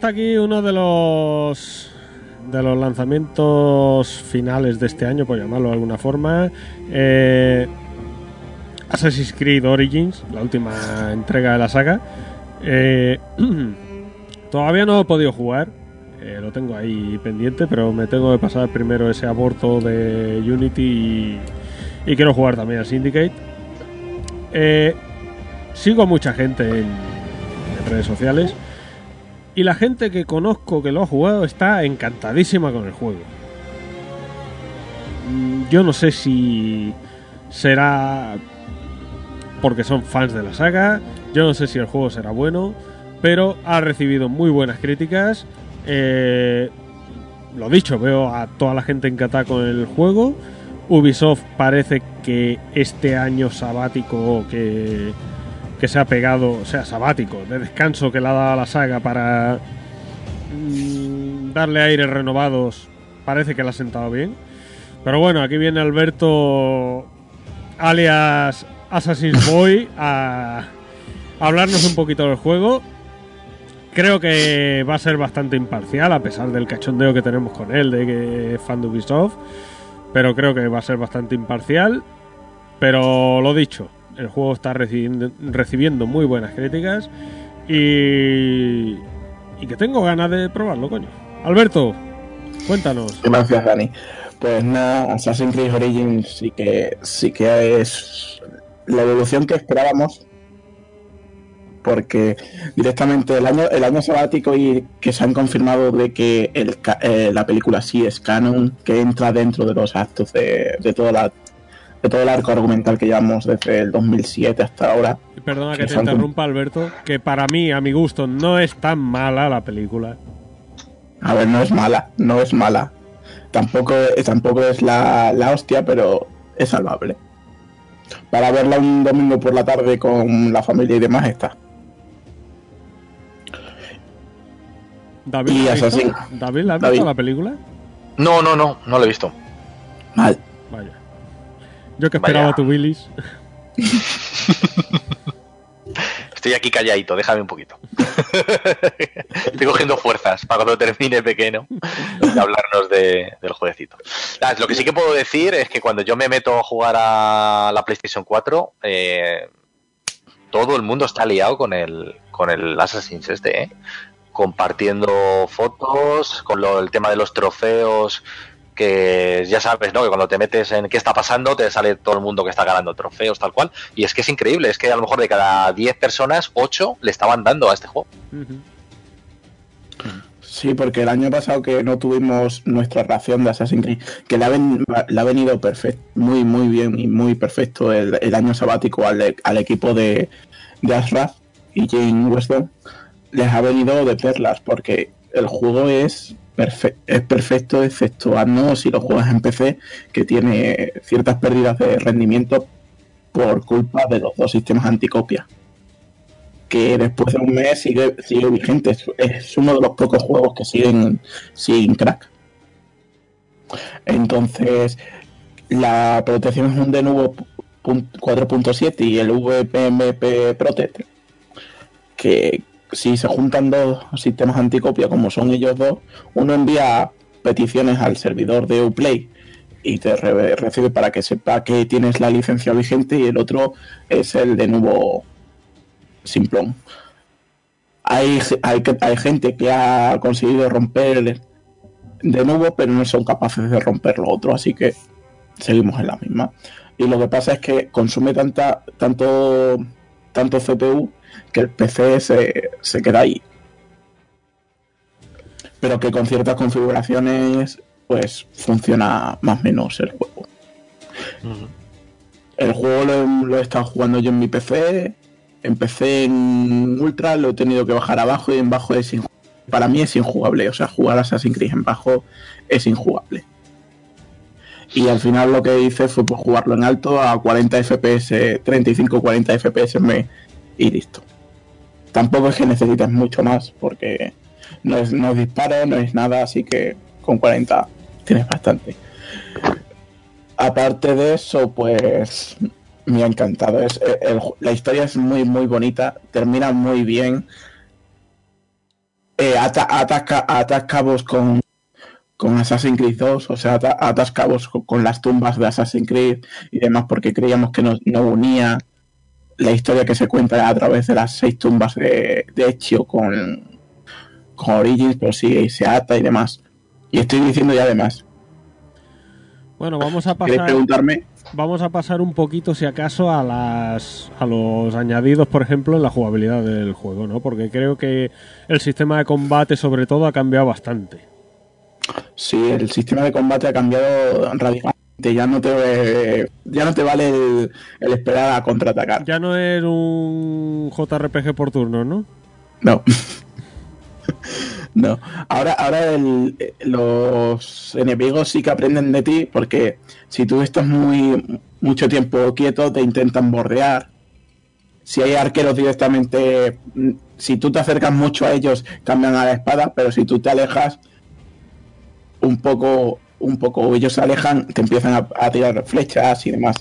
Aquí uno de los de los lanzamientos finales de este año, por llamarlo de alguna forma. Eh, Assassin's Creed Origins, la última entrega de la saga. Eh, (clears throat) todavía no he podido jugar, eh, lo tengo ahí pendiente, pero me tengo que pasar primero ese aborto de Unity y, quiero jugar también a Syndicate. Eh, sigo a mucha gente en, en redes sociales y la gente que conozco que lo ha jugado está encantadísima con el juego. Mm, Yo no sé si será porque son fans de la saga, yo no sé si el juego será bueno, pero ha recibido muy buenas críticas. Eh, lo dicho, veo a toda la gente encantada con el juego. Ubisoft parece que este año sabático que, que se ha pegado, o sea, sabático, de descanso que le ha dado a la saga para mm, darle aires renovados, parece que le ha sentado bien. Pero bueno, aquí viene Alberto, alias Assassin's Boy, a, hablarnos un poquito del juego. Creo que va a ser bastante imparcial, a pesar del cachondeo que tenemos con él, de que fan de Ubisoft. Pero creo que va a ser bastante imparcial. Pero lo dicho, el juego está recibiendo, muy buenas críticas. Y, que tengo ganas de probarlo, coño. Alberto, cuéntanos. Gracias, Dani. Pues nada, Assassin's Creed Origins sí que, sí que es la evolución que esperábamos. Porque directamente el año, el año sabático y que se han confirmado de que eh, la película sí es canon, que entra dentro de los actos de, de, toda la, de todo el arco argumental que llevamos desde el 2007 hasta ahora. Y Perdona que Que te son interrumpa, Alberto, que para mí, a mi gusto, no es tan mala la película. A ver, no es mala, no es mala. Tampoco, tampoco es la, la hostia, pero es salvable. Para verla un domingo por la tarde con la familia y demás está. David, Y ¿la has Assassin. visto? ¿David, ¿la has David. visto la película? No, no, no, no lo he visto. Mal. Yo que Vaya. esperaba tu Willis. (laughs) Estoy aquí calladito, déjame un poquito. (laughs) Estoy cogiendo fuerzas para cuando termine pequeño de hablarnos de- del jueguecito. Ah, Lo que sí que puedo decir es que cuando yo me meto a jugar a la PlayStation 4, eh, todo el mundo está liado con el, con el Assassin's este, ¿eh? compartiendo fotos, con lo- el tema de los trofeos, que ya sabes, ¿no? Que cuando te metes en qué está pasando, te sale todo el mundo que está ganando trofeos, tal cual. Y es que es increíble, es que a lo mejor de cada 10 personas, 8 le estaban dando a este juego. Sí, porque el año pasado que no tuvimos nuestra ración de Assassin's Creed, que le ha, ven- le ha venido perfecto, muy, muy bien y muy perfecto el, el año sabático al, al equipo de, de Ashraf y Jane Weston, les ha venido de perlas, porque el juego es, perfe- es perfecto, exceptuando si lo juegas en PC, que tiene ciertas pérdidas de rendimiento por culpa de los dos sistemas anticopia que después de un mes sigue, vigente. Es, uno de los pocos juegos que siguen sin crack. Entonces, la protección es un Denuvo pun- 4.7 y el VPMP Protect, que si se juntan dos sistemas anticopia como son ellos dos, uno envía peticiones al servidor de Uplay y te re- recibe para que sepa que tienes la licencia vigente y el otro es el de nuevo simplón. Hay, hay, hay gente que ha conseguido romper de nuevo, pero no son capaces de romper lo otro, así que seguimos en la misma. Y lo que pasa es que consume tanta, tanto, tanto CPU que el PC se, se queda ahí. Pero que con ciertas configuraciones, pues funciona más o menos el juego. El juego lo, lo he estado jugando yo en mi PC. Empecé en Ultra, lo he tenido que bajar abajo y en bajo es inju- Para mí es injugable. O sea, jugar Assassin's Creed en bajo es injugable. Y al final lo que hice fue pues, jugarlo en alto a 40 FPS, 35-40 FPS me- y listo. Tampoco es que necesites mucho más porque no es, no disparo, no es nada, así que con 40 tienes bastante. Aparte de eso, pues me ha encantado. Es, la historia es muy, muy bonita, termina muy bien. eh, ata- ataca, atas cabos con, con Assassin's Creed 2, o sea, ata- atas cabos con, con las tumbas de Assassin's Creed y demás, porque creíamos que no, no unía la historia que se cuenta a través de las seis tumbas de, de Ezio con, con Origins, pero sí se ata y demás. Y estoy diciendo ya además. Bueno, vamos a ¿Queréis pasar, preguntarme? vamos a pasar un poquito, si acaso, a las a los añadidos, por ejemplo, en la jugabilidad del juego, ¿no? Porque creo que el sistema de combate, sobre todo, ha cambiado bastante. Sí, el sistema de combate ha cambiado radicalmente. Ya no te, ya no te vale el, el esperar a contraatacar. Ya no es un JRPG por turno, ¿no? No. (laughs) no. Ahora, ahora el- los enemigos sí que aprenden de ti porque si tú estás muy mucho tiempo quieto te intentan bordear. Si hay arqueros directamente, si tú te acercas mucho a ellos cambian a la espada, pero si tú te alejas un poco, un poco ellos se alejan, te empiezan a, a tirar flechas y demás.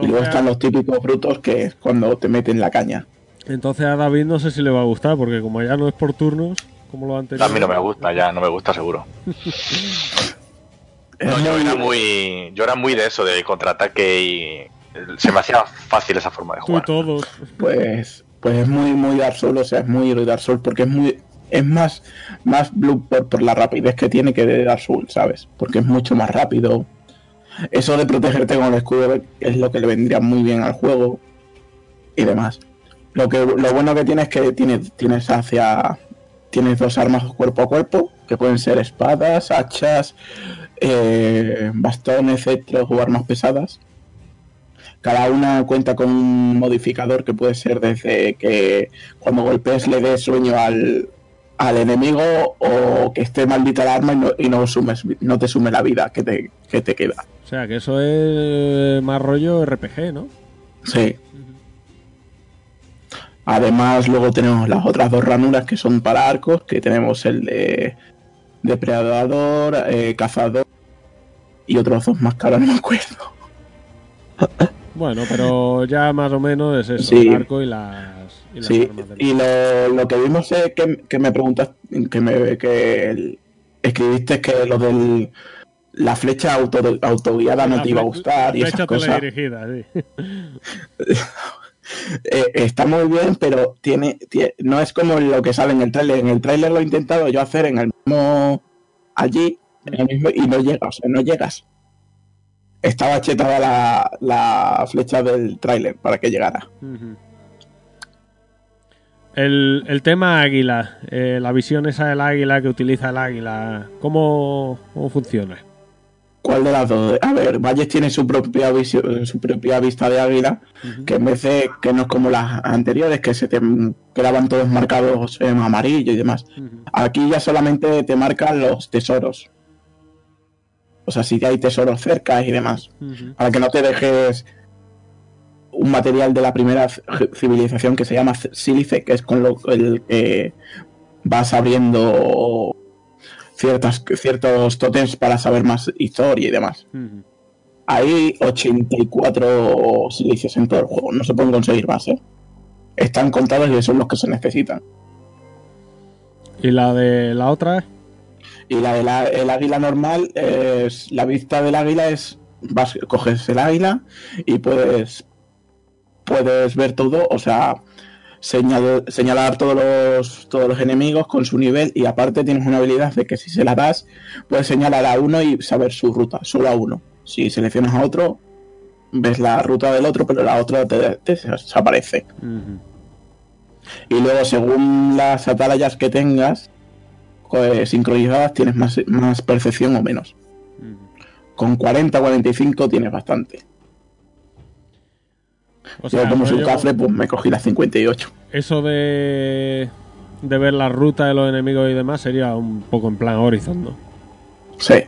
Y luego están los típicos brutos que es cuando te meten la caña. entonces a David no sé si le va a gustar, porque como ya no es por turnos, como lo anterior. A mí no me gusta, ya no me gusta seguro. (laughs) No, yo era muy, yo era muy de eso, de contraataque y se me hacía fácil esa forma de Tú jugar. todos. pues pues es muy muy Dark Souls, o sea, es muy Dark Souls porque es muy es más más Blue por, por la rapidez que tiene que de Dark ¿sabes? Porque es mucho más rápido. Eso de protegerte con el escudo es lo que le vendría muy bien al juego y demás. Lo que lo bueno que tiene es que tienes tienes hacia tienes dos armas cuerpo a cuerpo que pueden ser espadas, hachas, eh, bastones, cetros o armas pesadas. Cada una cuenta con un modificador que puede ser desde que cuando golpees le des sueño al, al enemigo o que esté maldita el arma y no, y no, sumes, no te sume la vida que te, que te queda. O sea, que eso es más rollo RPG, ¿no? Sí. Además, luego tenemos las otras dos ranuras que son para arcos, que tenemos el de depredador, eh, cazador y otros dos más que ahora no me acuerdo. Bueno, pero ya más o menos es eso, Sí. el arco y las, y Sí, y lo, lo que vimos es que, que me preguntas, que me que el- escribiste que lo del la flecha auto, autoguiada no La te iba a gustar y esas cosas. sí. (laughs) Eh, está muy bien, pero tiene, tie- no es como lo que sale en el tráiler. En el tráiler lo he intentado yo hacer en el mismo allí en el mismo, y no llega, o sea, no llegas. Estaba chetada la, la flecha del tráiler para que llegara. Ujú. El, el tema águila, eh, la visión esa del águila que utiliza el águila, ¿cómo, cómo funciona? ¿Cuál de las dos? A ver, Valles tiene su propia visión, su propia vista de águila, que en vez de que no es como las anteriores, que se te quedaban todos marcados en amarillo y demás. Aquí ya solamente te marcan los tesoros. O sea, si hay tesoros cerca y demás. Para que no te dejes un material de la primera civilización que se llama sílice, que es con lo el que vas abriendo ciertas, ciertos totems para saber más historia y demás. Ujú. Hay 84 silicios en todo el juego, no se pueden conseguir más, ¿eh? Están contados y son los que se necesitan. ¿Y la de la otra? Y la del el águila normal es la vista del águila es vas coges el águila y puedes puedes ver todo, o sea, señal- señalar todos los todos los enemigos con su nivel y aparte tienes una habilidad de que si se la das puedes señalar a uno y saber su ruta, solo a uno. Si seleccionas a otro ves la ruta del otro, pero la otra te, te desaparece. Y luego, según las atalayas que tengas pues, sincronizadas, tienes más, más percepción o menos. Con 40 45 tienes bastante. O Yo, como soy un cafre, pues me cogí las 58. eso de, de ver la ruta de los enemigos y demás sería un poco en plan Horizon, ¿no? Sí.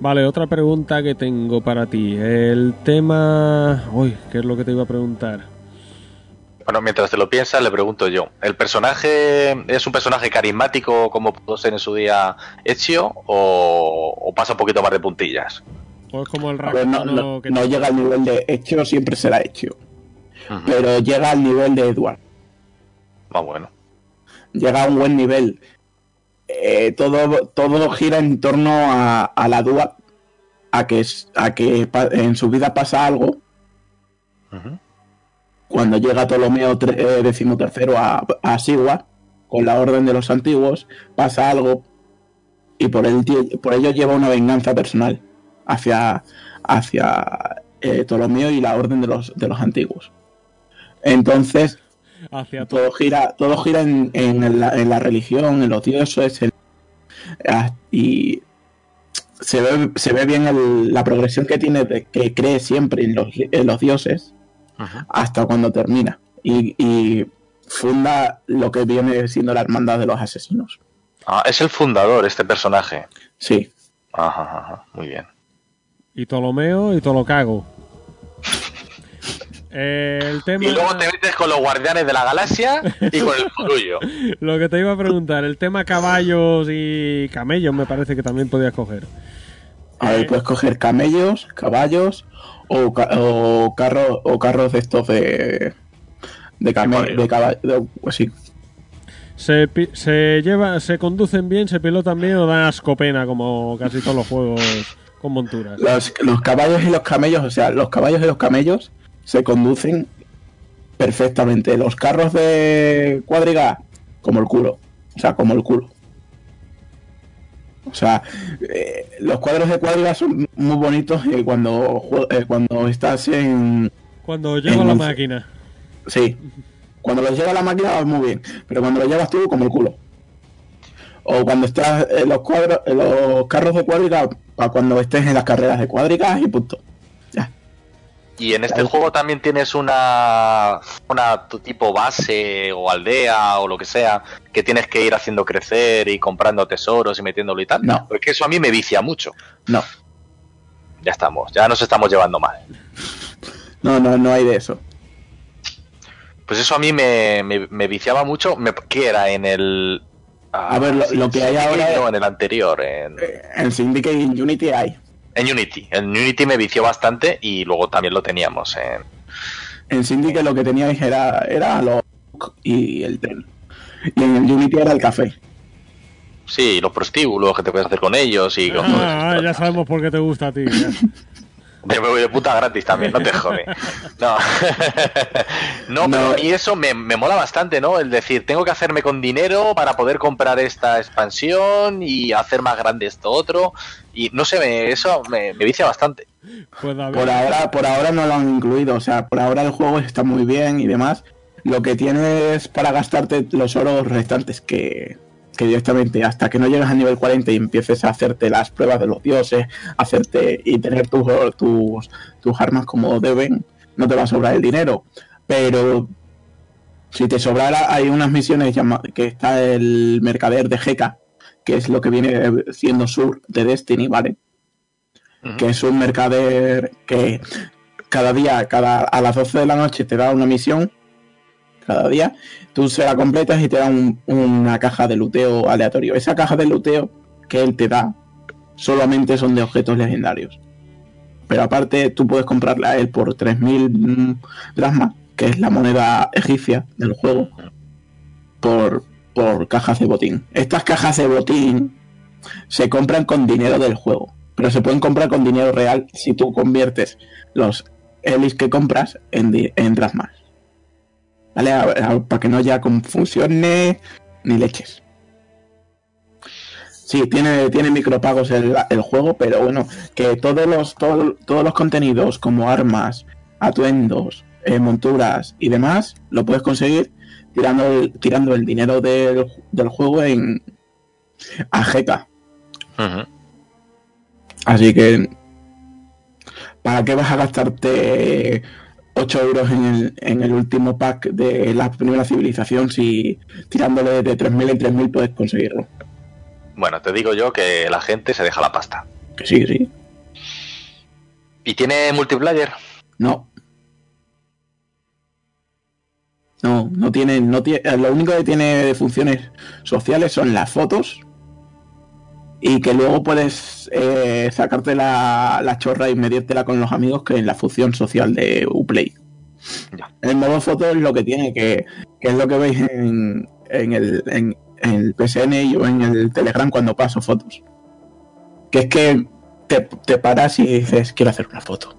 Vale, otra pregunta que tengo para ti. El tema... Uy, ¿qué es lo que te iba a preguntar? Bueno, mientras te lo piensas, le pregunto yo. ¿El personaje es un personaje carismático como pudo ser en su día Ezio o, o pasa un poquito más de puntillas? O es como el ver, no, que no llega al nivel de hecho, siempre será Pero llega al nivel de Edward. Ah, bueno. llega a un buen nivel. Eh, todo, todo gira en torno a, a la duda, a que, a que en su vida pasa algo. Cuando llega Ptolomeo eh, decimotercero a, a Sigua, con la orden de los antiguos, pasa algo y por, el, por ello lleva una venganza personal hacia, hacia eh, Ptolomeo y la orden de los, de los antiguos. Entonces, Hacia todo. gira, todo gira en, en la, en la religión, en los dioses, en- ah, y se ve, se ve bien el- la progresión que tiene, de, que cree siempre en los, en los dioses hasta cuando termina. Y, y funda lo que viene siendo la hermandad de los asesinos. Ah, es el fundador, este personaje. Sí, Ajá, ajá, muy bien. Y Ptolomeo y Tolocago. Eh, el tema. Y luego te metes con los guardianes de la galaxia y con el tuyo. (laughs) Lo que te iba a preguntar, el tema caballos y camellos me parece que también podías coger. a ver, puedes coger camellos, caballos o, ca- o carros o carros de estos de de camello, de caballo, de- pues sí. Se, pi- se lleva, se conducen bien, se pilotan bien o dan asco pena como casi todos los juegos con monturas. Los, los caballos y los camellos, o sea, los caballos y los camellos se conducen perfectamente. Los carros de cuadriga, como el culo. O sea, como el culo. O sea, eh, los cuadros de cuadriga son muy bonitos y cuando, eh, cuando estás en... Cuando llego a la máquina. Sí. Cuando los lleva la máquina va muy bien, pero cuando lo llevas tú, como el culo. O cuando estás en los cuadros, en los carros de cuadriga, para cuando estés en las carreras de cuadrigas y punto. Y en este juego también tienes una una tipo base o aldea o lo que sea que tienes que ir haciendo crecer y comprando tesoros y metiéndolo y tal. No. Porque eso a mí me vicia mucho. No, Ya estamos, ya nos estamos llevando mal. no, no, no hay de eso. Pues eso a mí me, me, me viciaba mucho. Me, ¿Qué era? En el. ah, A ver, lo- lo que hay ahora No, en el anterior. En, En Syndicate Unity hay. En Unity. En Unity me vició bastante y luego también lo teníamos en. En Syndicate lo que teníais era, era los y el tren. Y en el Unity era el café. Sí, los prostíbulos que te puedes hacer con ellos y con todo Ah, eso. ya sabemos por qué te gusta a ti. (laughs) Yo me voy de puta gratis también, no te (laughs) jode. No, (laughs) no, pero No. a mí eso me, me mola bastante, ¿no? El decir, tengo que hacerme con dinero para poder comprar esta expansión y hacer más grande esto otro. Y no sé, me- eso me, me vicia bastante. Pues Por ahora, por ahora no lo han incluido. O sea, por ahora el juego está muy bien y demás. Lo que tienes para gastarte los oros restantes que, que directamente hasta que no llegues al nivel 40 y empieces a hacerte las pruebas de los dioses, hacerte y tener tus, tus, tus armas como deben, no te va a sobrar el dinero. Pero si te sobrara, hay unas misiones que está el mercader de Heka, que es lo que viene siendo sur de Destiny, ¿vale? que es un mercader que cada día, cada a las 12 de la noche te da una misión, cada día, tú se la completas y te da un- una caja de luteo aleatorio. Esa caja de luteo que él te da solamente son de objetos legendarios. Pero aparte tú puedes comprarla él por 3.000 mm, drasmas, que es la moneda egipcia del juego, por, por cajas de botín. Estas cajas de botín se compran con dinero del juego, pero se pueden comprar con dinero real si tú conviertes los elis que compras en, en drasmas. ¿Vale? A- a- para que no haya confusiones ni leches. Sí, tiene, tiene micropagos el, el juego, pero bueno, que todos los, todo- todos los contenidos como armas, atuendos, eh, monturas y demás, lo puedes conseguir tirando el, tirando el dinero del, del juego en a GK. Ujú. Así que, ¿para qué vas a gastarte 8 euros en el, en el último pack de la primera civilización si tirándole de 3.000 en 3.000 puedes conseguirlo? Bueno, te digo yo que la gente se deja la pasta. Que sí, que sí. ¿Y tiene multiplayer? No. No, no tiene, no tiene, lo único que tiene de funciones sociales son las fotos y que luego puedes eh, sacarte la, la chorra y medírtela con los amigos que en la función social de Uplay. Ya. El modo foto es lo que tiene, que, que es lo que veis en, en el, en, en el PSN y yo en el Telegram cuando paso fotos. Que es que te, te paras y dices, quiero hacer una foto.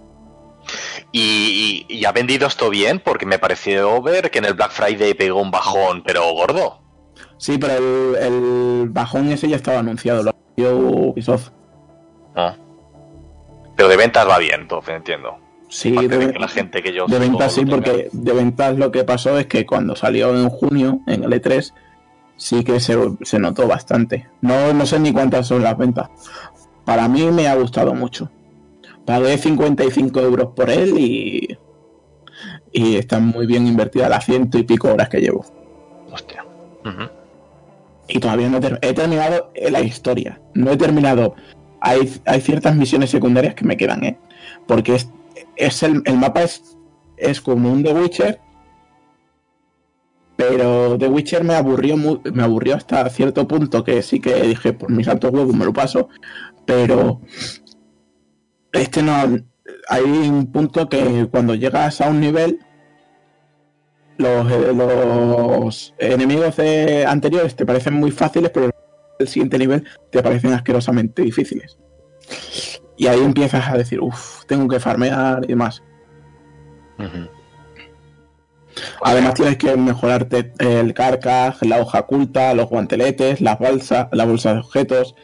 Y, y- y ha vendido esto bien porque me pareció ver que en el Black Friday pegó un bajón, pero gordo. Sí, pero el, el bajón ese ya estaba anunciado, lo Ubisoft. Ah. Pero de ventas va bien, entonces entiendo. Sí, de de, la gente que yo de ventas sí, porque de ventas lo que pasó es que cuando salió en junio, en el E3, sí que se, se notó bastante. No, no sé ni cuántas son las ventas. Para mí me ha gustado mucho. Pagué 55 euros por él y, y están muy bien invertidas las ciento y pico horas que llevo. Hostia. Y todavía no he, ter- he terminado eh, la historia. No he terminado. Hay, hay ciertas misiones secundarias que me quedan, ¿eh? Porque es, es el, el mapa es, es como un The Witcher. Pero The Witcher me aburrió me aburrió hasta cierto punto que sí que dije por mis altos huevos me lo paso. Pero este no. Hay un punto que cuando llegas a un nivel los, eh, los enemigos de- anteriores te parecen muy fáciles, pero el siguiente nivel te parecen asquerosamente difíciles. Y ahí empiezas a decir, uff, tengo que farmear y demás. Además tienes que mejorarte el carcaj, la hoja oculta, los guanteletes, las bolsas, la bolsa de objetos,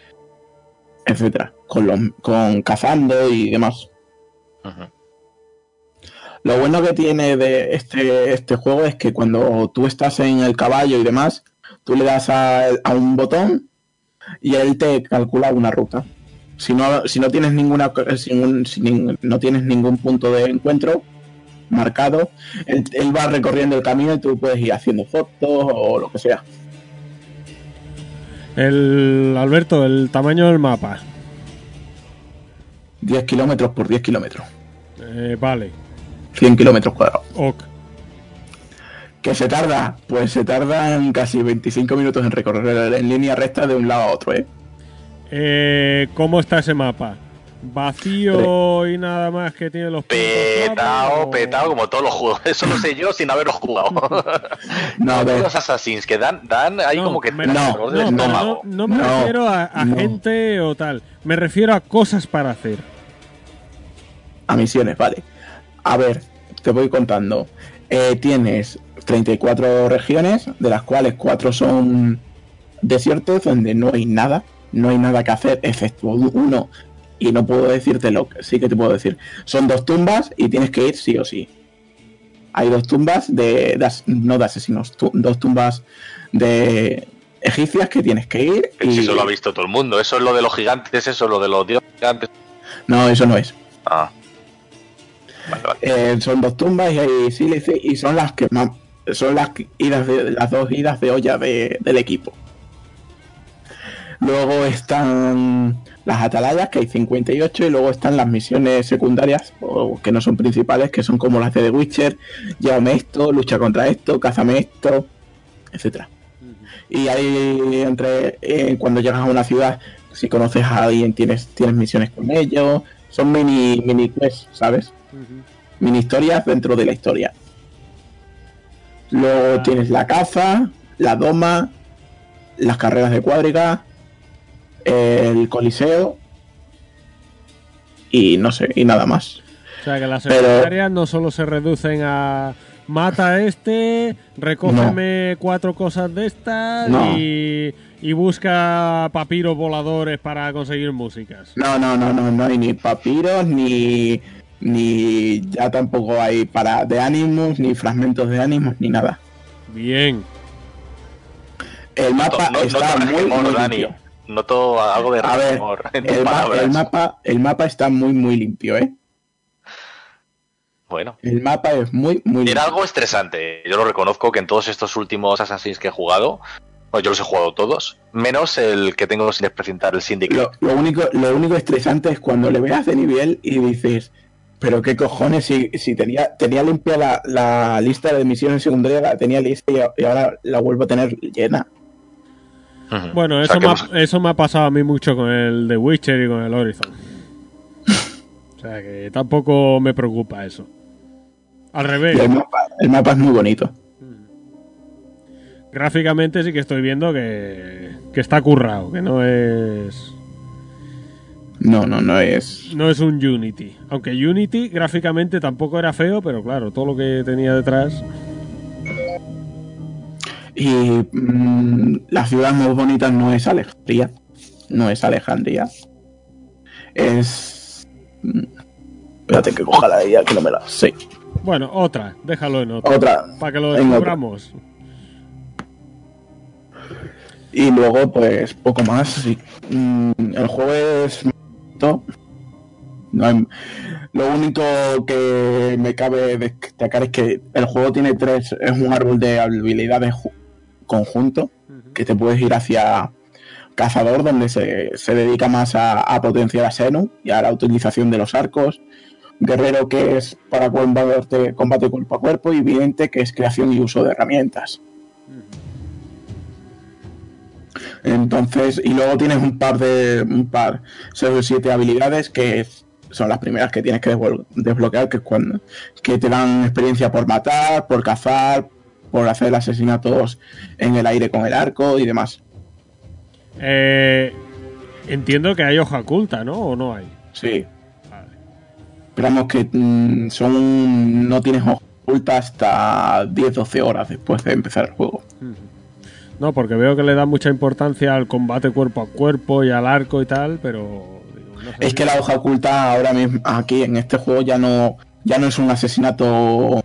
etcétera, con, los, con cazando y demás. Ujú. Lo bueno que tiene de este, este juego es que cuando tú estás en el caballo y demás, tú le das a, a un botón y él te calcula una ruta. Si no, si no tienes ninguna si un- si nin- no tienes ningún punto de encuentro marcado, él, él va recorriendo el camino y tú puedes ir haciendo fotos o lo que sea. El Alberto, el tamaño del mapa. 10 kilómetros por 10 kilómetros. Eh, vale. 100 kilómetros cuadrados. Ok. ¿Que se tarda? Pues se tardan casi 25 minutos en recorrer en línea recta de un lado a otro, ¿eh? Eh, ¿Cómo está ese mapa? ¿Vacío y nada más que tiene los Petao, o- petao, como todos los juegos. Eso lo sé yo sin haberlo jugado. (laughs) No, ver, los Assassins que dan, dan ahí No, como que me- no, de No, me No, refiero a, a no. gente o tal. Me refiero a cosas para hacer. a misiones, vale. A ver, te voy contando. Eh, tienes 34 regiones, de las cuales 4 son desiertos, donde no hay nada. No hay nada que hacer, excepto uno. Y no puedo decirte lo que sí que te puedo decir. Son dos tumbas y tienes que ir sí o sí. Hay dos tumbas de, no de asesinos, tu- dos tumbas de egipcias que tienes que ir. Y... eso lo ha visto todo el mundo. Eso es lo de los gigantes, eso es lo de los dioses gigantes. No, eso no es. Ah. Vale, vale. Eh, son dos tumbas y hay sílice y son las que más son las idas de, las dos idas de olla de- del equipo. Luego están las atalayas, que hay 58, y luego están las misiones secundarias, o que no son principales, que son como las de The Witcher, llévame esto, lucha contra esto, cázame esto, etcétera. Y ahí entre eh, cuando llegas a una ciudad, si conoces a alguien, tienes, tienes misiones con ellos, son mini, mini quests, ¿sabes? mini historias dentro de la historia. Luego Ah. tienes la caza, la doma, las carreras de cuadriga, el coliseo y no sé, y nada más. O sea, que las Pero- secundarias no solo se reducen a mata a este, recógeme cuatro cosas de estas No. y, y busca papiros voladores para conseguir músicas. No, no, no, no, no hay ni papiros, ni, ni ya tampoco hay para de ánimos, ni fragmentos de ánimos, ni nada. Bien. El mapa No- no- está noto muy, muy Dani. limpio. Noto algo de A ver, el, ma- palabras. el mapa, el mapa está muy, muy limpio, ¿eh? Bueno. El mapa es muy, muy. Era algo estresante. Yo lo reconozco que en todos estos últimos Assassins que he jugado, pues yo los he jugado todos, menos el que tengo sin presentar el Syndicate. Lo, lo único, lo único estresante es cuando le veas de nivel y dices, pero qué cojones, si, si tenía, tenía limpia la, la lista de misiones secundarias, la tenía lista y, ahora la vuelvo a tener llena. Bueno, O eso, sea, me hemos- ha, eso me ha pasado a mí mucho con el The Witcher y con el Horizon. (laughs) O sea que tampoco me preocupa eso. Al revés. el mapa, el mapa es muy bonito. Gráficamente sí que estoy viendo que, que está currado, que no es. No, no, no es. No es un Unity. Aunque Unity gráficamente tampoco era feo, pero claro, todo lo que tenía detrás. Y mm, la ciudad más bonita no es Alejandría. No es Alejandría. Es. mm, Espérate que coja la idea que no me la. Sí. Bueno, otra, déjalo en otra. Otra. Para que lo descubramos. Y luego, pues, poco más. sí. Mm, el juego es. No hay- Lo único que me cabe destacar es que el juego tiene tres. Es un árbol de habilidades ju- conjunto. Que te puedes ir hacia cazador, donde se, se dedica más a, a potenciar a Senu y a la utilización de los arcos. Guerrero, que es para combate, combate cuerpo a cuerpo. Y vidente, que es creación y uso de herramientas. Entonces, y luego tienes un par de, un par, o siete habilidades que son las primeras que tienes que desblo- desbloquear, que es cuando, que te dan experiencia por matar, por cazar, por hacer asesinatos en el aire con el arco y demás. Eh, entiendo que hay hoja oculta, ¿no? ¿O no hay? Sí. Esperamos que mm, son, no tienes oculta hasta 10-12 horas después de empezar el juego. No, porque veo que le da mucha importancia al combate cuerpo a cuerpo y al arco y tal, pero. digo, no sé Es si- que la hoja oculta ahora mismo aquí en este juego ya no ya no es un asesinato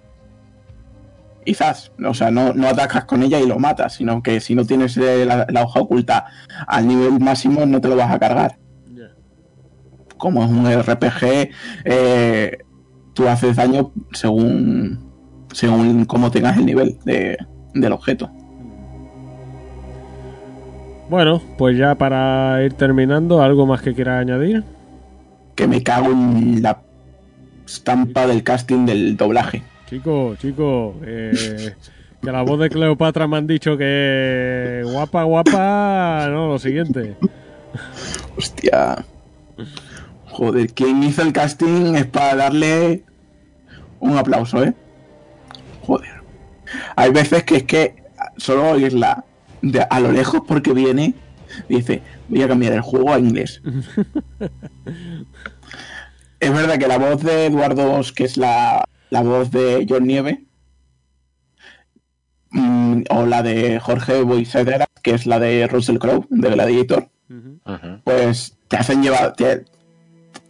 quizás, o sea, no, no atacas con ella y lo matas, sino que si no tienes eh, la, la hoja oculta al nivel máximo no te lo vas a cargar. Como es un RPG, eh, tú haces daño según según cómo tengas el nivel de- del objeto. Bueno, pues ya para ir terminando, ¿algo más que quiera añadir? Que me cago en la estampa del casting del doblaje. Chico, chico, eh, que la voz de Cleopatra me han dicho que guapa, guapa, no, lo siguiente. Hostia. Joder, quien hizo el casting es para darle un aplauso, ¿eh? Joder. Hay veces que es que solo oírla de, a lo lejos porque viene, dice, voy a cambiar el juego a inglés. (laughs) es verdad que la voz de Eduardo, que es la, la voz de John Nieve, mm, o la de Jorge Boisedera, que es la de Russell Crowe, de Gladiator. Ujú. pues te hacen llevar, te,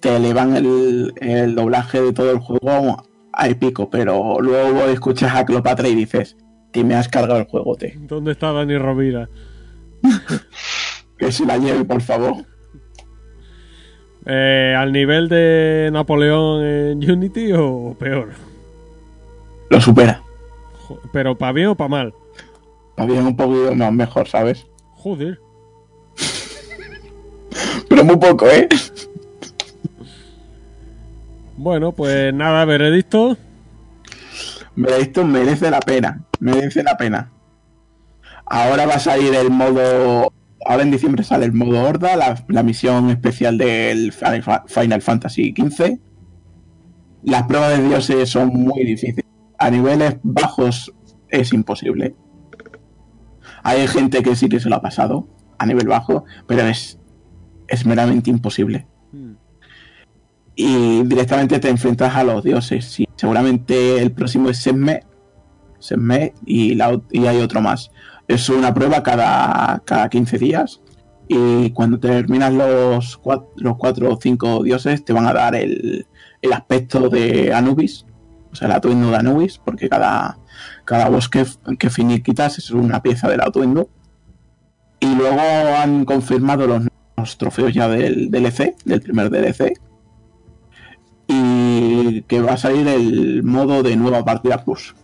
te elevan el, el doblaje de todo el juego a épico, pero luego escuchas a Cleopatra y dices, que me has cargado el juego, te. ¿Dónde está Dani Rovira? (laughs) Que se la lleve, por favor. Eh, ¿Al nivel de Napoleón en Unity o peor? Lo supera. ¿Pero para bien o para mal? Más bien un poquito más mejor, ¿sabes? Joder. (laughs) Pero muy poco, ¿eh? Bueno, pues nada, veredicto. Esto merece la pena. Merece la pena. Ahora va a salir el modo. Ahora en diciembre sale el modo Horda, la, misión especial del Final Fa- Final Fantasy XV. Las pruebas de dioses son muy difíciles. A niveles bajos es imposible. Hay gente que sí que se lo ha pasado a nivel bajo, pero es, es meramente imposible. Y directamente te enfrentas a los dioses. Seguramente el próximo es Sesme, Sesme y, la y hay otro más. Es una prueba cada, cada 15 días y cuando terminas los, cua- los cuatro o cinco dioses te van a dar el, el aspecto de Anubis, o sea, el atuendo de Anubis, porque cada, cada boss que, que finiquitas es una pieza del atuendo. Y luego han confirmado los trofeos ya del DLC, del primer DLC, y que va a salir el modo de nueva partida plus.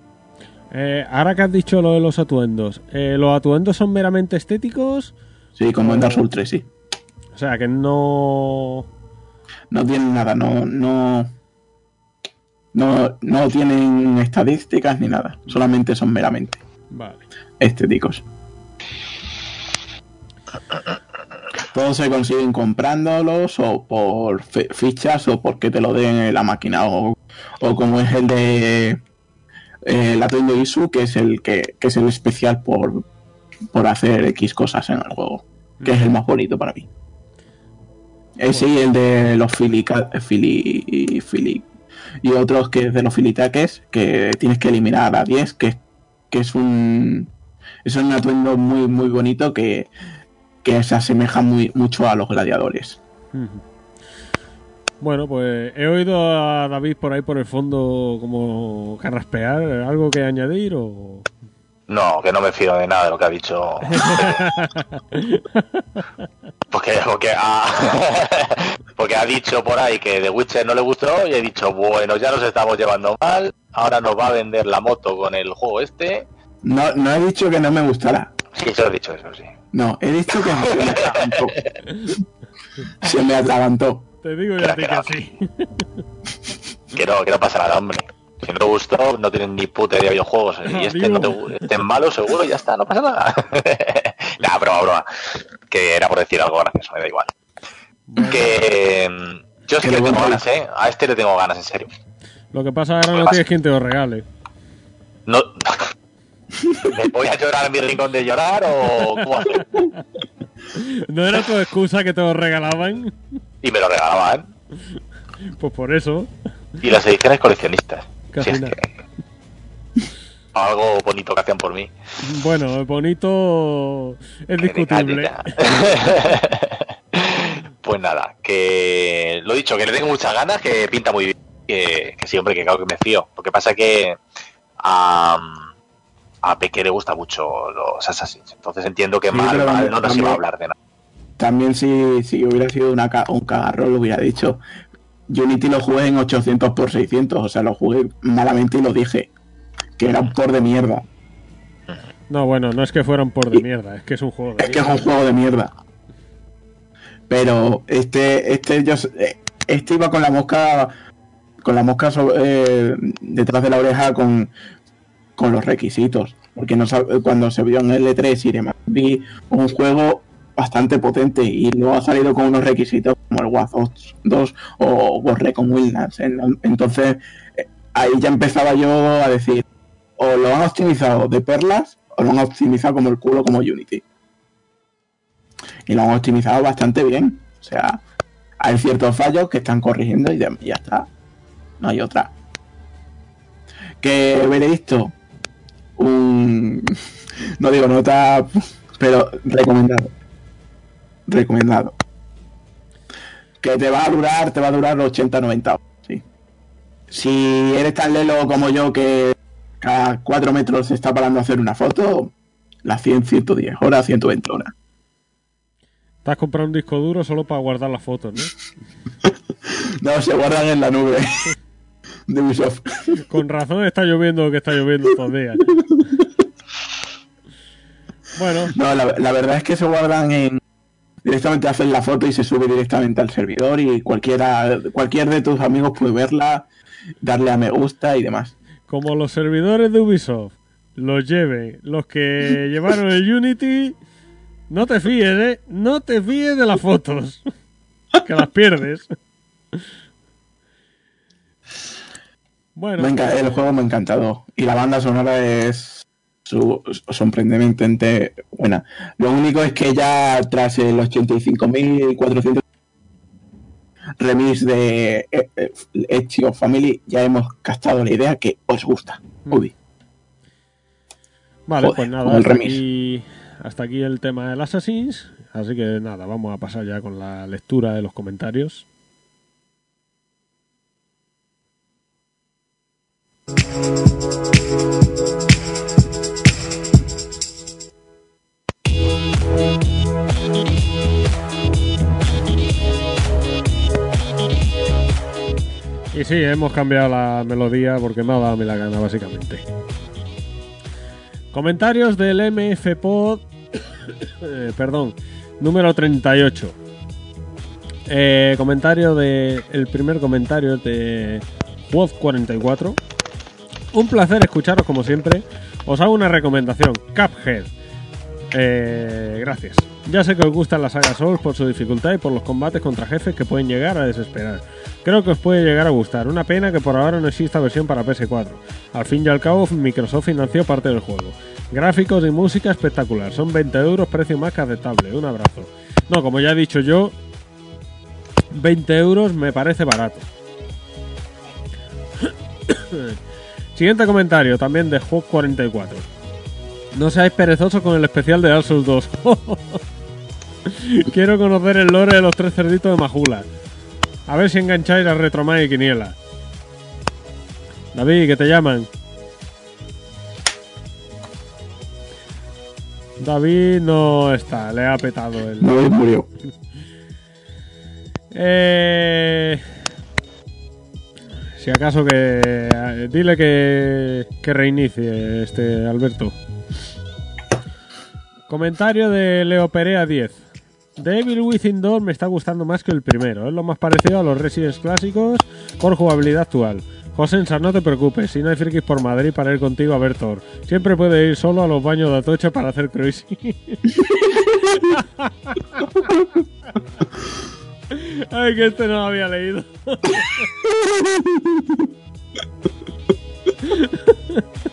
Eh, ahora que has dicho lo de los atuendos, eh, ¿los atuendos son meramente estéticos? Sí, como en Dark Souls 3, sí. O sea, que no... No tienen nada, no, no, no, no tienen estadísticas ni nada. Solamente son meramente Vale. estéticos. (coughs) Todos se consiguen comprándolos o por fi- fichas o porque te lo den en la máquina o, o como es el de eh, el atuendo Isu que es el que, que es el especial por por hacer X cosas en el juego, que es el más bonito para mí. Ese y el de los fili- y otros que es de los filitaques, que tienes que eliminar a 10, que, que es un es un atuendo muy muy bonito que, que se asemeja muy mucho a los gladiadores. Bueno, pues he oído a David por ahí por el fondo como carraspear. ¿Algo que añadir o...? No, que no me fío de nada de lo que ha dicho. (laughs) porque, porque, ha, (laughs) porque ha dicho por ahí que The Witcher no le gustó y he dicho, bueno, ya nos estamos llevando mal, ahora nos va a vender la moto con el juego este. No, no he dicho que no me gustará. Sí, eso he dicho, eso sí. No, he dicho que se me atragantó. Se me atragantó. Te digo yo a ti que sí. Que no, que no pasa nada, hombre. Si no te gustó, no tienes ni puta idea de videojuegos. Y este, no te, este es malo, seguro, y ya está, no pasa nada. (laughs) Nada, broma, broma. Que era por decir algo gracioso, me da igual. Que mm, yo es Que le tengo ganas, ¿eh? A este le tengo ganas, en serio. Lo que pasa ahora no tienes quien te lo regale. No. (laughs) ¿Me voy a llorar en mi rincón de llorar o cómo hacer? ¿No era tu excusa que te lo regalaban? Y me lo regalaban. Pues por eso. Y las ediciones coleccionistas. Si es que- Algo bonito que hacían por mí. Bueno, bonito es discutible. (laughs) pues nada, que lo dicho, que le tengo muchas ganas, que pinta muy bien. Que, que sí, hombre, que claro que me fío. Lo que pasa que a, a Peque le gusta mucho los Assassins. Entonces entiendo que Sí, mal, mal no nos también- iba a hablar de nada. También si, si hubiera sido una, un cagarro lo hubiera dicho. Unity lo jugué en 800 por 600, o sea, lo jugué malamente y lo dije. Que era un por de mierda. No, bueno, no es que fueran por de mierda, es que es un juego de Es que es un juego de mierda. Pero este, este, yo, eh, este iba con la mosca, con la mosca eh, detrás de la oreja con, con los requisitos. Porque no cuando se vio en L3 y demás, vi un juego bastante potente y luego ha salido con unos requisitos como el Watch 2 o Borré con Wildlands. En- Entonces, eh, ahí ya empezaba yo a decir, o lo han optimizado de perlas o lo han optimizado como el culo como Unity. Y lo han optimizado bastante bien. O sea, hay ciertos fallos que están corrigiendo y ya, ya está. No hay otra. Que veredicto. Un. No digo nota, pero recomendado. Recomendado. Que te va a durar, te va a durar 80-90 horas. Sí. Si eres tan lelo como yo que cada 4 metros se está parando a hacer una foto, las 100, 110 horas, 120 horas. Te has comprado un disco duro solo para guardar las fotos, ¿no? (laughs) No, se guardan en la nube (laughs) de Ubisoft. Con razón está lloviendo que está lloviendo estos días. Bueno, No, la, la verdad es que se guardan en. Directamente hacen la foto y se sube directamente al servidor y cualquiera, cualquier de tus amigos puede verla, darle a me gusta y demás. como los servidores de Ubisoft los lleven los que (laughs) llevaron el Unity, no te fíes, ¿eh? No te fíes de las fotos. (laughs) que las pierdes. Bueno, Me enca- el juego me ha encantado y la banda sonora es su- sorprendentemente buena. Lo único es que ya tras el 85.400 remix de eh, eh, of Family ya hemos gastado la idea que os gusta. Ubi. Vale, Joder, pues nada, hasta remix. aquí, hasta aquí el tema del Assassins. Así que nada, vamos a pasar ya con la lectura de los comentarios. Y sí, hemos cambiado la melodía porque me ha dado la gana, básicamente. Comentarios del MFPod. (coughs) eh, perdón, número 38. Eh, comentario de. El primer comentario de Woz44. Un placer escucharos como siempre. Os hago una recomendación: Cuphead. Eh, gracias. Ya sé que os gustan las sagas Souls por su dificultad y por los combates contra jefes que pueden llegar a desesperar. Creo que os puede llegar a gustar. Una pena que por ahora no exista versión para PS4. Al fin y al cabo, Microsoft financió parte del juego. Gráficos y música espectacular. Son 20 euros, precio más que aceptable. Un abrazo. No, como ya he dicho yo, 20 euros me parece barato. (coughs) Siguiente comentario, también de Hawk 44. No seáis perezosos con el especial de Dark Souls 2. (laughs) Quiero conocer el lore de los tres cerditos de Majula. A ver si engancháis a Retromai y Quiniela. David, que te llaman. David no está, le ha petado el. No murió. (laughs) Eh, si acaso que. eh, Dile que, que reinicie este Alberto. Comentario de Leo Perea 10. Devil Within 2 me está gustando más que el primero. Es lo más parecido a los Residents clásicos por jugabilidad actual. Josensa, no te preocupes, si no hay frikis por Madrid para ir contigo a ver Thor. Siempre puede ir solo a los baños de Atocha para hacer cruising. (laughs) Ay, que este no lo había leído. (laughs)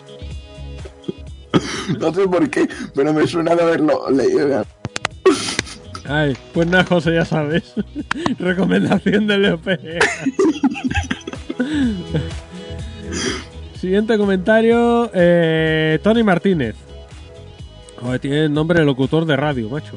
No sé por qué, pero me suena de haberlo leído. Ay, pues nada, José, ya sabes. (laughs) Recomendación de Leo. (laughs) Siguiente comentario, eh, Tony Martínez. Tiene nombre de locutor de radio, macho.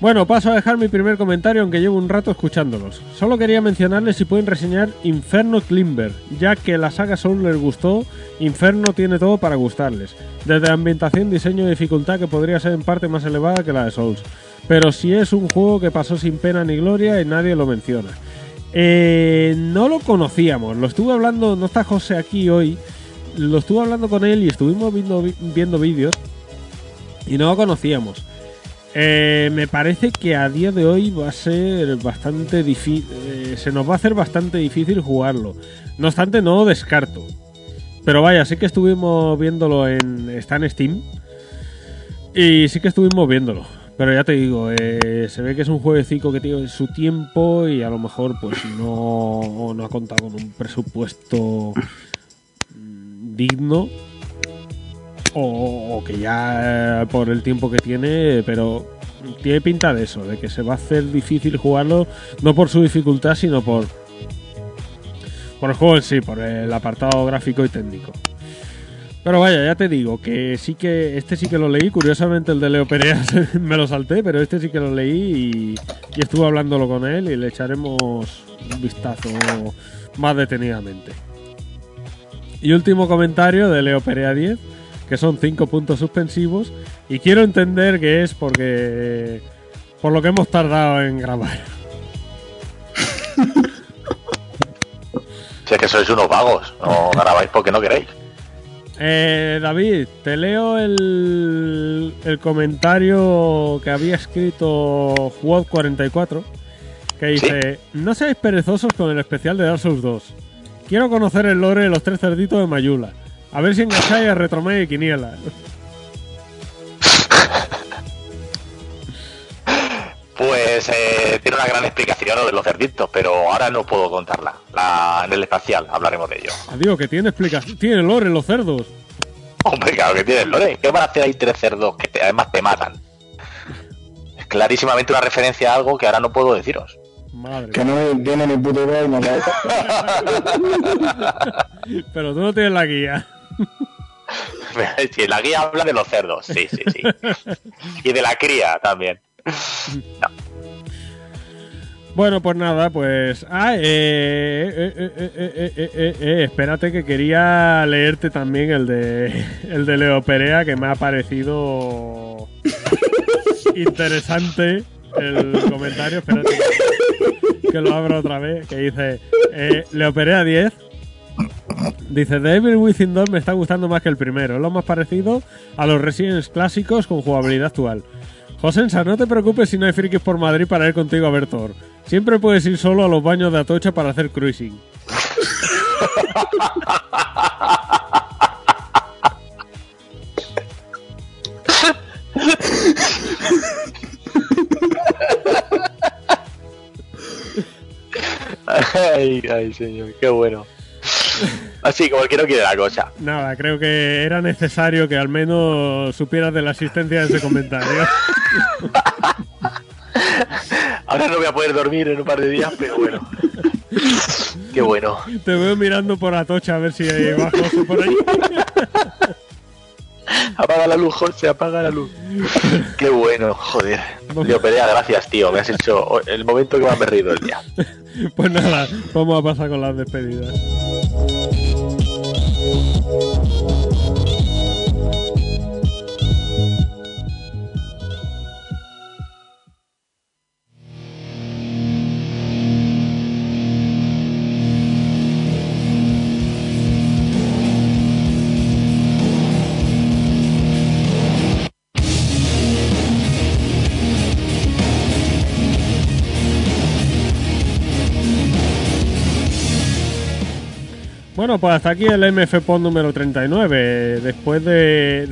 Bueno, paso a dejar mi primer comentario, aunque llevo un rato escuchándolos. Solo quería mencionarles si pueden reseñar Inferno Climber, ya que la saga Soul les gustó, Inferno tiene todo para gustarles. Desde ambientación, diseño y dificultad que podría ser en parte más elevada que la de Souls. Pero si es un juego que pasó sin pena ni gloria y nadie lo menciona. Eh, no lo conocíamos, lo estuve hablando, no está José aquí hoy, lo estuve hablando con él y estuvimos viendo, viendo vídeos y no lo conocíamos. Eh, me parece que a día de hoy va a ser bastante difícil. se nos va a hacer bastante difícil jugarlo. No obstante, no descarto. Pero vaya, sí que estuvimos viéndolo en. Está en Steam. Y sí que estuvimos viéndolo. Pero ya te digo, eh, se ve que es un jueguecito que tiene su tiempo y a lo mejor pues no, no ha contado con un presupuesto mm, digno o, que ya eh, por el tiempo que tiene, pero tiene pinta de eso, de que se va a hacer difícil jugarlo, no por su dificultad, sino por, por el juego en sí, por el apartado gráfico y técnico. Pero vaya, ya te digo que sí que este sí que lo leí, curiosamente el de Leo Perea (laughs) me lo salté, pero este sí que lo leí y, y estuve hablándolo con él y le echaremos un vistazo más detenidamente. Y último comentario de Leo Perea 10, que son 5 puntos suspensivos y quiero entender que es porque por lo que hemos tardado en grabar. (laughs) Si es que sois unos vagos, no grabáis porque no queréis. Eh, David, te leo el, el comentario que había escrito Juad44, que dice, no seáis perezosos con el especial de Dark Souls 2. Quiero conocer el lore de los tres cerditos de Mayula. A ver si engancháis a Retromé y Quiniela. Pues eh, tiene una gran explicación lo de los cerditos, pero ahora no puedo contarla. La- en el espacial hablaremos de ello. Adiós, que tiene explicación. Tiene lore los cerdos. Hombre, claro que tienes, Lore. ¿Qué van a hacer ahí tres cerdos que te- además te matan? Es clarísimamente una referencia a algo que ahora no puedo deciros. Madre Que no tiene ni puta idea y no. (laughs) (laughs) Pero tú no tienes la guía sí, la guía habla de los cerdos, sí, sí, sí. y de la cría también. Bueno, pues nada, pues. Ah, eh, eh, eh, espérate que quería leerte también el de, el de Leo Perea, que me ha parecido interesante el comentario. Espérate que, lo abro otra vez, que dice: Leo Perea 10 Dice, The Evil Within 2 me está gustando más que el primero. Es lo más parecido a los Residents clásicos con jugabilidad actual. Josensa, no te preocupes si no hay frikis por Madrid para ir contigo a ver Thor. Siempre puedes ir solo a los baños de Atocha para hacer cruising. (laughs) Ay, ay, señor, qué bueno. Así como el que no quiere la cosa. Nada, creo que era necesario que al menos supieras de la existencia de ese comentario. (laughs) Ahora no voy a poder dormir en un par de días, pero bueno. Qué bueno. Te veo mirando por Atocha a ver si hay bajos por ahí. Apaga la luz, José, apaga la luz. Qué bueno, joder. Tío, pelea, gracias, tío. Me has hecho el momento que más me he reído el día. (laughs) Pues nada, vamos a pasar con las despedidas. Bueno, pues hasta aquí el MF PON número 39. Después de,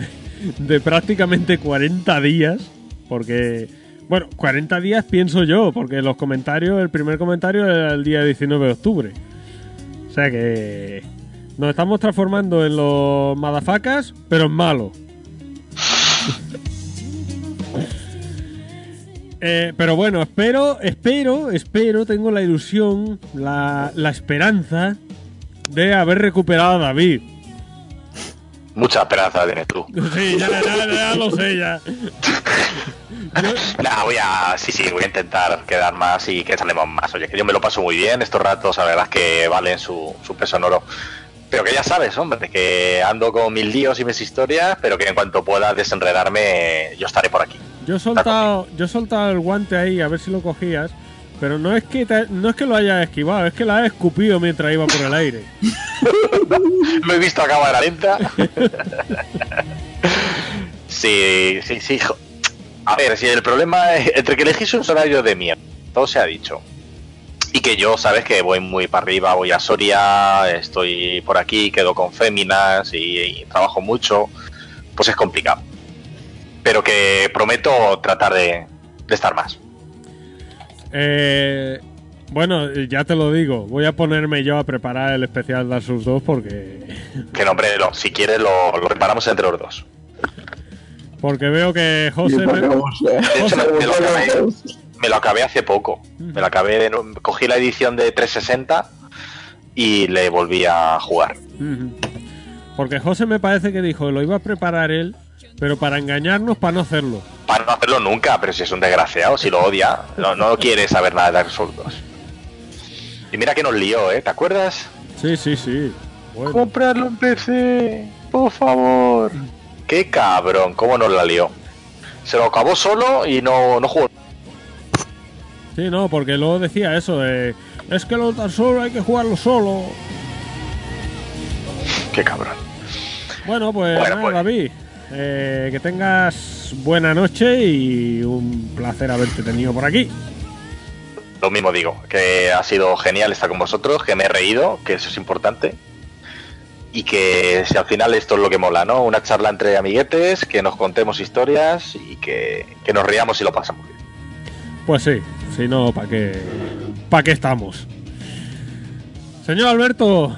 de prácticamente 40 días, porque, bueno, 40 días pienso yo, porque los comentarios, el primer comentario era el día 19 de octubre. O sea que nos estamos transformando en los madafacas, pero en malos. (laughs) Eh, pero bueno, espero, espero, espero, tengo la ilusión, la, la esperanza de haber recuperado a David. Mucha esperanza tienes tú. Sí, ya, ya, ya lo sé, ya. (laughs) Nah, voy a. Sí, sí, voy a intentar quedar más y que salemos más. Oye, que yo me lo paso muy bien. Estos ratos, la verdad es que valen su, su peso en oro. Pero que ya sabes, hombre, que ando con mil líos y mis historias, pero que en cuanto pueda desenredarme, yo estaré por aquí. Yo he soltado, yo he soltado el guante ahí a ver si lo cogías, pero no es que te- no es que lo hayas esquivado, es que la has escupido mientras iba por el aire. (laughs) Lo he visto a cámara lenta. (laughs) sí, sí, sí. jo- A ver, si el problema es entre que elegís un horario de mierda, todo se ha dicho. Y que yo, sabes que voy muy para arriba, voy a Soria, estoy por aquí, quedo con féminas y, trabajo mucho, pues es complicado. Pero que prometo tratar de estar más. Eh, bueno, ya te lo digo, voy a ponerme yo a preparar el especial Dark Souls 2 porque (laughs) Que no, hombre, lo- si quieres lo, lo reparamos entre los dos. porque veo que José me- vamos, De hecho, me, me lo acabé, me lo acabé hace poco. Me lo acabé, de- cogí la edición de 360 y le volví a jugar. Porque José me parece que dijo lo iba a preparar él, pero para engañarnos para no hacerlo. Para no hacerlo nunca, pero si es un desgraciado, si lo odia, no, no quiere saber nada de Dark Souls 2. Y mira que nos lió, ¿eh? ¿Te acuerdas? Sí, sí, sí. Bueno. Comprarlo en PC, por favor. Qué cabrón, cómo nos la lió. Se lo acabó solo y no, no jugó. Sí, no, porque luego decía eso de es que los Dark Souls hay que jugarlo solo. Qué cabrón. Bueno, pues Bueno, nada, pues. David. Eh, que tengas buena noche y un placer haberte tenido por aquí. Lo mismo digo, que ha sido genial estar con vosotros, que me he reído, que eso es importante. Y que si al final esto es lo que mola, ¿no? Una charla entre amiguetes, que nos contemos historias y que, que nos riamos y lo pasamos bien. Pues sí, si no, ¿para qué, pa' qué estamos? Señor Alberto,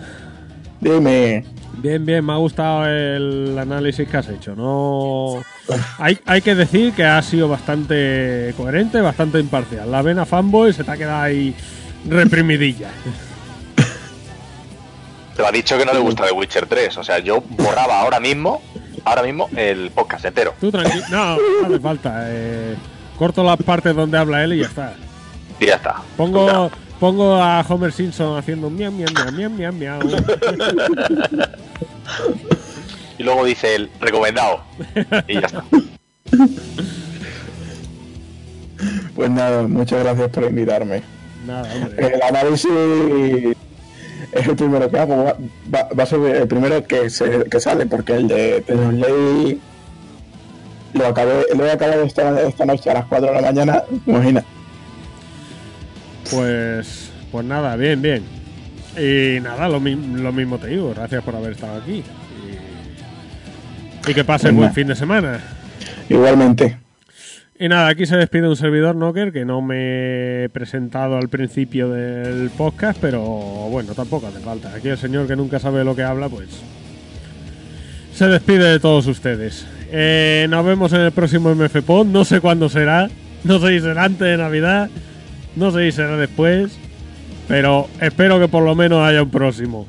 Dime. Bien, bien, me ha gustado el análisis que has hecho. No, hay, hay que decir que ha sido bastante coherente, bastante imparcial. La vena fanboy se te ha quedado ahí reprimidilla. Te lo ha dicho que no le gusta The Witcher 3. O sea, yo borraba ahora mismo, ahora mismo, el podcast entero. Tú tranquilo, no, no hace falta. eh, corto las partes donde habla él y ya está. Y ya está. Pongo, pongo a Homer Simpson haciendo miau, miau, miau, miau, miau, miau. (laughs) Y luego dice el recomendado. Y ya está. (laughs) Pues nada, muchas gracias por invitarme. Nada, hombre. El análisis es el primero que hago. Va, va- va a ser el primero que, se, que sale, porque el de Ley lo acabé, lo he acabado esta, esta noche a las 4 de la mañana. Imagina. Pues, pues nada, bien, bien. Y nada, lo, lo mismo te digo. Gracias por haber estado aquí. Y, y que pases buen fin de semana. Igualmente. Y nada, aquí se despide un servidor Knocker que no me he presentado al principio del podcast, pero bueno, tampoco hace falta. Aquí el señor que nunca sabe lo que habla, pues se despide de todos ustedes. Eh, nos vemos en el próximo MFPod. No sé cuándo será. No sé si será antes de Navidad. No sé si será después. Pero espero que por lo menos haya un próximo.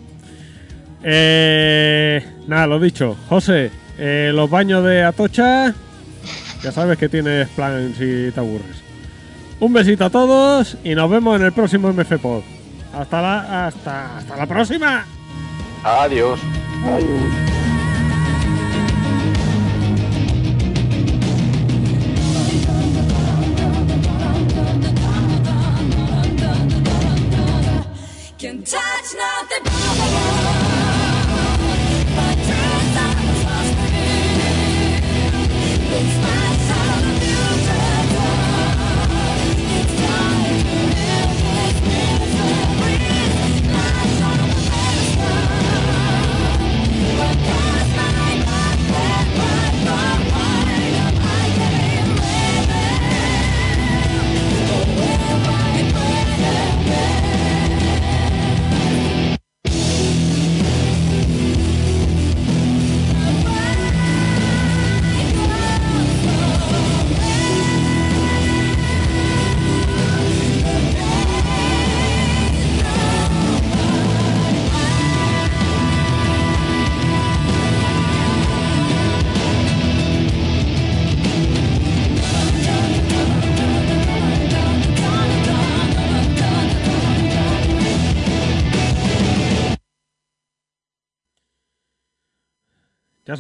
Eh, nada, lo dicho. José, eh, los baños de Atocha. Ya sabes que tienes plan si te aburres. Un besito a todos y nos vemos en el próximo MFPod. Hasta la, hasta, hasta la próxima. Adiós. Can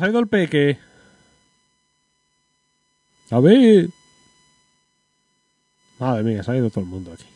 ha ido el peque? A ver. Madre mía, se ha ido todo el mundo aquí.